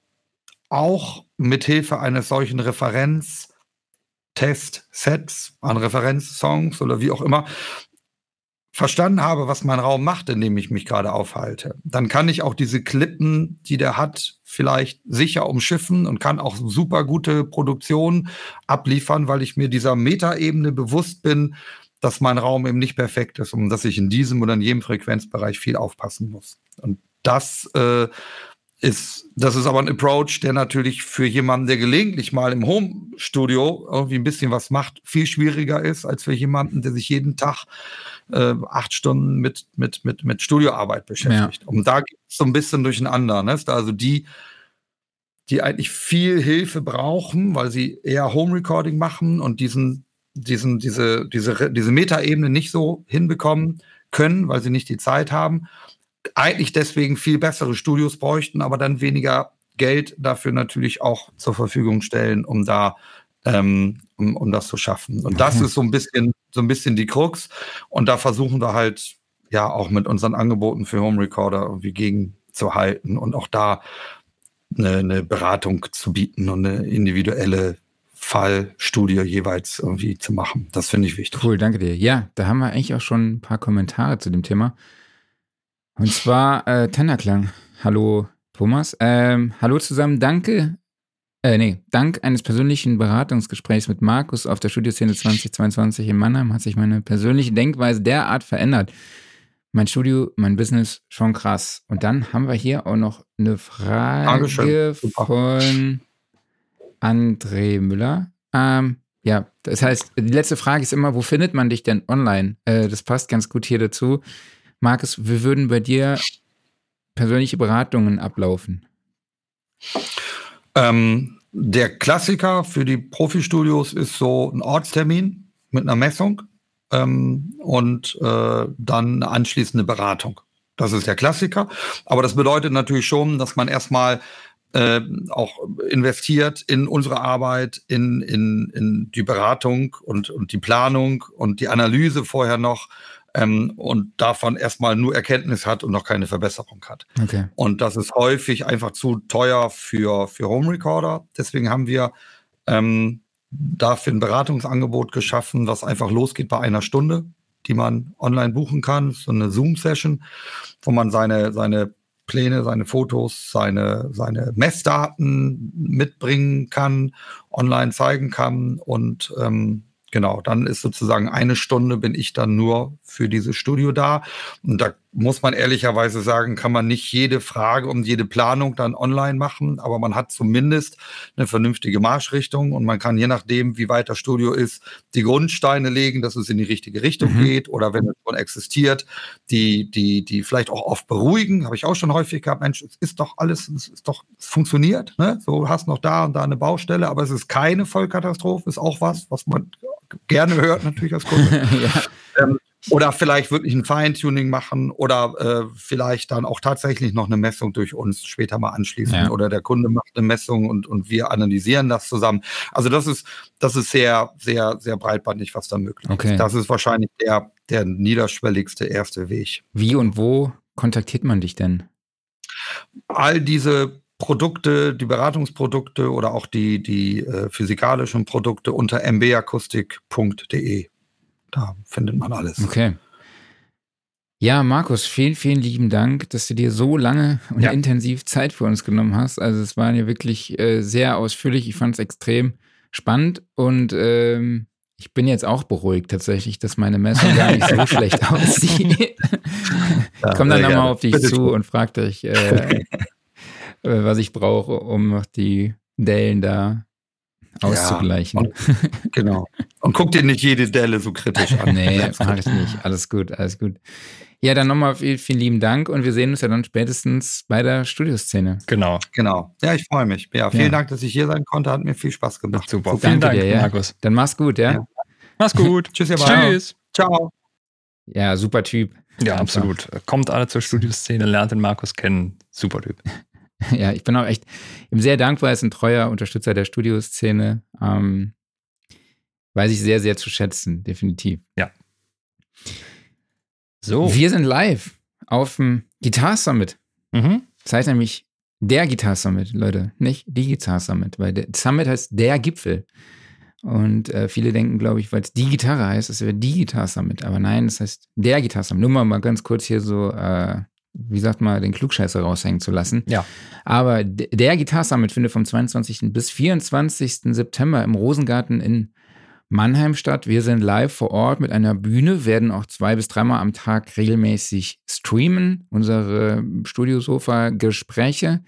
[SPEAKER 3] auch mithilfe eines solchen Referenz-Test-Sets an Referenzsongs oder wie auch immer verstanden habe, was mein Raum macht, in dem ich mich gerade aufhalte, dann kann ich auch diese Klippen, die der hat, vielleicht sicher umschiffen und kann auch super gute Produktionen abliefern, weil ich mir dieser Metaebene bewusst bin, dass mein Raum eben nicht perfekt ist und dass ich in diesem oder in jedem Frequenzbereich viel aufpassen muss. Und das äh, ist, das ist aber ein Approach, der natürlich für jemanden, der gelegentlich mal im Home-Studio irgendwie ein bisschen was macht, viel schwieriger ist, als für jemanden, der sich jeden Tag äh, acht Stunden mit, mit, mit, mit Studioarbeit beschäftigt. Ja. Und da geht es so ein bisschen durcheinander. Ne? Also die, die eigentlich viel Hilfe brauchen, weil sie eher Home-Recording machen und diesen, diesen, diese, diese, diese Metaebene nicht so hinbekommen können, weil sie nicht die Zeit haben eigentlich deswegen viel bessere Studios bräuchten, aber dann weniger Geld dafür natürlich auch zur Verfügung stellen, um da ähm, um, um das zu schaffen. Und das ist so ein bisschen so ein bisschen die Krux. Und da versuchen wir halt ja auch mit unseren Angeboten für Home Recorder irgendwie gegenzuhalten und auch da eine, eine Beratung zu bieten und eine individuelle Fallstudie jeweils irgendwie zu machen. Das finde ich wichtig.
[SPEAKER 2] Cool, danke dir. Ja, da haben wir eigentlich auch schon ein paar Kommentare zu dem Thema. Und zwar äh, Tenderklang. Hallo Thomas. Ähm, hallo zusammen. Danke. Äh, nee, dank eines persönlichen Beratungsgesprächs mit Markus auf der Studioszene 2022 in Mannheim hat sich meine persönliche Denkweise derart verändert. Mein Studio, mein Business, schon krass. Und dann haben wir hier auch noch eine Frage von André Müller. Ähm, ja, das heißt, die letzte Frage ist immer, wo findet man dich denn online? Äh, das passt ganz gut hier dazu. Markus, wir würden bei dir persönliche Beratungen ablaufen?
[SPEAKER 3] Ähm, der Klassiker für die Profi-Studios ist so ein Ortstermin mit einer Messung ähm, und äh, dann eine anschließende Beratung. Das ist der Klassiker. Aber das bedeutet natürlich schon, dass man erstmal äh, auch investiert in unsere Arbeit, in, in, in die Beratung und, und die Planung und die Analyse vorher noch ähm, und davon erstmal nur Erkenntnis hat und noch keine Verbesserung hat. Okay. Und das ist häufig einfach zu teuer für, für Home Recorder. Deswegen haben wir ähm, dafür ein Beratungsangebot geschaffen, was einfach losgeht bei einer Stunde, die man online buchen kann. So eine Zoom-Session, wo man seine, seine Pläne, seine Fotos, seine, seine Messdaten mitbringen kann, online zeigen kann und ähm, genau, dann ist sozusagen eine Stunde bin ich dann nur für dieses Studio da. Und da muss man ehrlicherweise sagen, kann man nicht jede Frage und jede Planung dann online machen, aber man hat zumindest eine vernünftige Marschrichtung und man kann je nachdem, wie weit das Studio ist, die Grundsteine legen, dass es in die richtige Richtung mhm. geht oder wenn es schon existiert, die, die, die vielleicht auch oft beruhigen, habe ich auch schon häufig gehabt, Mensch, es ist doch alles, es ist doch, es funktioniert, ne? So hast noch da und da eine Baustelle, aber es ist keine Vollkatastrophe, ist auch was, was man gerne hört natürlich als Kunde. ja. ähm, oder vielleicht wirklich ein Feintuning machen oder äh, vielleicht dann auch tatsächlich noch eine Messung durch uns später mal anschließen. Ja. Oder der Kunde macht eine Messung und, und wir analysieren das zusammen. Also das ist, das ist sehr, sehr, sehr breitbandig, was da möglich okay. ist. Das ist wahrscheinlich der, der niederschwelligste erste Weg.
[SPEAKER 2] Wie und wo kontaktiert man dich denn?
[SPEAKER 3] All diese Produkte, die Beratungsprodukte oder auch die, die äh, physikalischen Produkte unter mbakustik.de. Da findet man alles.
[SPEAKER 2] Okay. Ja, Markus, vielen, vielen lieben Dank, dass du dir so lange und ja. intensiv Zeit für uns genommen hast. Also es war ja wirklich äh, sehr ausführlich. Ich fand es extrem spannend und ähm, ich bin jetzt auch beruhigt tatsächlich, dass meine Messung gar nicht so schlecht aussieht. Ja, ich komme dann nochmal auf dich Bitte zu und frage dich, äh, äh, was ich brauche, um noch die Dellen da auszugleichen.
[SPEAKER 3] Ja, und, genau. Und guck dir nicht jede Delle so kritisch an.
[SPEAKER 2] nee, mach ich nicht. Alles gut, alles gut. Ja, dann nochmal vielen, vielen lieben Dank und wir sehen uns ja dann spätestens bei der Studioszene.
[SPEAKER 3] Genau. Genau. Ja, ich freue mich. Ja, vielen ja. Dank, dass ich hier sein konnte. Hat mir viel Spaß gemacht.
[SPEAKER 2] Super. Super. Vielen Dank, dir, ja. Markus. Dann mach's gut, ja? ja.
[SPEAKER 1] Mach's gut.
[SPEAKER 3] Tschüss, ihr Tschüss.
[SPEAKER 2] Ciao. Ja, super Typ.
[SPEAKER 1] Ja, absolut. Kommt alle zur Studioszene, lernt den Markus kennen. Super Typ.
[SPEAKER 2] ja, ich bin auch echt ihm sehr dankbar. Er ist ein treuer Unterstützer der Studioszene. Ähm, weiß ich sehr, sehr zu schätzen, definitiv.
[SPEAKER 1] Ja.
[SPEAKER 2] So. Wir sind live auf dem Guitar Summit. Mhm. Das heißt nämlich der Guitar Summit, Leute, nicht die Guitar Summit, weil der Summit heißt der Gipfel. Und äh, viele denken, glaube ich, weil es die Gitarre heißt, es wäre die Guitar Summit. Aber nein, das heißt der Guitar Summit. Nur mal, mal ganz kurz hier so äh, wie sagt man, den Klugscheißer raushängen zu lassen.
[SPEAKER 1] Ja.
[SPEAKER 2] Aber der Guitar Summit findet vom 22. bis 24. September im Rosengarten in Mannheim statt. Wir sind live vor Ort mit einer Bühne, werden auch zwei bis dreimal am Tag regelmäßig streamen, unsere Studiosofa-Gespräche.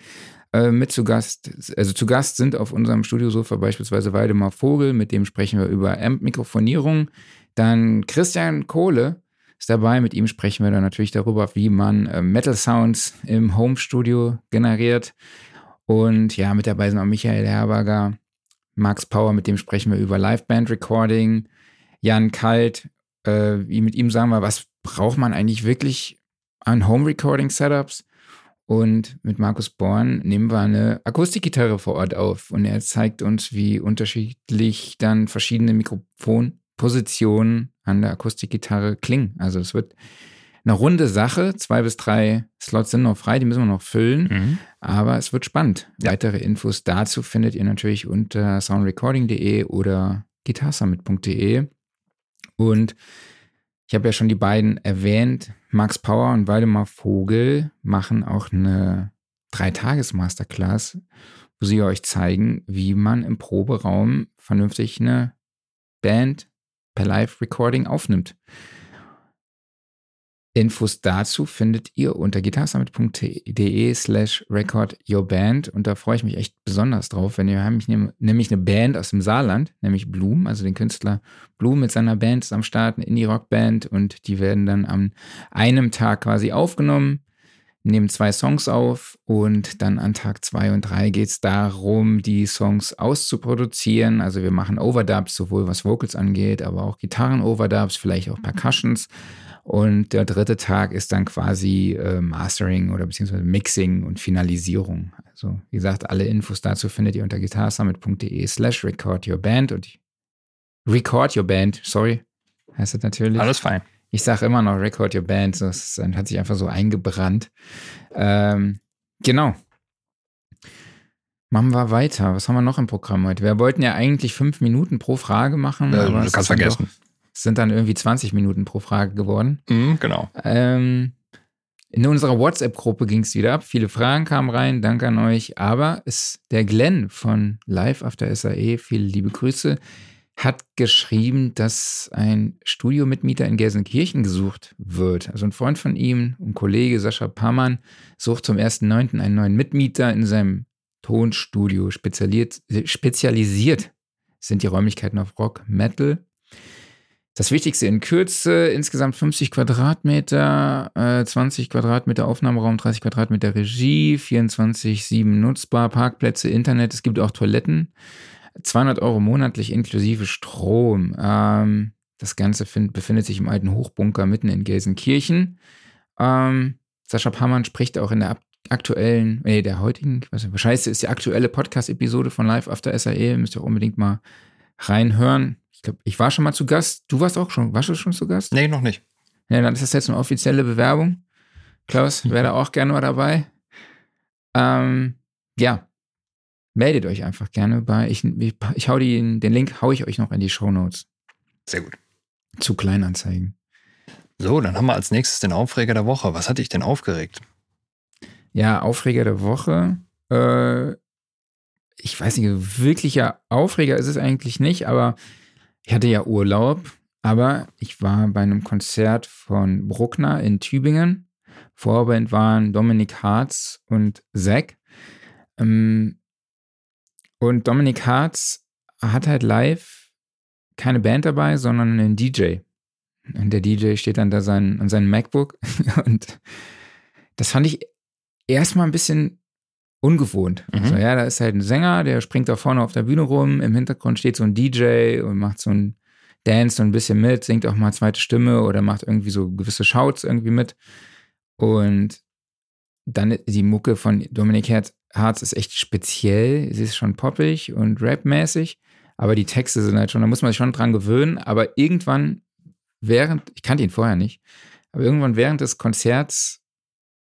[SPEAKER 2] Äh, mit zu Gast, also zu Gast sind auf unserem Studiosofa beispielsweise Waldemar Vogel, mit dem sprechen wir über Amp-Mikrofonierung. Dann Christian Kohle, ist dabei. Mit ihm sprechen wir dann natürlich darüber, wie man äh, Metal Sounds im Home Studio generiert. Und ja, mit dabei sind auch Michael Herberger, Max Power, mit dem sprechen wir über Live-Band-Recording. Jan Kalt, äh, mit ihm sagen wir, was braucht man eigentlich wirklich an Home-Recording-Setups? Und mit Markus Born nehmen wir eine Akustikgitarre vor Ort auf. Und er zeigt uns, wie unterschiedlich dann verschiedene Mikrofonpositionen an der Akustikgitarre klingen. Also es wird eine runde Sache. Zwei bis drei Slots sind noch frei, die müssen wir noch füllen. Mhm. Aber es wird spannend. Ja. Weitere Infos dazu findet ihr natürlich unter soundrecording.de oder guitarsummit.de. Und ich habe ja schon die beiden erwähnt. Max Power und Waldemar Vogel machen auch eine Dreitages-Masterclass, wo sie euch zeigen, wie man im Proberaum vernünftig eine Band per Live-Recording aufnimmt. Infos dazu findet ihr unter gitarsummit.de slash record your band und da freue ich mich echt besonders drauf, wenn ihr nämlich, nämlich eine Band aus dem Saarland, nämlich Bloom, also den Künstler Bloom mit seiner Band ist am Start, eine Indie-Rock-Band und die werden dann an einem Tag quasi aufgenommen. Nehmen zwei Songs auf und dann an Tag zwei und drei geht es darum, die Songs auszuproduzieren. Also wir machen Overdubs, sowohl was Vocals angeht, aber auch Gitarren-Overdubs, vielleicht auch Percussions. Und der dritte Tag ist dann quasi äh, Mastering oder beziehungsweise Mixing und Finalisierung. Also wie gesagt, alle Infos dazu findet ihr unter guitarsummit.de slash recordyourband und record your band, sorry, heißt das natürlich.
[SPEAKER 1] Alles fein.
[SPEAKER 2] Ich sage immer noch record your band, das hat sich einfach so eingebrannt. Ähm, genau. Machen wir weiter. Was haben wir noch im Programm heute? Wir wollten ja eigentlich fünf Minuten pro Frage machen.
[SPEAKER 1] Ja, aber du kannst vergessen.
[SPEAKER 2] Es sind dann irgendwie 20 Minuten pro Frage geworden.
[SPEAKER 1] Mhm, genau.
[SPEAKER 2] Ähm, in unserer WhatsApp-Gruppe ging es wieder ab. Viele Fragen kamen rein. Danke an euch. Aber es, der Glenn von Live After SAE, viele liebe Grüße, hat geschrieben, dass ein Studiomitmieter in Gelsenkirchen gesucht wird. Also ein Freund von ihm, ein Kollege Sascha Pammann, sucht zum 1.9. einen neuen Mitmieter in seinem Tonstudio. Spezialisiert, spezialisiert sind die Räumlichkeiten auf Rock, Metal das Wichtigste in Kürze, insgesamt 50 Quadratmeter, äh, 20 Quadratmeter Aufnahmeraum, 30 Quadratmeter Regie, 24-7 nutzbar, Parkplätze, Internet, es gibt auch Toiletten. 200 Euro monatlich inklusive Strom. Ähm, das Ganze find, befindet sich im alten Hochbunker mitten in Gelsenkirchen. Ähm, Sascha Pammann spricht auch in der aktuellen, nee, der heutigen, was, wahrscheinlich ist die aktuelle Podcast-Episode von Live After SAE, müsst ihr auch unbedingt mal reinhören glaube, ich war schon mal zu Gast. Du warst auch schon, warst du schon zu Gast?
[SPEAKER 1] Nee, noch nicht.
[SPEAKER 2] Ja, dann ist das jetzt eine offizielle Bewerbung. Klaus, wäre da auch gerne mal dabei. Ähm, ja, meldet euch einfach gerne bei. Ich, ich, ich hau die, den Link hau ich euch noch in die Show Notes.
[SPEAKER 1] Sehr gut.
[SPEAKER 2] Zu Kleinanzeigen.
[SPEAKER 1] So, dann haben wir als nächstes den Aufreger der Woche. Was hat dich denn aufgeregt?
[SPEAKER 2] Ja, Aufreger der Woche. Äh, ich weiß nicht, wirklicher Aufreger ist es eigentlich nicht, aber ich hatte ja Urlaub, aber ich war bei einem Konzert von Bruckner in Tübingen. Vorband waren Dominik Harz und Zack. Ähm, und Dominik Harz hat halt live keine Band dabei, sondern einen DJ. Und der DJ steht dann da sein, an seinem MacBook. Und das fand ich erstmal ein bisschen ungewohnt. Mhm. Also, ja, da ist halt ein Sänger, der springt da vorne auf der Bühne rum, im Hintergrund steht so ein DJ und macht so ein Dance so ein bisschen mit, singt auch mal zweite Stimme oder macht irgendwie so gewisse Shouts irgendwie mit. Und dann die Mucke von Dominik Harz ist echt speziell. Sie ist schon poppig und rapmäßig, aber die Texte sind halt schon, da muss man sich schon dran gewöhnen. Aber irgendwann, während, ich kannte ihn vorher nicht, aber irgendwann während des Konzerts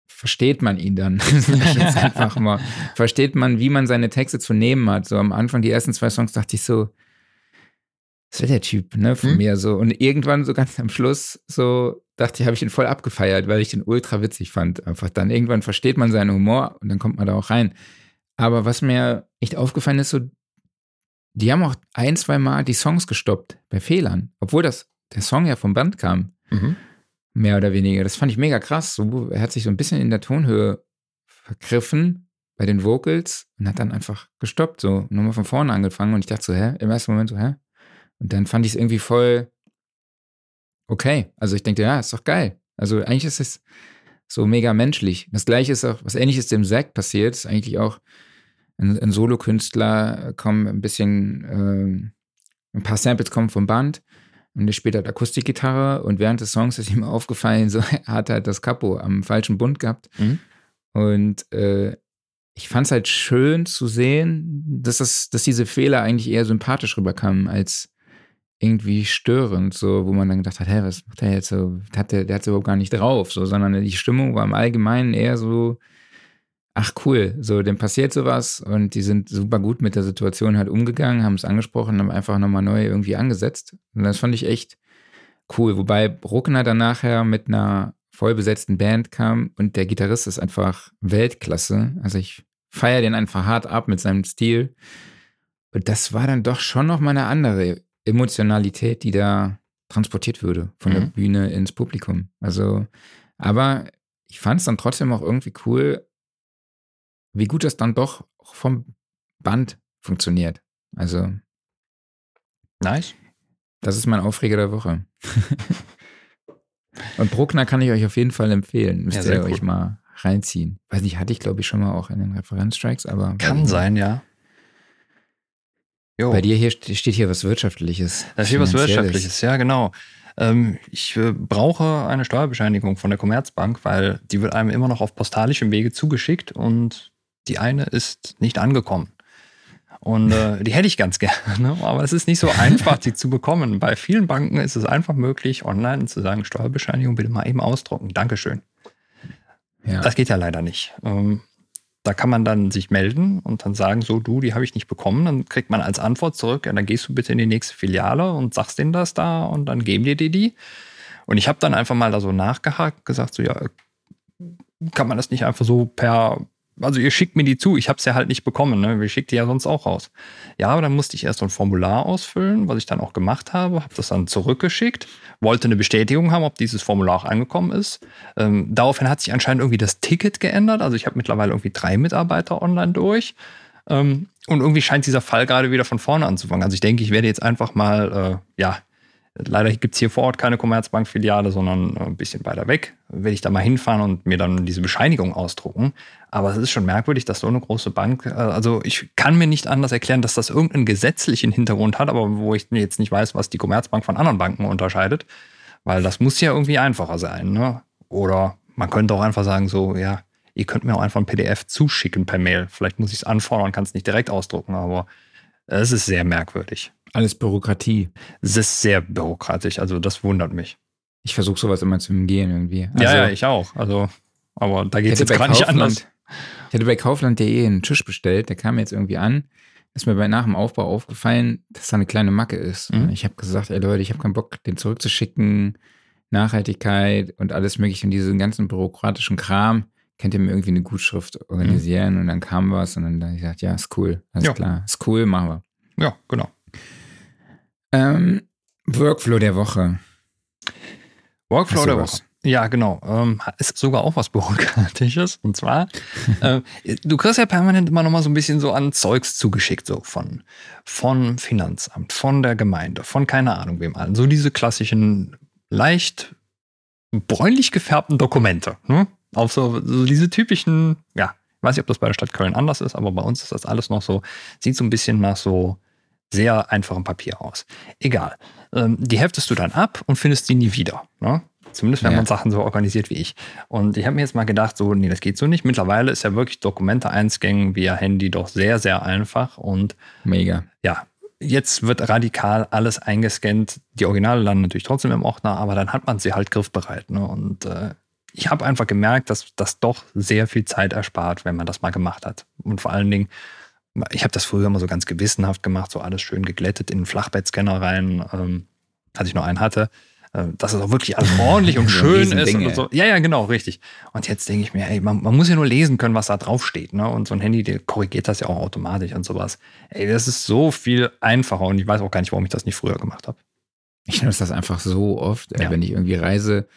[SPEAKER 2] versteht man ihn dann. einfach mal. Versteht man, wie man seine Texte zu nehmen hat. So am Anfang, die ersten zwei Songs, dachte ich so, das wäre der Typ, ne, von hm? mir so. Und irgendwann so ganz am Schluss so dachte ich, habe ich ihn voll abgefeiert, weil ich den ultra witzig fand. Einfach dann irgendwann versteht man seinen Humor und dann kommt man da auch rein. Aber was mir echt aufgefallen ist, so, die haben auch ein, zwei Mal die Songs gestoppt bei Fehlern, obwohl das der Song ja vom Band kam. Mhm. Mehr oder weniger. Das fand ich mega krass. So, er hat sich so ein bisschen in der Tonhöhe vergriffen bei den Vocals und hat dann einfach gestoppt, so nochmal von vorne angefangen. Und ich dachte so, hä? Im ersten Moment so, hä? Und dann fand ich es irgendwie voll okay. Also ich denke, ja, ist doch geil. Also eigentlich ist es so mega menschlich. Das gleiche ist auch, was ähnliches dem Zack passiert, ist eigentlich auch ein, ein Solokünstler, kommen ein bisschen, äh, ein paar Samples kommen vom Band und der spielt halt Akustikgitarre und während des Songs ist ihm aufgefallen, so hat er halt das Kapo am falschen Bund gehabt. Mhm. Und äh, ich fand es halt schön zu sehen, dass, das, dass diese Fehler eigentlich eher sympathisch rüberkamen als irgendwie störend, so, wo man dann gedacht hat, hä, was macht der jetzt so? Hat der, der hat es überhaupt gar nicht drauf, so, sondern die Stimmung war im Allgemeinen eher so, ach cool, so, dem passiert sowas und die sind super gut mit der Situation halt umgegangen, haben es angesprochen, haben einfach nochmal neu irgendwie angesetzt. Und das fand ich echt cool. Wobei Bruckner dann nachher mit einer vollbesetzten Band kam und der Gitarrist ist einfach Weltklasse. Also ich feiere den einfach hart ab mit seinem Stil. Und das war dann doch schon nochmal eine andere Emotionalität, die da transportiert würde von mhm. der Bühne ins Publikum. Also, aber ich fand es dann trotzdem auch irgendwie cool, wie gut das dann doch vom Band funktioniert. Also.
[SPEAKER 1] Nice.
[SPEAKER 2] Das ist mein Aufreger der Woche. Und Bruckner kann ich euch auf jeden Fall empfehlen. Müsst ja, ihr euch mal reinziehen. Weiß nicht, hatte ich glaube ich schon mal auch in den Referenzstrikes, aber.
[SPEAKER 1] Kann sein, ja.
[SPEAKER 2] Jo. Bei dir hier steht hier was Wirtschaftliches.
[SPEAKER 1] Da steht was Wirtschaftliches, ja, genau. Ähm, ich äh, brauche eine Steuerbescheinigung von der Commerzbank, weil die wird einem immer noch auf postalischem Wege zugeschickt und die eine ist nicht angekommen. Und äh, die hätte ich ganz gerne, aber es ist nicht so einfach, die zu bekommen. Bei vielen Banken ist es einfach möglich, online zu sagen, Steuerbescheinigung bitte mal eben ausdrucken. Dankeschön. Ja. Das geht ja leider nicht. Ähm, da kann man dann sich melden und dann sagen, so du, die habe ich nicht bekommen. Dann kriegt man als Antwort zurück, ja, dann gehst du bitte in die nächste Filiale und sagst denen das da und dann geben die dir die. Und ich habe dann einfach mal da so nachgehakt, gesagt, so ja, kann man das nicht einfach so per also ihr schickt mir die zu, ich habe es ja halt nicht bekommen, ne? Wir schickt die ja sonst auch raus. Ja, aber dann musste ich erst so ein Formular ausfüllen, was ich dann auch gemacht habe, habe das dann zurückgeschickt, wollte eine Bestätigung haben, ob dieses Formular auch angekommen ist. Ähm, daraufhin hat sich anscheinend irgendwie das Ticket geändert. Also ich habe mittlerweile irgendwie drei Mitarbeiter online durch. Ähm, und irgendwie scheint dieser Fall gerade wieder von vorne anzufangen. Also ich denke, ich werde jetzt einfach mal, äh, ja, Leider gibt es hier vor Ort keine Commerzbank-Filiale, sondern ein bisschen weiter weg. Werde ich da mal hinfahren und mir dann diese Bescheinigung ausdrucken. Aber es ist schon merkwürdig, dass so eine große Bank, äh, also ich kann mir nicht anders erklären, dass das irgendeinen gesetzlichen Hintergrund hat, aber wo ich jetzt nicht weiß, was die Commerzbank von anderen Banken unterscheidet. Weil das muss ja irgendwie einfacher sein. Ne? Oder man könnte auch einfach sagen, so, ja, ihr könnt mir auch einfach ein PDF zuschicken per Mail. Vielleicht muss ich es anfordern kann es nicht direkt ausdrucken, aber es ist sehr merkwürdig.
[SPEAKER 2] Alles Bürokratie.
[SPEAKER 1] Es ist sehr bürokratisch, also das wundert mich.
[SPEAKER 2] Ich versuche sowas immer zu umgehen irgendwie.
[SPEAKER 1] Also, ja, ja, ich auch. Also, aber da geht es jetzt gerade nicht anders.
[SPEAKER 2] Ich hatte bei Kaufland.de einen Tisch bestellt, der kam jetzt irgendwie an. Ist mir bei nach dem Aufbau aufgefallen, dass da eine kleine Macke ist. Mhm. Ich habe gesagt, ey Leute, ich habe keinen Bock, den zurückzuschicken. Nachhaltigkeit und alles mögliche und diesen ganzen bürokratischen Kram. Könnt ihr mir irgendwie eine Gutschrift organisieren? Mhm. Und dann kam was und dann habe ich gesagt, ja, ist cool, alles ja. klar, ist cool, machen wir.
[SPEAKER 1] Ja, genau.
[SPEAKER 2] Ähm, Workflow der Woche.
[SPEAKER 1] Workflow der Woche. Ja, genau. Ähm, ist sogar auch was Bürokratisches. Und zwar, äh, du kriegst ja permanent immer noch mal so ein bisschen so an Zeugs zugeschickt, so von, von Finanzamt, von der Gemeinde, von keine Ahnung wem allen. So diese klassischen, leicht bräunlich gefärbten Dokumente. Ne? Auch so, so diese typischen, ja, ich weiß nicht, ob das bei der Stadt Köln anders ist, aber bei uns ist das alles noch so, sieht so ein bisschen nach so sehr einfachem Papier aus. Egal. Ähm, die heftest du dann ab und findest sie nie wieder. Ne? Zumindest wenn ja. man Sachen so organisiert wie ich. Und ich habe mir jetzt mal gedacht, so, nee, das geht so nicht. Mittlerweile ist ja wirklich Dokumente einscannen via Handy doch sehr, sehr einfach und
[SPEAKER 2] mega.
[SPEAKER 1] Ja, jetzt wird radikal alles eingescannt. Die Originale landen natürlich trotzdem im Ordner, aber dann hat man sie halt griffbereit. Ne? Und äh, ich habe einfach gemerkt, dass das doch sehr viel Zeit erspart, wenn man das mal gemacht hat. Und vor allen Dingen, ich habe das früher immer so ganz gewissenhaft gemacht, so alles schön geglättet in den Flachbettscanner rein, ähm, als ich noch einen hatte, äh, dass es auch wirklich alles ordentlich und schön ist. Und so. Ja, ja, genau, richtig. Und jetzt denke ich mir, ey, man, man, muss ja nur lesen können, was da drauf steht. Ne? Und so ein Handy, der korrigiert das ja auch automatisch und sowas. Ey, das ist so viel einfacher und ich weiß auch gar nicht, warum ich das nicht früher gemacht habe.
[SPEAKER 2] Ich nutze das einfach so oft, ja. wenn ich irgendwie reise.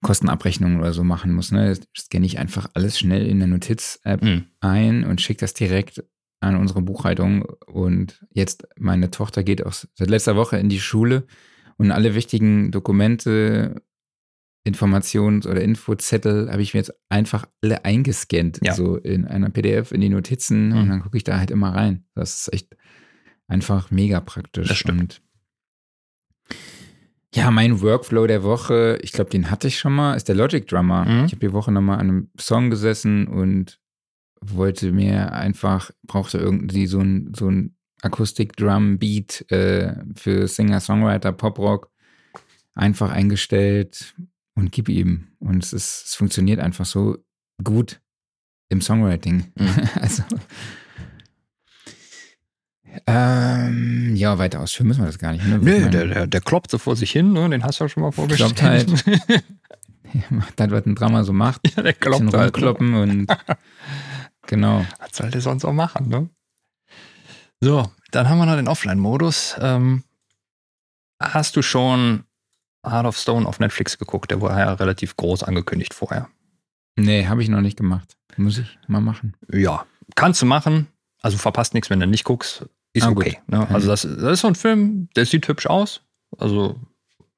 [SPEAKER 2] Kostenabrechnungen oder so machen muss, ne, scanne ich einfach alles schnell in der Notiz-App mhm. ein und schicke das direkt an unsere Buchhaltung. Und jetzt, meine Tochter geht auch seit letzter Woche in die Schule und alle wichtigen Dokumente, Informations- oder Infozettel habe ich mir jetzt einfach alle eingescannt, ja. so in einer PDF in die Notizen mhm. und dann gucke ich da halt immer rein. Das ist echt einfach mega praktisch.
[SPEAKER 1] Das stimmt.
[SPEAKER 2] Und ja, mein Workflow der Woche, ich glaube, den hatte ich schon mal, ist der Logic Drummer. Mhm. Ich habe die Woche nochmal an einem Song gesessen und wollte mir einfach, brauchte irgendwie so ein, so ein Akustik-Drum-Beat äh, für Singer-Songwriter, Pop-Rock einfach eingestellt und gib ihm. Und es, ist, es funktioniert einfach so gut im Songwriting. Mhm. also ähm, ja, weiter ausführen müssen wir das gar nicht.
[SPEAKER 1] Ne? Nö, der, der, der kloppt so vor sich hin, ne? den hast du ja schon mal vorgestellt. Kloppt halt.
[SPEAKER 2] macht halt, was ein Drama so macht.
[SPEAKER 1] Ja, der kloppt halt.
[SPEAKER 2] Ne? und genau.
[SPEAKER 1] Was soll der sonst auch machen, ne? So, dann haben wir noch den Offline-Modus. Ähm, hast du schon Heart of Stone auf Netflix geguckt? Der war ja relativ groß angekündigt vorher.
[SPEAKER 2] Nee, habe ich noch nicht gemacht. Muss ich mal machen.
[SPEAKER 1] Ja, kannst du machen. Also verpasst nichts, wenn du nicht guckst. Ist ah, okay. Ne? Also das, das ist so ein Film, der sieht hübsch aus. Also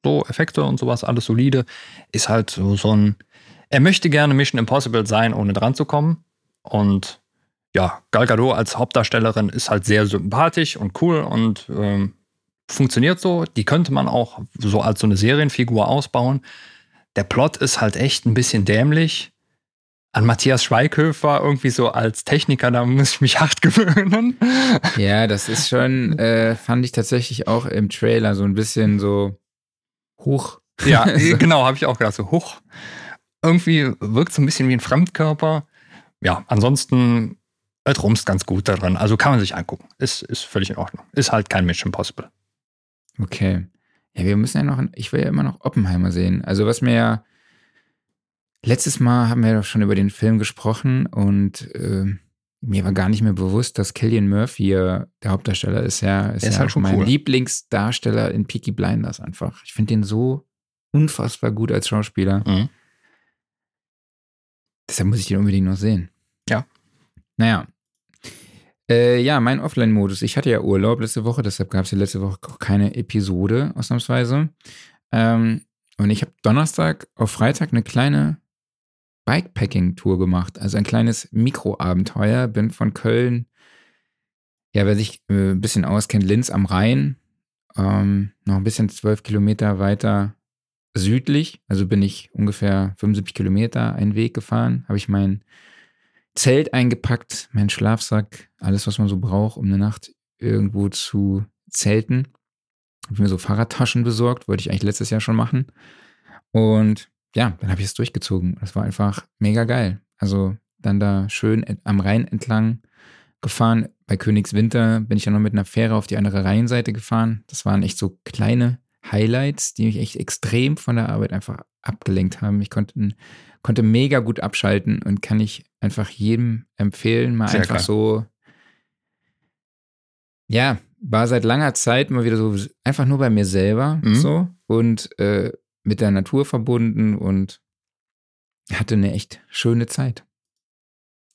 [SPEAKER 1] so Effekte und sowas, alles solide. Ist halt so, so ein er möchte gerne Mission Impossible sein, ohne dran zu kommen. Und ja, Gal Gadot als Hauptdarstellerin ist halt sehr sympathisch und cool und ähm, funktioniert so. Die könnte man auch so als so eine Serienfigur ausbauen. Der Plot ist halt echt ein bisschen dämlich. An Matthias Schweighöfer irgendwie so als Techniker, da muss ich mich hart gewöhnen.
[SPEAKER 2] Ja, das ist schon, äh, fand ich tatsächlich auch im Trailer so ein bisschen so hoch.
[SPEAKER 1] Ja, genau, habe ich auch gedacht, so hoch. Irgendwie wirkt so ein bisschen wie ein Fremdkörper. Ja, ansonsten es rumst ganz gut daran. Also kann man sich angucken. Ist, ist völlig in Ordnung. Ist halt kein Mission Impossible.
[SPEAKER 2] Okay. Ja, wir müssen ja noch, ich will ja immer noch Oppenheimer sehen. Also was mir ja, letztes Mal haben wir doch schon über den Film gesprochen und äh, mir war gar nicht mehr bewusst, dass Killian Murphy der Hauptdarsteller ist. Ja, ist, ist ja halt schon mein cool. Lieblingsdarsteller in Peaky Blinders einfach. Ich finde den so unfassbar gut als Schauspieler. Mhm. Deshalb muss ich den unbedingt noch sehen.
[SPEAKER 1] Ja.
[SPEAKER 2] Naja. Äh, ja, mein Offline-Modus. Ich hatte ja Urlaub letzte Woche, deshalb gab es ja letzte Woche auch keine Episode, ausnahmsweise. Ähm, und ich habe Donnerstag auf Freitag eine kleine Bikepacking-Tour gemacht. Also ein kleines Mikroabenteuer. Bin von Köln, ja, wer sich äh, ein bisschen auskennt, Linz am Rhein, ähm, noch ein bisschen zwölf Kilometer weiter südlich. Also bin ich ungefähr 75 Kilometer einen Weg gefahren. Habe ich mein Zelt eingepackt, meinen Schlafsack, alles, was man so braucht, um eine Nacht irgendwo zu zelten. Habe mir so Fahrradtaschen besorgt, wollte ich eigentlich letztes Jahr schon machen. Und ja, dann habe ich es durchgezogen. Das war einfach mega geil. Also dann da schön am Rhein entlang gefahren. Bei Königswinter bin ich dann noch mit einer Fähre auf die andere Rheinseite gefahren. Das waren echt so kleine Highlights, die mich echt extrem von der Arbeit einfach abgelenkt haben. Ich konnte, konnte mega gut abschalten und kann ich einfach jedem empfehlen, mal Sehr einfach klar. so, ja, war seit langer Zeit mal wieder so einfach nur bei mir selber mhm. so und äh, mit der Natur verbunden und hatte eine echt schöne Zeit.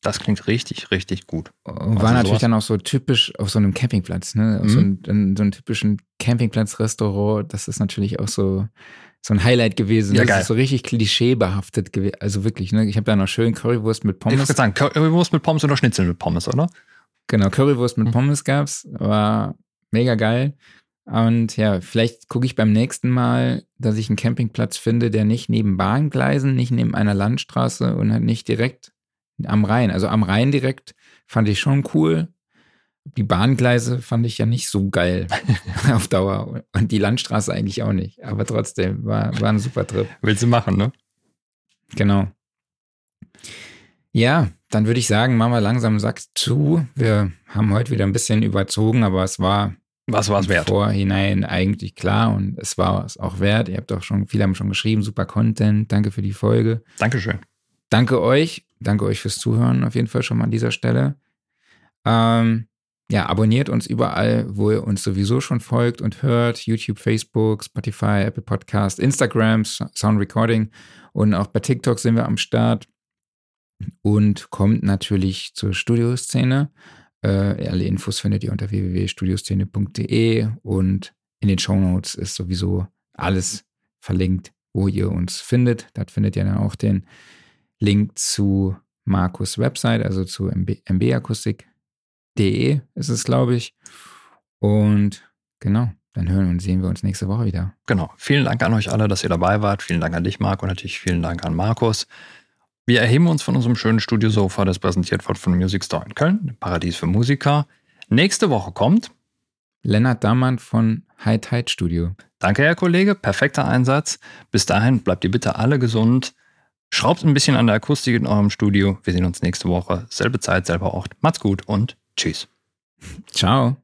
[SPEAKER 1] Das klingt richtig, richtig gut.
[SPEAKER 2] Und war also natürlich sowas? dann auch so typisch auf so einem Campingplatz, ne? Mhm. So, einem, so einem typischen Campingplatz-Restaurant. Das ist natürlich auch so, so ein Highlight gewesen. Ja, das geil. ist so richtig klischeebehaftet gewesen. Also wirklich, ne? Ich habe da noch schön Currywurst mit Pommes. Ich
[SPEAKER 1] würde sagen, Currywurst mit Pommes oder Schnitzel mit Pommes, oder?
[SPEAKER 2] Genau, Currywurst mit mhm. Pommes gab's. War mega geil. Und ja, vielleicht gucke ich beim nächsten Mal, dass ich einen Campingplatz finde, der nicht neben Bahngleisen, nicht neben einer Landstraße und halt nicht direkt am Rhein. Also am Rhein direkt fand ich schon cool. Die Bahngleise fand ich ja nicht so geil auf Dauer. Und die Landstraße eigentlich auch nicht. Aber trotzdem, war, war ein super Trip.
[SPEAKER 1] Willst du machen, ne?
[SPEAKER 2] Genau. Ja, dann würde ich sagen, machen wir langsam Sack zu. Wir haben heute wieder ein bisschen überzogen, aber es war
[SPEAKER 1] was war es wert?
[SPEAKER 2] Vorhinein eigentlich klar und es war es auch wert. Ihr habt auch schon, viele haben schon geschrieben, super Content. Danke für die Folge.
[SPEAKER 1] Dankeschön.
[SPEAKER 2] Danke euch. Danke euch fürs Zuhören auf jeden Fall schon mal an dieser Stelle. Ähm, ja, abonniert uns überall, wo ihr uns sowieso schon folgt und hört. YouTube, Facebook, Spotify, Apple Podcast, Instagram, Sound Recording und auch bei TikTok sind wir am Start. Und kommt natürlich zur Studioszene. Äh, alle Infos findet ihr unter www.studioszene.de und in den Show Notes ist sowieso alles verlinkt, wo ihr uns findet. Dort findet ihr dann auch den Link zu Markus Website, also zu MB, mbakustik.de ist es, glaube ich. Und genau, dann hören und sehen wir uns nächste Woche wieder.
[SPEAKER 1] Genau. Vielen Dank an euch alle, dass ihr dabei wart. Vielen Dank an dich, Marc, und natürlich vielen Dank an Markus. Wir erheben uns von unserem schönen Studiosofa, das präsentiert wird von Music Store in Köln, Paradies für Musiker. Nächste Woche kommt
[SPEAKER 2] Lennart Dammann von High Tide Studio.
[SPEAKER 1] Danke, Herr Kollege. Perfekter Einsatz. Bis dahin bleibt ihr bitte alle gesund. Schraubt ein bisschen an der Akustik in eurem Studio. Wir sehen uns nächste Woche. Selbe Zeit, selber Ort. Macht's gut und tschüss.
[SPEAKER 2] Ciao.